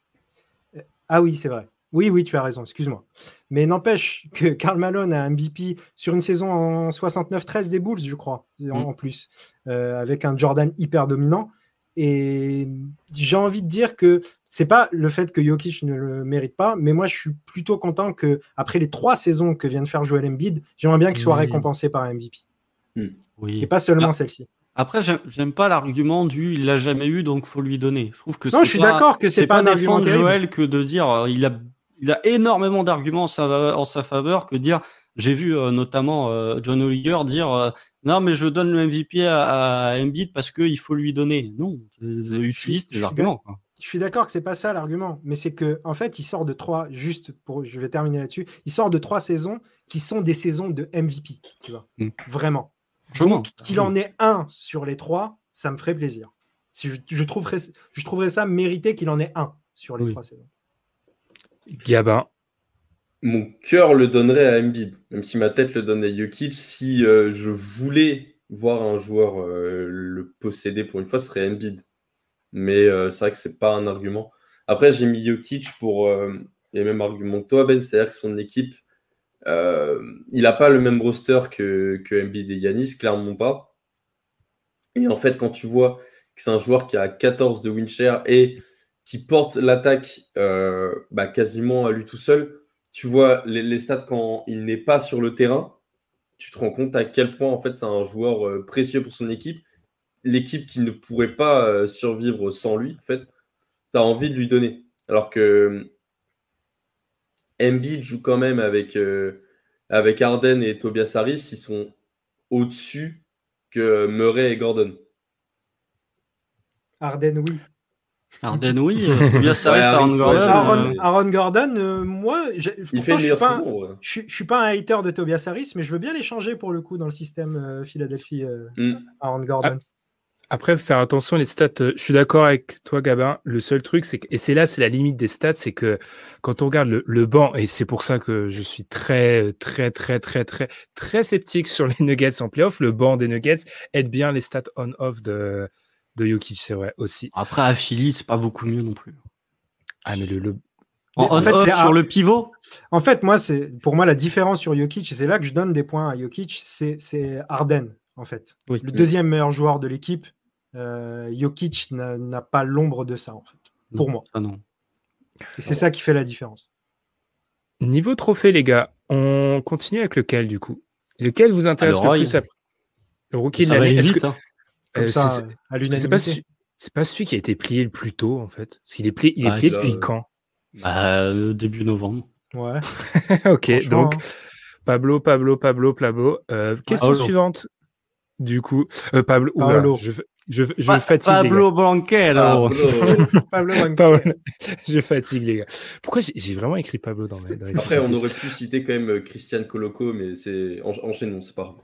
Ah oui, c'est vrai. Oui, oui, tu as raison, excuse-moi. Mais n'empêche que Karl Malone a un MVP sur une saison en 69-13 des Bulls, je crois, en, Mm. en plus, euh, avec un Jordan hyper dominant. Et j'ai envie de dire que c'est pas le fait que Jokic ne le mérite pas, mais moi je suis plutôt content que après les trois saisons que vient de faire Joel Embiid, j'aimerais bien qu'il soit Mm. récompensé par un MVP Oui. et pas seulement Ah. celle-ci. Après, j'aime- pas l'argument du il l'a jamais eu donc faut lui donner. Je trouve que Non, c'est je suis pas- d'accord que c'est pas, un argument défendre terrible. Joël que de dire euh, il a il a énormément d'arguments en sa, en sa faveur que dire j'ai vu euh, notamment euh, John Oliver dire euh, non mais je donne le MVP à, à Embiid parce qu'il faut lui donner. Non, utilise je tes suis arguments. quoi. Je suis d'accord que c'est pas ça l'argument, mais c'est que en fait, il sort de trois. Juste pour, je vais terminer là-dessus. Il sort de trois saisons qui sont des saisons de MVP, tu vois, Mm. vraiment. Donc qu'il en ait un sur les trois, ça me ferait plaisir. Si je, je trouverais, je trouverais ça mérité qu'il en ait un sur les Oui. trois saisons. Gabin. Mon cœur le donnerait à Embiid, même si ma tête le donne à Jokic. Si euh, je voulais voir un joueur euh, le posséder pour une fois, ce serait Embiid. Mais euh, c'est vrai que c'est pas un argument. Après, j'ai mis Jokic pour euh, les mêmes arguments que toi, Ben, c'est-à-dire que son équipe, euh, il n'a pas le même roster que, que Yanis, clairement pas. Et en fait, quand tu vois que c'est un joueur qui a 14 de win share et qui porte l'attaque euh, bah, quasiment à lui tout seul, tu vois les, stats quand il n'est pas sur le terrain, tu te rends compte à quel point en fait c'est un joueur euh, précieux pour son équipe. L'équipe qui ne pourrait pas survivre sans lui, en tu as envie de lui donner. Alors que Embiid joue quand même avec, euh, avec Harden et Tobias Harris, ils sont au-dessus que Murray et Gordon. Harden, oui. Harden, oui. euh, Tobias Harris, Ouais, Aaron Gordon. Aaron, euh, Aaron Gordon, euh, moi, j'ai- Il fait une je suis un- ouais. Je suis- je suis pas un hater de Tobias Harris, mais je veux bien l'échanger pour le coup dans le système euh, Philadelphie euh, Mm. Aaron Gordon. Après, faire attention les stats. euh, Je suis d'accord avec toi, Gabin. Le seul truc, c'est que, et c'est là, c'est la limite des stats, c'est que quand on regarde le, le banc, et c'est pour ça que je suis très, très, très, très, très, très sceptique sur les Nuggets en playoff, le banc des Nuggets aide bien les stats on-off de, de Jokic, c'est vrai aussi. Après, à Philly, c'est pas beaucoup mieux non plus. Ah, mais le, le- En, en fait, on-off c'est sur un- le pivot, En fait, moi, c'est pour moi la différence sur Jokic, et c'est là que je donne des points à Jokic, c'est Harden, en fait. Oui. Le deuxième meilleur joueur de l'équipe, Jokic n'a pas l'ombre de ça, en fait, pour moi. Ah non. Et c'est ça qui fait la différence. Niveau trophée, les gars, on continue avec lequel du coup? Lequel vous intéresse Ah, le plus après? Le rookie de Ça l'année hein. Euh, c'est- euh, pas, celui- c'est pas celui qui a été plié le plus tôt en fait. Parce qu'il est plié, il est Ah, plié ça, depuis euh, quand? Bah, euh, début novembre. Ouais, Ok, donc Pablo, Pablo, Pablo, Pablo. Euh, question Paolo. suivante. Du coup, euh, Pablo. oula, je, je, je Pa- fatigue. les Pablo Ah. Paolo. je fatigue les gars. Pourquoi j'ai vraiment écrit Pablo dans mes dans les Après, on aurait pu citer quand même euh, Christian Coloco, mais c'est en- enchaînons, c'est pas grave.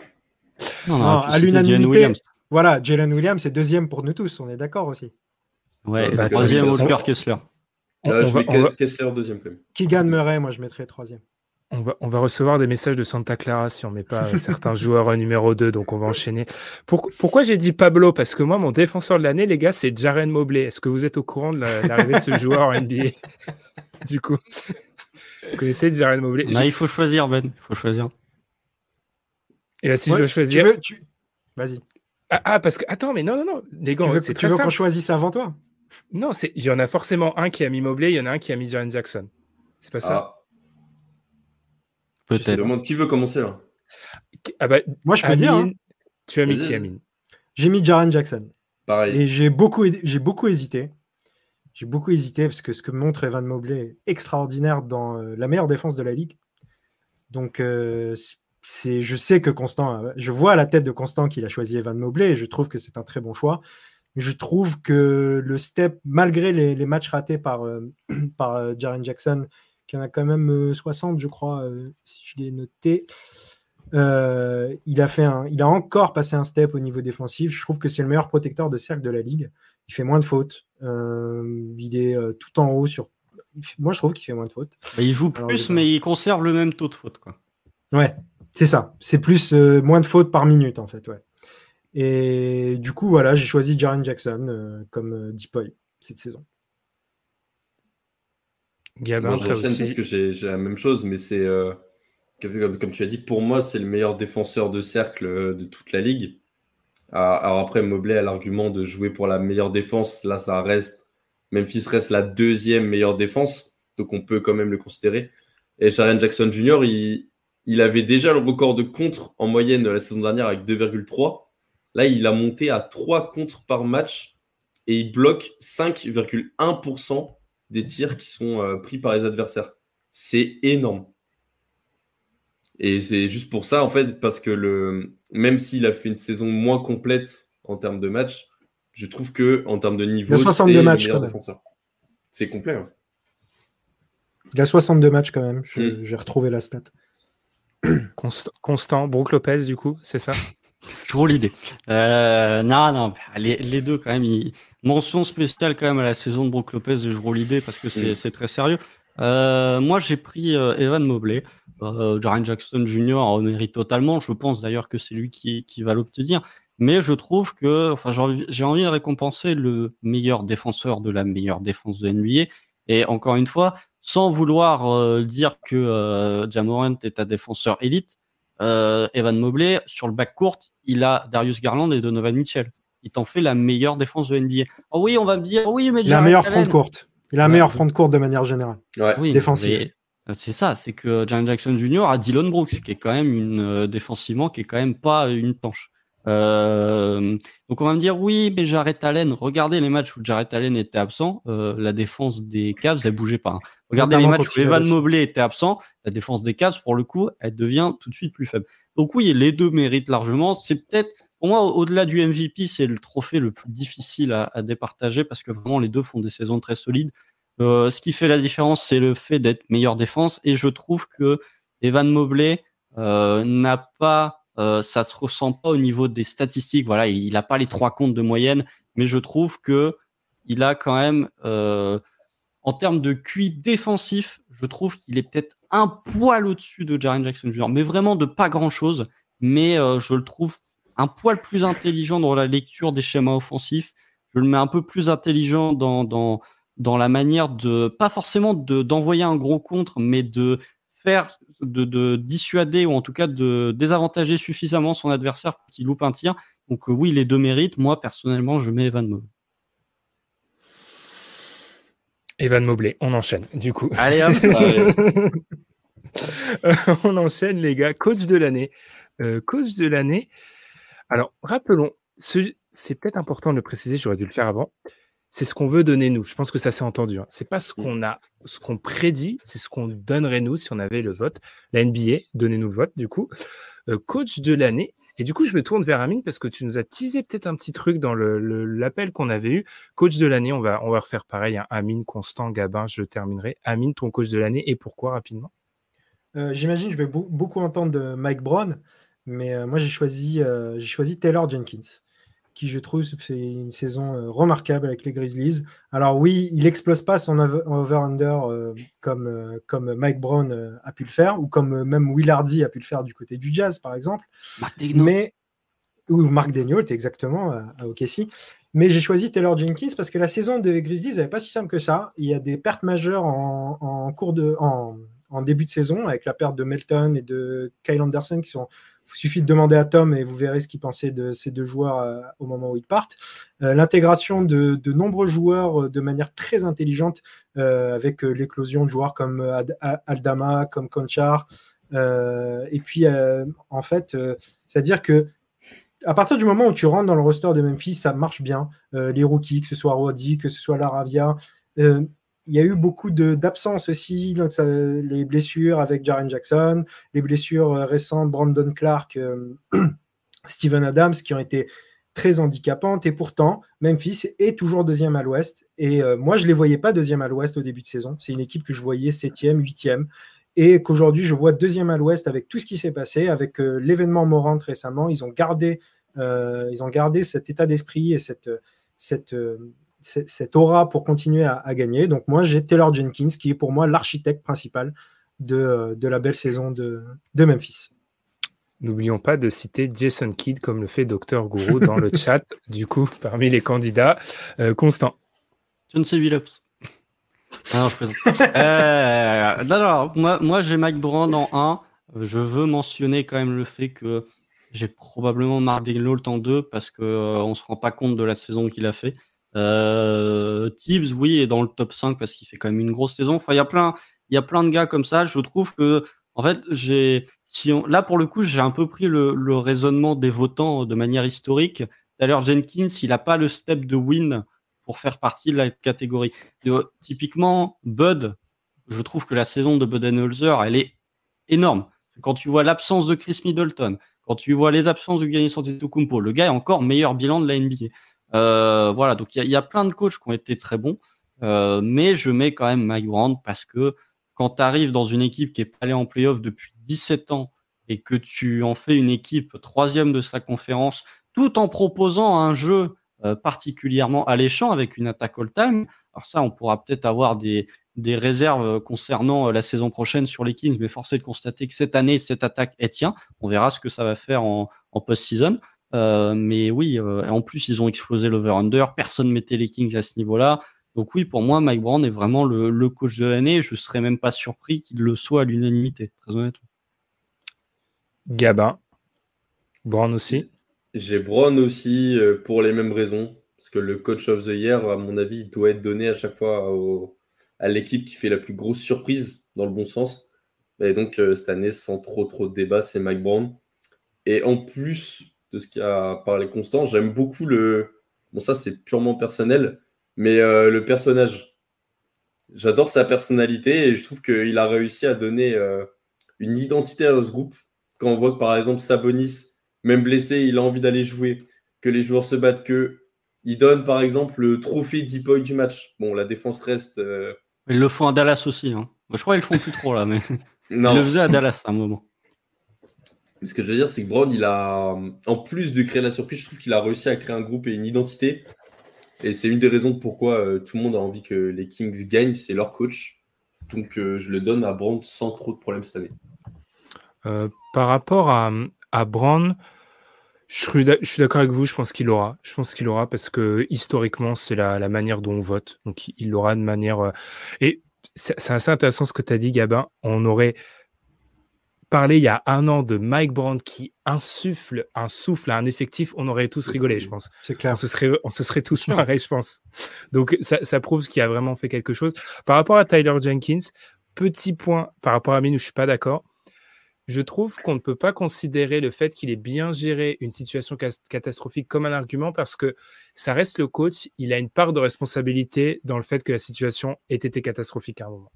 Non, Non, on aurait pu à l'unanimité. Williams. Voilà, Jalen Williams est deuxième pour nous tous, on est d'accord aussi. Ouais, bah, troisième, Walker Kessler. Euh, on je va- mets on va- Ke- Kessler deuxième quand même. Keegan Murray, moi je mettrais troisième. On va, on va recevoir des messages de Santa Clara si on met pas euh, certains joueurs euh, numéro 2, donc on va enchaîner. Pour- pourquoi j'ai dit Pablo? Parce que moi, mon défenseur de l'année, les gars, c'est Jaren Mobley. Est-ce que vous êtes au courant de la- l'arrivée de ce joueur en NBA Du coup, vous connaissez Jaren Mobley? Non, il faut choisir, Ben. Il faut choisir. Et là, si Ouais, je dois tu choisir. veux- tu- Vas-y. Ah, ah, parce que. Attends, mais non, non, non, les gars, Tu veux, c'est tu veux qu'on choisisse avant toi? Non, c'est- il y en a forcément un qui a mis Mobley, il y en a un qui a mis Jaren Jackson. C'est pas ça Ah, je te Peut-être. demande qui veut commencer là? Ah bah, Moi je peux dire, hein. Tu as mis qui. Amine? J'ai mis Jaren Jackson. Pareil. Et j'ai beaucoup, j'ai beaucoup hésité. J'ai beaucoup hésité parce que ce que montre Evan Mobley est extraordinaire dans euh, la meilleure défense de la ligue. Donc, euh, c'est, je sais que Constant, a- je vois à la tête de Constant qu'il a choisi Evan Mobley et je trouve que c'est un très bon choix. Mais je trouve que le step, malgré les, les matchs ratés par, euh, par euh, Jaren Jackson, qui en a quand même euh, 60, je crois, euh, si je l'ai noté, euh, il, a fait un, il a encore passé un step au niveau défensif. Je trouve que c'est le meilleur protecteur de cercle de la ligue. Il fait moins de fautes. Euh, il est euh, tout en haut sur. il Moi, je trouve qu'il fait moins de fautes. Bah, il joue Alors, plus, mais il conserve le même taux de faute. Quoi. Ouais, c'est ça. C'est plus euh, moins de fautes par minute, en fait. Ouais. Et du coup, voilà, j'ai choisi Jaren Jackson euh, comme euh, Deepoy cette saison. Gabin, Moi, j'enchaîne parce aussi. que j'ai la même chose, mais c'est euh, comme, tu as dit, pour moi, c'est le meilleur défenseur de cercle euh, de toute la ligue. Ah, Alors après, Mobley a l'argument de jouer pour la meilleure défense. Là, ça reste. Memphis reste la deuxième meilleure défense, donc on peut quand même le considérer. Et Jaren Jackson Jr., il, il avait déjà le record de contre en moyenne la saison dernière avec 2,3. Là, il a monté à 3 contre par match et il bloque 5,1% des tirs qui sont euh, pris par les adversaires. C'est énorme. Et c'est juste pour ça, en fait, parce que le, même s'il a fait une saison moins complète en termes de matchs, je trouve que en termes de niveau, Il a 62 c'est le meilleur défenseur. C'est complet. hein. Il a 62 matchs quand même. Je- Mm. J'ai retrouvé la stat. Const- Constant, Brook Lopez, du coup, c'est ça? Toujours l'idée. Euh, non, non, les, les deux quand même. ils- Mention spéciale quand même à la saison de Brook Lopez et Jero Libé parce que c'est très sérieux. Euh, moi, j'ai pris euh, Evan Mobley. Euh, Jaren Jackson Jr. en mérite totalement. Je pense d'ailleurs que c'est lui qui, qui va l'obtenir. Mais je trouve que, enfin, j'ai envie, j'ai envie de récompenser le meilleur défenseur de la meilleure défense de NBA. Et encore une fois, sans vouloir euh, dire que euh, Jamorant est un défenseur élite, euh, Evan Mobley, sur le back court, il a Darius Garland et Donovan Mitchell. Il t'en fait la meilleure défense de NBA. Oh oui, on va me dire, oui, mais Il a un Jarrett meilleur Allen- front courte. Il a un Ouais. meilleur front de courte de manière générale. Ouais. Oui, Défensif. euh, C'est ça, c'est que Jaren Jackson Jr. a Dylan Brooks, qui est quand même une euh, défensivement, qui est quand même pas une tanche. Euh, donc on va me dire oui, mais Jarrett Allen, regardez les matchs où Jarrett Allen était absent, euh, la défense des Cavs, elle bougeait pas. hein. Regardez Notamment les matchs où Evan Mobley était absent, la défense des Cavs, pour le coup, elle devient tout de suite plus faible. Donc oui, les deux méritent largement. C'est peut-être, pour moi, au- au-delà du MVP, c'est le trophée le plus difficile à, à départager parce que vraiment les deux font des saisons très solides. Euh, ce qui fait la différence, c'est le fait d'être meilleure défense. Et je trouve que Evan Mobley euh, n'a pas, euh, ça se ressent pas au niveau des statistiques. Voilà, il n'a pas les trois comptes de moyenne, mais je trouve que il a quand même, euh, en termes de QI défensif, je trouve qu'il est peut-être un poil au-dessus de Jaren Jackson Jr. Mais vraiment de pas grand-chose. Mais euh, je le trouve un poil plus intelligent dans la lecture des schémas offensifs. je le mets un peu plus intelligent dans, dans, dans la manière de, pas forcément d'envoyer un gros contre, mais de faire, de, de, dissuader ou en tout cas de désavantager suffisamment son adversaire pour qu'il loupe un tir. Donc euh, oui, les deux mérites. Moi, personnellement, je mets Evan Mobley. Evan Mobley, on enchaîne du coup. Allez hop On enchaîne les gars. Coach de l'année. Euh, coach de l'année. Alors, rappelons, c'est peut-être important de le préciser, j'aurais dû le faire avant. C'est ce qu'on veut donner nous. Je pense que ça s'est entendu. Hein. C'est pas ce mmh. qu'on a, ce qu'on prédit, c'est ce qu'on donnerait nous si on avait le vote. La NBA, donnez-nous le vote du coup. Euh, coach de l'année. Et du coup, je me tourne vers Amine parce que tu nous as teasé peut-être un petit truc dans l'appel le, qu'on avait eu. Coach de l'année, on va, on va refaire pareil. Hein. Amine, Constant, Gabin, je terminerai. Amine, ton coach de l'année et pourquoi rapidement? Euh, J'imagine je vais beaucoup entendre de Mike Brown, mais euh, moi j'ai choisi, j'ai choisi Taylor Jenkins qui je trouve fait une saison euh, remarquable avec les Grizzlies. Alors oui, il explose pas son over-under euh, comme, euh, comme Mike Brown a pu le faire, ou comme même Will Hardy a pu le faire du côté du Jazz, par exemple. Marc Mais, ou Marc Degnault, exactement, à, OKC. Mais j'ai choisi Taylor Jenkins parce que la saison des Grizzlies n'est pas si simple que ça. Il y a des pertes majeures en, en cours de, en, en, début de saison, avec la perte de Melton et de Kyle Anderson qui sont il suffit de demander à Tom et vous verrez ce qu'il pensait de ces deux joueurs euh, au moment où ils partent. Euh, l'intégration de, nombreux joueurs euh, de manière très intelligente avec l'éclosion de joueurs comme Aldama, comme Conchar. et puis, en fait, c'est-à-dire que à partir du moment où tu rentres dans le roster de Memphis, ça marche bien. les rookies, que ce soit Roddy, que ce soit Laravia, il y a eu beaucoup d'absences aussi, les blessures avec Jaren Jackson, les blessures euh, récentes, Brandon Clark, euh, Steven Adams, qui ont été très handicapantes. Et pourtant, Memphis est toujours deuxième à l'ouest. Et euh, moi, je ne les voyais pas deuxième à l'ouest au début de saison. C'est une équipe que je voyais septième, huitième. Et qu'aujourd'hui, je vois deuxième à l'ouest avec tout ce qui s'est passé, avec l'événement Morant récemment. Ils ont gardé, cet état d'esprit et cette, cette aura pour continuer à, gagner. Donc moi, j'ai Taylor Jenkins, qui est pour moi l'architecte principal de, la belle saison de, Memphis. N'oublions pas de citer Jason Kidd comme le fait Dr Guru dans le chat, du coup, parmi les candidats. Euh, Constant. John C. Billups. Ah, euh, non, non, moi, moi j'ai Mike Brand en 1. Je veux mentionner quand même le fait que j'ai probablement Mark Degnault en 2 parce qu'on euh, ne se rend pas compte de la saison qu'il a fait. Euh, Tibbs, oui, est dans le top 5 parce qu'il fait quand même une grosse saison. Enfin, il y a plein, il y a plein de gars comme ça. Je trouve que, en fait, j'ai, si on, là pour le coup, j'ai un peu pris le, raisonnement des votants de manière historique. Tout à l'heure, Jenkins, il n'a pas le step de win pour faire partie de la catégorie. Typiquement, Bud, je trouve que la saison de Budenholzer, elle est énorme. Quand tu vois l'absence de Chris Middleton, quand tu vois les absences de Giannis Antetokounmpo, le gars est encore meilleur bilan de la NBA. Euh, voilà, donc il y, a plein de coachs qui ont été très bons, euh, mais je mets quand même Mike Brown parce que quand tu arrives dans une équipe qui est pas allée en playoff depuis 17 ans et que tu en fais une équipe troisième de sa conférence, tout en proposant un jeu euh, particulièrement alléchant avec une attaque all-time, alors ça, on pourra peut-être avoir des, réserves concernant la saison prochaine sur les Kings, mais force est de constater que cette année, cette attaque est tient. On verra ce que ça va faire en post-season. Euh, mais oui, euh, en plus, ils ont explosé l'over-under. Personne mettait les Kings à ce niveau-là. Donc oui, pour moi, Mike Brown est vraiment le, coach de l'année. Je ne serais même pas surpris qu'il le soit à l'unanimité, très honnêtement. Gabin. Brown aussi. J'ai Brown aussi euh, pour les mêmes raisons. Parce que le coach of the year, à mon avis, doit être donné à chaque fois à l'équipe qui fait la plus grosse surprise, dans le bon sens. Et donc, cette année, sans trop trop de débat, c'est Mike Brown. Et en plus, de ce qu'a parlé Constant. J'aime beaucoup le. Bon, ça, c'est purement personnel, mais euh, le personnage. J'adore sa personnalité et je trouve qu'il a réussi à donner euh, une identité à ce groupe. Quand on voit que, par exemple, Sabonis, même blessé, il a envie d'aller jouer, que les joueurs se battent, que il donne, par exemple, le trophée deep point du match. Bon, la défense reste. Euh, ils le font à Dallas aussi. Hein. Je crois qu'ils le font plus trop là, mais non. ils le faisaient à Dallas à un moment ce que je veux dire, c'est que Brown, il a, en plus de créer la surprise, je trouve qu'il a réussi à créer un groupe et une identité. Et c'est une des raisons pourquoi euh, tout le monde a envie que les Kings gagnent, c'est leur coach. Donc euh, je le donne à Brown sans trop de problèmes cette année. Euh, par rapport à, à Brown, Je suis d'accord avec vous, je pense qu'il l'aura. Je pense qu'il aura parce que historiquement, c'est la, manière dont on vote. Donc il l'aura de manière. Et c'est assez intéressant ce que tu as dit, Gabin. On aurait parlé il y a un an de Mike Brandt qui insuffle un souffle à un effectif, on aurait tous rigolé, je pense. C'est clair. On se serait, on se serait tous marrés, je pense. Donc ça, ça prouve qu'il a vraiment fait quelque chose. Par rapport à Tyler Jenkins, petit point par rapport à Min où je suis pas d'accord je trouve qu'on ne peut pas considérer le fait qu'il ait bien géré une situation catastrophique comme un argument parce que ça reste le coach, il a une part de responsabilité dans le fait que la situation ait été catastrophique à un moment.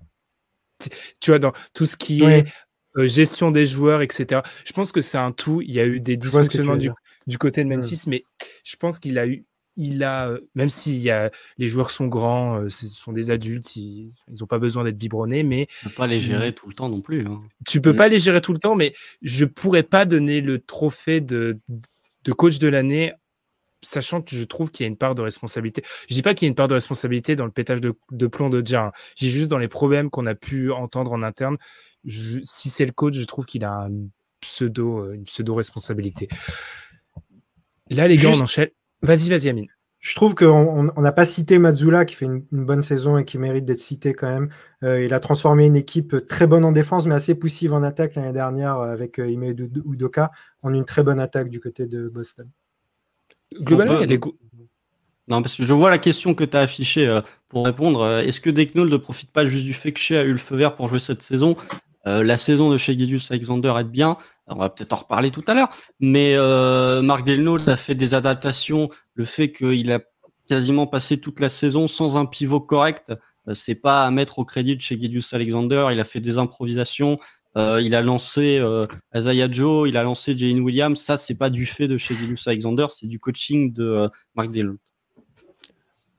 Tu vois, dans tout ce qui est euh, gestion des joueurs, etc. Je pense que c'est un tout. Il y a eu des dysfonctionnements du, du, côté de Memphis, mais je pense qu'il a eu il a, euh, même si y a, les joueurs sont grands, euh, ce sont des adultes, ils n'ont pas besoin d'être biberonnés, mais. Tu peux pas les gérer tout le temps non plus. Hein. Tu peux pas les gérer tout le temps, mais je pourrais pas donner le trophée de, de coach de l'année, sachant que je trouve qu'il y a une part de responsabilité. Je dis pas qu'il y a une part de responsabilité dans le pétage de, de plomb de Jar. J'ai juste dans les problèmes qu'on a pu entendre en interne. Si c'est le coach, je trouve qu'il a un pseudo, euh, une pseudo responsabilité. Là, les gars, on enchaîne. Vas-y, vas-y, Amine. Je trouve qu'on n'a pas cité Mazzula qui fait une, bonne saison et qui mérite d'être cité quand même. Euh, il a transformé une équipe très bonne en défense, mais assez poussive en attaque l'année dernière avec euh, Ime Udoka en une très bonne attaque du côté de Boston. Globalement, il y a des Non, parce que je vois la question que tu as affichée euh, pour répondre. Est-ce que Deknold ne profite pas juste du fait que Shea a eu le feu vert pour jouer cette saison La saison de chez Gideus Alexander est bien on va peut-être en reparler tout à l'heure, mais euh, Marc Delno a fait des adaptations. Le fait qu'il a quasiment passé toute la saison sans un pivot correct, euh, c'est pas à mettre au crédit de chez Gideus Alexander. Il a fait des improvisations. Euh, il a lancé euh, Azaya Joe, il a lancé Jane Williams. Ça, c'est pas du fait de chez Gideus Alexander, c'est du coaching de euh, Marc Delno.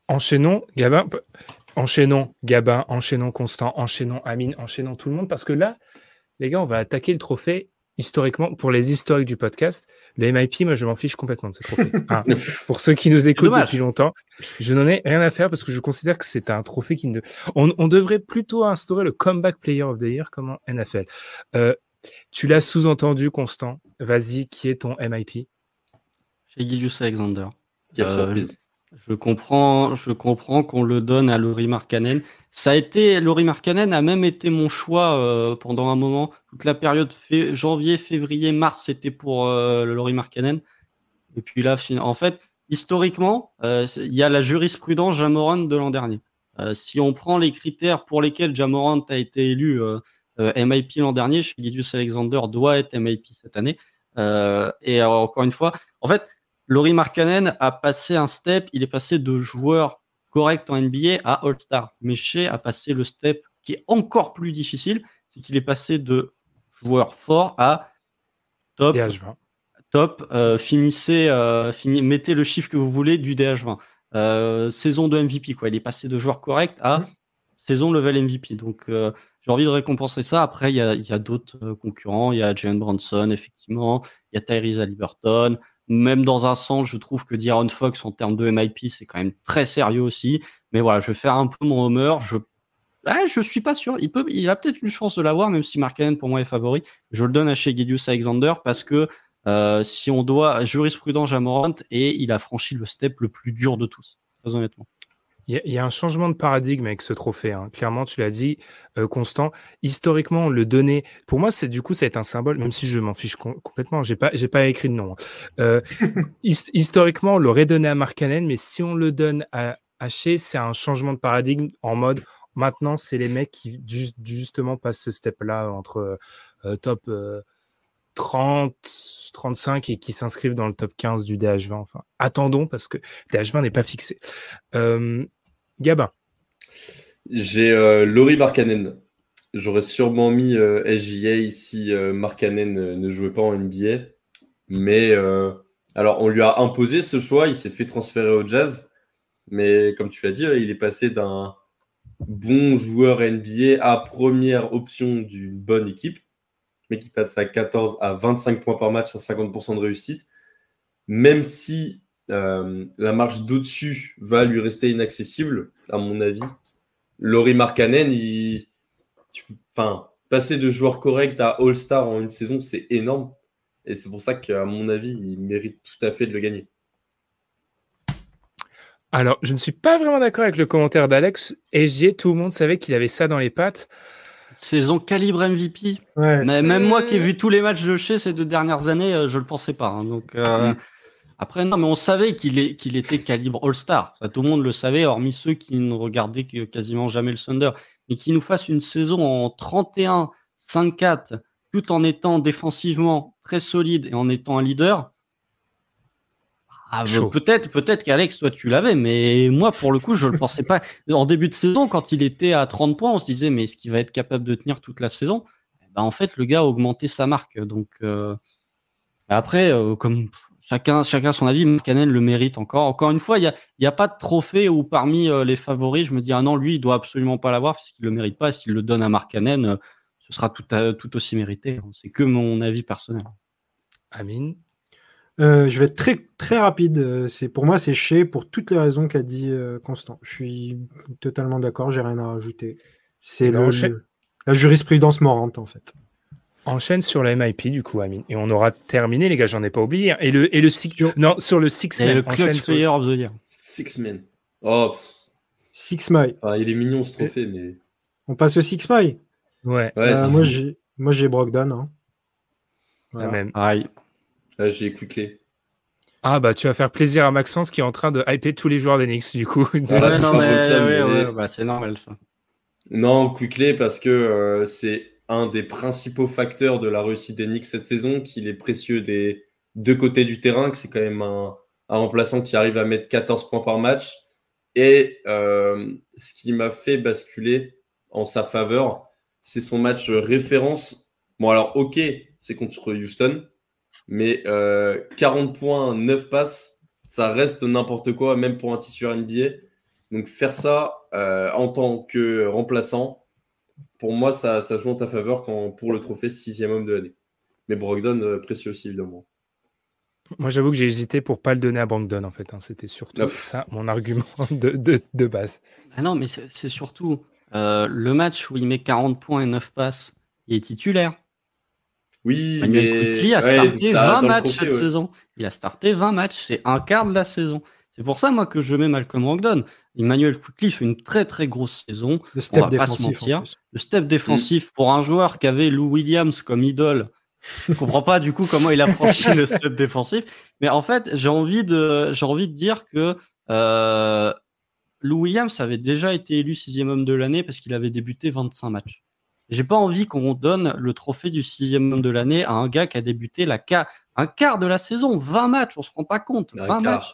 Enchaînons, Gabin. Enchaînons, Gabin. Enchaînons, Constant. Enchaînons, Amine. Enchaînons tout le monde. Parce que là, les gars, on va attaquer le trophée historiquement, pour les historiques du podcast, le MIP, moi, je m'en fiche complètement de ce trophée. Ah, pour ceux qui nous écoutent depuis longtemps, je n'en ai rien à faire parce que je considère que c'est un trophée qui ne. On, devrait plutôt instaurer le Comeback Player of the Year comme en NFL. Euh, tu l'as sous-entendu, Constant. Vas-y, qui est ton MIP Chez Gidius Alexander. Quelle euh, surprise. Je comprends, je comprends qu'on le donne à Laurie Markkanen. Ça a été, Laurie Markkanen a même été mon choix euh, pendant un moment. Toute la période janvier, février, mars, c'était pour euh, Laurie Markkanen. Et puis là, en fait, historiquement, euh, il y a la jurisprudence Jamorant de l'an dernier. si on prend les critères pour lesquels Jamorant a été élu MIP l'an dernier, Gideus Alexander doit être MIP cette année. et encore une fois, en fait, Laurie Markkanen a passé un step, il est passé de joueur correct en NBA à All-Star. Mais Shea a passé le step qui est encore plus difficile, c'est qu'il est passé de joueur fort à top. DH20. Top, euh, finissez, euh, mettez le chiffre que vous voulez du DH20. Euh, saison de MVP, quoi. Il est passé de joueur correct à mmh. saison level MVP. Donc, j'ai envie de récompenser ça. Après, il y a, d'autres concurrents. Il y a Jalen Branson, effectivement. Il y a Tyrese Liberton. Même dans un sens, je trouve que D'Aaron Fox en termes de MIP, c'est quand même très sérieux aussi. Mais voilà, je vais faire un peu mon homer. Je je suis pas sûr. Il, peut, il a peut-être une chance de l'avoir, même si Mark pour moi est favori. Je le donne à chez Gideus Alexander parce que euh, si on doit jurisprudence Jamorant et il a franchi le step le plus dur de tous, très honnêtement. Il y, a un changement de paradigme avec ce trophée. Hein. Clairement, tu l'as dit, euh, Constant. Historiquement, le donner. Pour moi, c'est du coup, ça va être un symbole, même si je m'en fiche complètement. J'ai pas, j'ai pas écrit de nom. Hein. Euh, historiquement, on l'aurait donné à Markkanen, mais si on le donne à Haché, c'est un changement de paradigme en mode. Maintenant, c'est les mecs qui justement passent ce step-là entre euh, top 30, 35 et qui s'inscrivent dans le top 15 du DH20. Enfin, attendons parce que DH20 n'est pas fixé. Gabin. J'ai euh, Laurie. J'aurais sûrement mis euh, SGA si euh, Markkanen euh, ne jouait pas en NBA. Mais alors, on lui a imposé ce choix. Il s'est fait transférer au Jazz. Mais comme tu l'as dit, il est passé d'un bon joueur NBA à première option d'une bonne équipe, mais qui passe à 14 à 25 points par match à 50% de réussite. Même si euh, la marche d'au-dessus va lui rester inaccessible, à mon avis. Laurie Markkanen, enfin, passer de joueur correct à All-Star en une saison, c'est énorme. Et c'est pour ça qu'à mon avis, il mérite tout à fait de le gagner. Alors, je ne suis pas vraiment d'accord avec le commentaire d'Alex. SG, tout le monde savait qu'il avait ça dans les pattes. Saison calibre MVP. Ouais. Mais même moi qui ai Euh. vu tous les matchs de chez ces deux dernières années, euh, je le pensais pas. hein. Donc euh, après non, mais on savait qu'il qu'il était calibre All-Star. Tout le monde le savait, hormis ceux qui ne regardaient que quasiment jamais le Thunder, mais qui nous fasse une saison en 31, 5-4, tout en étant défensivement très solide et en étant un leader. Ah, Chaud. peut-être, peut-être qu'Alex, toi, tu l'avais, mais moi, pour le coup, je le pensais pas. En début de saison, quand il était à 30 points, on se disait, mais est-ce qu'il va être capable de tenir toute la saison? Ben, En fait, le gars a augmenté sa marque. Donc, euh, après, euh, comme chacun, chacun son avis, Markkanen le mérite encore. Encore une fois, il n'y a, il y a pas de trophée où parmi euh, les favoris, je me dis, ah non, lui, il doit absolument pas l'avoir puisqu'il le mérite pas. S'il le donne à Markkanen, euh, ce sera tout, à- tout aussi mérité. C'est que mon avis personnel. Amine? Euh, je vais être très, très rapide. Euh, C'est, pour moi, c'est chez pour toutes les raisons qu'a dit euh, Constant. Je suis totalement d'accord, j'ai rien à rajouter. C'est Eh ben, le- enchaîne. le- la jurisprudence morante, en fait. Enchaîne sur la MIP, du coup, Amine. Et on aura terminé, les gars, j'en ai pas oublié. Et le, et le six... Non, sur le Six Et Man. le Enchaîne clutch sur- player of the year. Six men. Oh, Six Mile. ah, il est mignon ce trophée, mais. On passe au Six Mile. Ouais, Euh, moi, Men. j'ai, moi, j'ai Brogdon. hein. la même. Ah, j'ai Quickly. Ah, bah, tu vas faire plaisir à Maxence qui est en train de hyper tous les joueurs d'Enix, du coup. Ah, Ouais, non, mais, bon, ça, ouais, mais- ouais, bah, c'est normal ça. Non, Quickly parce que euh, c'est un des principaux facteurs de la réussite des Knicks cette saison, qu'il est précieux des deux côtés du terrain, que c'est quand même un, un remplaçant qui arrive à mettre 14 points par match. Et euh, ce qui m'a fait basculer en sa faveur, c'est son match référence. Bon, alors, ok, c'est contre Houston, mais euh, 40 points, 9 passes, ça reste n'importe quoi, même pour un titulaire NBA. Donc, faire ça euh, en tant que remplaçant, pour moi, ça, ça joue en ta faveur quand, pour le trophée sixième homme de l'année. Mais Brogdon, euh, précieux aussi, évidemment. Moi, j'avoue que j'ai hésité pour pas le donner à Brogdon, en fait. hein. C'était surtout Ouf. ça, mon argument de, de, de base. Ah non, mais c'est c'est surtout euh, le match où il met 40 points et 9 passes, il est titulaire. Oui, Manuel mais a ouais, starté ça, 20 dans le matchs trophée, cette ouais. saison. Il a starté 20 matchs, c'est un quart de la saison. C'est pour ça, moi, que je mets Malcolm Brogdon. Emmanuel Quickly fait une très très grosse saison. Le On step va pas se défensif. en mentir. Le step défensif pour un joueur qui avait Lou Williams comme idole. Je comprends pas du coup comment il a franchi le step défensif. Mais en fait, j'ai envie de, j'ai envie de dire que euh, Lou Williams avait déjà été élu sixième homme de l'année parce qu'il avait débuté 25 matchs. J'ai pas envie qu'on donne le trophée du sixième homme de l'année à un gars qui a débuté la ca- un quart de la saison, 20 matchs, on se rend pas compte. Un 20 quart. matchs.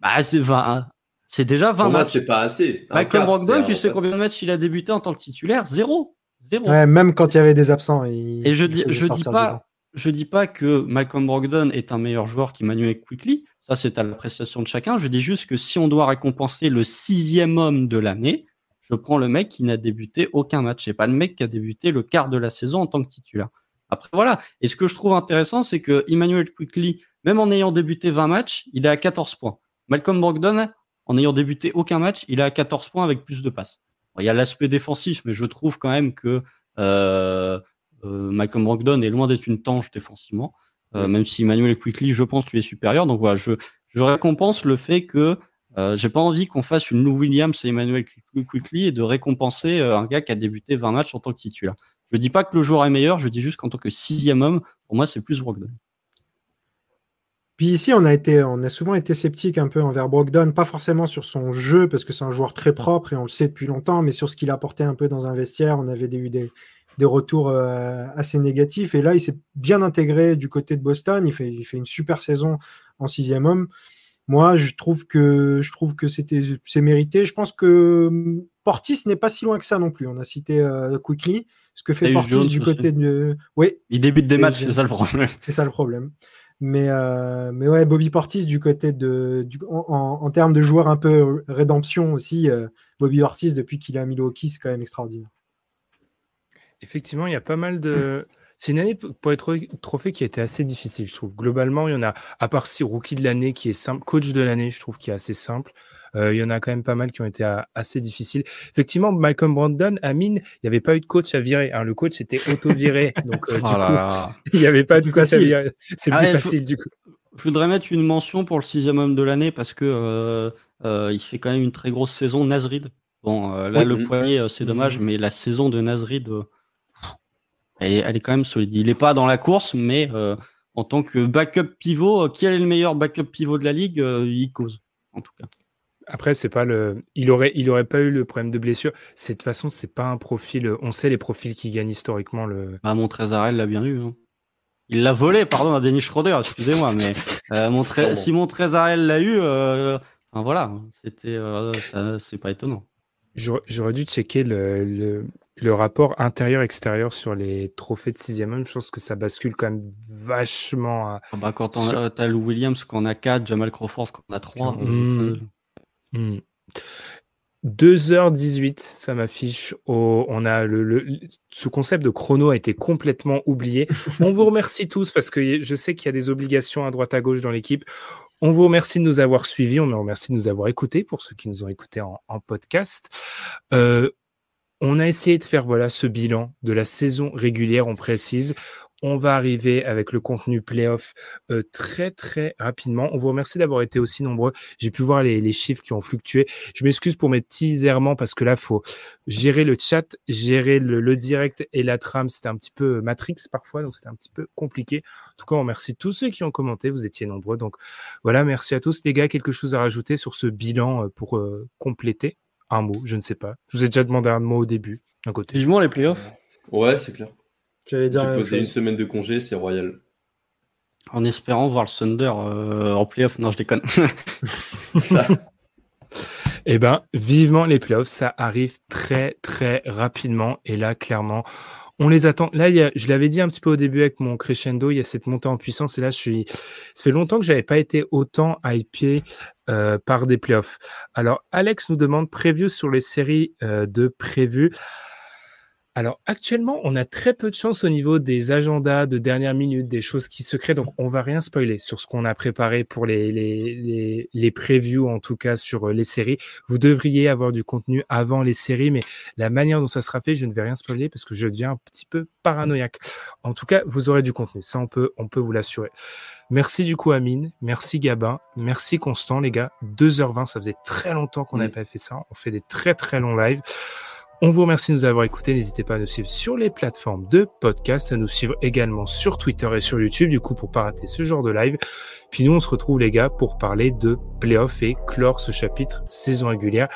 Bah, c'est 20, hein. C'est déjà 20 Pour moi, matchs. c'est pas assez. Un Malcolm quart, Brogdon, tu sais combien de matchs il a débuté en tant que titulaire? Zéro. Zéro. Ouais, même quand il y avait des absents. il- Et je dis, je dis pas, je dis pas que Malcolm Brogdon est un meilleur joueur qu'Emmanuel Quickly. Ça, c'est à l'appréciation de chacun. Je dis juste que si on doit récompenser le sixième homme de l'année, je prends le mec qui n'a débuté aucun match. Et pas le mec qui a débuté le quart de la saison en tant que titulaire. Après, voilà. Et ce que je trouve intéressant, c'est que Emmanuel Quickly, même en ayant débuté 20 matchs, il est à 14 points. Malcolm Brogdon, en ayant débuté aucun match, il est à 14 points avec plus de passes. Bon, il y a l'aspect défensif, mais je trouve quand même que euh, euh, Malcolm Brogdon est loin d'être une tanche défensivement, euh, même si Emmanuel Quickly, je pense, lui est supérieur. Donc voilà, je, je récompense le fait que euh, j'ai pas envie qu'on fasse une Lou Williams et Emmanuel Quick- Quickly et de récompenser euh, un gars qui a débuté 20 matchs en tant que titulaire. Je dis pas que le joueur est meilleur, je dis juste qu'en tant que sixième homme, pour moi, c'est plus Brogdon. Puis ici, on a, été, on a souvent été sceptique un peu envers Brogdon, pas forcément sur son jeu, parce que c'est un joueur très propre et on le sait depuis longtemps, mais sur ce qu'il apportait un peu dans un vestiaire. On avait eu des, des retours euh, assez négatifs. Et là, il s'est bien intégré du côté de Boston. Il fait, il fait une super saison en sixième homme. Moi, je trouve que, je trouve que c'était, c'est mérité. Je pense que hum, Portis n'est pas si loin que ça non plus. On a cité euh, Quickly. Ce que fait Portis Jones du aussi. côté de. Oui, Il débute des matchs, c'est ça le problème. c'est ça le problème. Mais, euh, mais ouais, Bobby Portis, du côté de. Du, en, en- en termes de joueur un peu rédemption aussi, euh, Bobby Portis, depuis qu'il est à Milwaukee, c'est quand même extraordinaire. Effectivement, il y a pas mal de. C'est une année pour être trophée qui a été assez difficile, je trouve. Globalement, il y en a, à part si rookie de l'année qui est simple, coach de l'année, je trouve qui est assez simple. Euh, il y en a quand même pas mal qui ont été assez difficiles. Effectivement, Malcolm Brandon, Amine, il n'y avait pas eu de coach à virer. Hein. Le coach était auto-viré. donc, euh, du oh coup, il n'y avait pas de coach à virer. C'est ah plus facile, du coup. Je voudrais mettre une mention pour le sixième homme de l'année parce que euh, il fait quand même une très grosse saison, Nasrid. Bon, là, le poignet, c'est dommage, mais la saison de Nasrid, elle, est quand même solide. Il n'est pas dans la course, mais en tant que backup pivot, qui est le meilleur backup pivot de la ligue Il cause, en tout cas. Après, c'est pas le. Il aurait, il aurait pas eu le problème de blessure. C'est de toute façon, c'est pas un profil. On sait les profils qui gagnent historiquement le. Bah, Montrezarel l'a bien eu. Hein. Il l'a volé, pardon, à Denis Schroeder. Excusez-moi, mais euh, Montre... si Montrezarel l'a eu, euh... enfin, voilà, c'était, euh, c'est pas étonnant. J'aurais dû checker le, le, le rapport intérieur-extérieur sur les trophées de sixième homme. Je pense que ça bascule quand même vachement. À... Ah bah, quand on a, as Lou Williams, qu'on a 4, Jamal Crawford, qu'on a 3. 2h18, hmm. ça m'affiche. On a le, ce concept de chrono a été complètement oublié. On vous remercie tous parce que je sais qu'il y a des obligations à droite à gauche dans l'équipe. On vous remercie de nous avoir suivis. On vous remercie de nous avoir écoutés pour ceux qui nous ont écoutés en, podcast. Euh, on a essayé de faire voilà ce bilan de la saison régulière, on précise. On va arriver avec le contenu playoff euh, très très rapidement. On vous remercie d'avoir été aussi nombreux. J'ai pu voir les, chiffres qui ont fluctué. Je m'excuse pour mes petits errements parce que là, faut gérer le chat, gérer le, direct et la trame. C'était un petit peu Matrix parfois, donc c'était un petit peu compliqué. En tout cas, on remercie tous ceux qui ont commenté. Vous étiez nombreux. Donc voilà, merci à tous. Les gars, quelque chose à rajouter sur ce bilan euh, pour euh, compléter? Un mot, je ne sais pas. Je vous ai déjà demandé un mot au début. D'un côté. Vivement les playoffs. Ouais, c'est clair. J'allais dire. posé une semaine de congé, c'est royal. En espérant voir le Thunder euh, en playoff. Non, je déconne. Eh ben, vivement les playoffs, ça arrive très très rapidement. Et là, clairement, on les attend. Là, je l'avais dit un petit peu au début avec mon crescendo, il y a cette montée en puissance. Et là, je suis. Ça fait longtemps que j'avais pas été autant hypé euh, par des playoffs. Alors, Alex nous demande preview sur les séries euh, de prévues. Alors actuellement, on a très peu de chance au niveau des agendas de dernière minute, des choses qui se créent. Donc on va rien spoiler sur ce qu'on a préparé pour les, les, les, previews, en tout cas sur euh, les séries. Vous devriez avoir du contenu avant les séries, mais la manière dont ça sera fait, je ne vais rien spoiler parce que je deviens un petit peu paranoïaque. En tout cas, vous aurez du contenu. Ça, on peut, on peut vous l'assurer. Merci du coup Amine, merci Gabin, merci Constant les gars. 2h20, ça faisait très longtemps qu'on n'avait pas fait ça. On fait des très très longs lives. On vous remercie de nous avoir écoutés. N'hésitez pas à nous suivre sur les plateformes de podcast, à nous suivre également sur Twitter et sur YouTube, du coup, pour pas rater ce genre de live. Puis nous, on se retrouve, les gars, pour parler de playoff et clore ce chapitre saison régulière.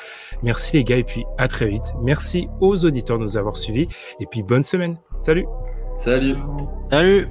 Merci, les gars, et puis à très vite. Merci aux auditeurs de nous avoir suivis. Et puis, bonne semaine. Salut. Salut. Salut.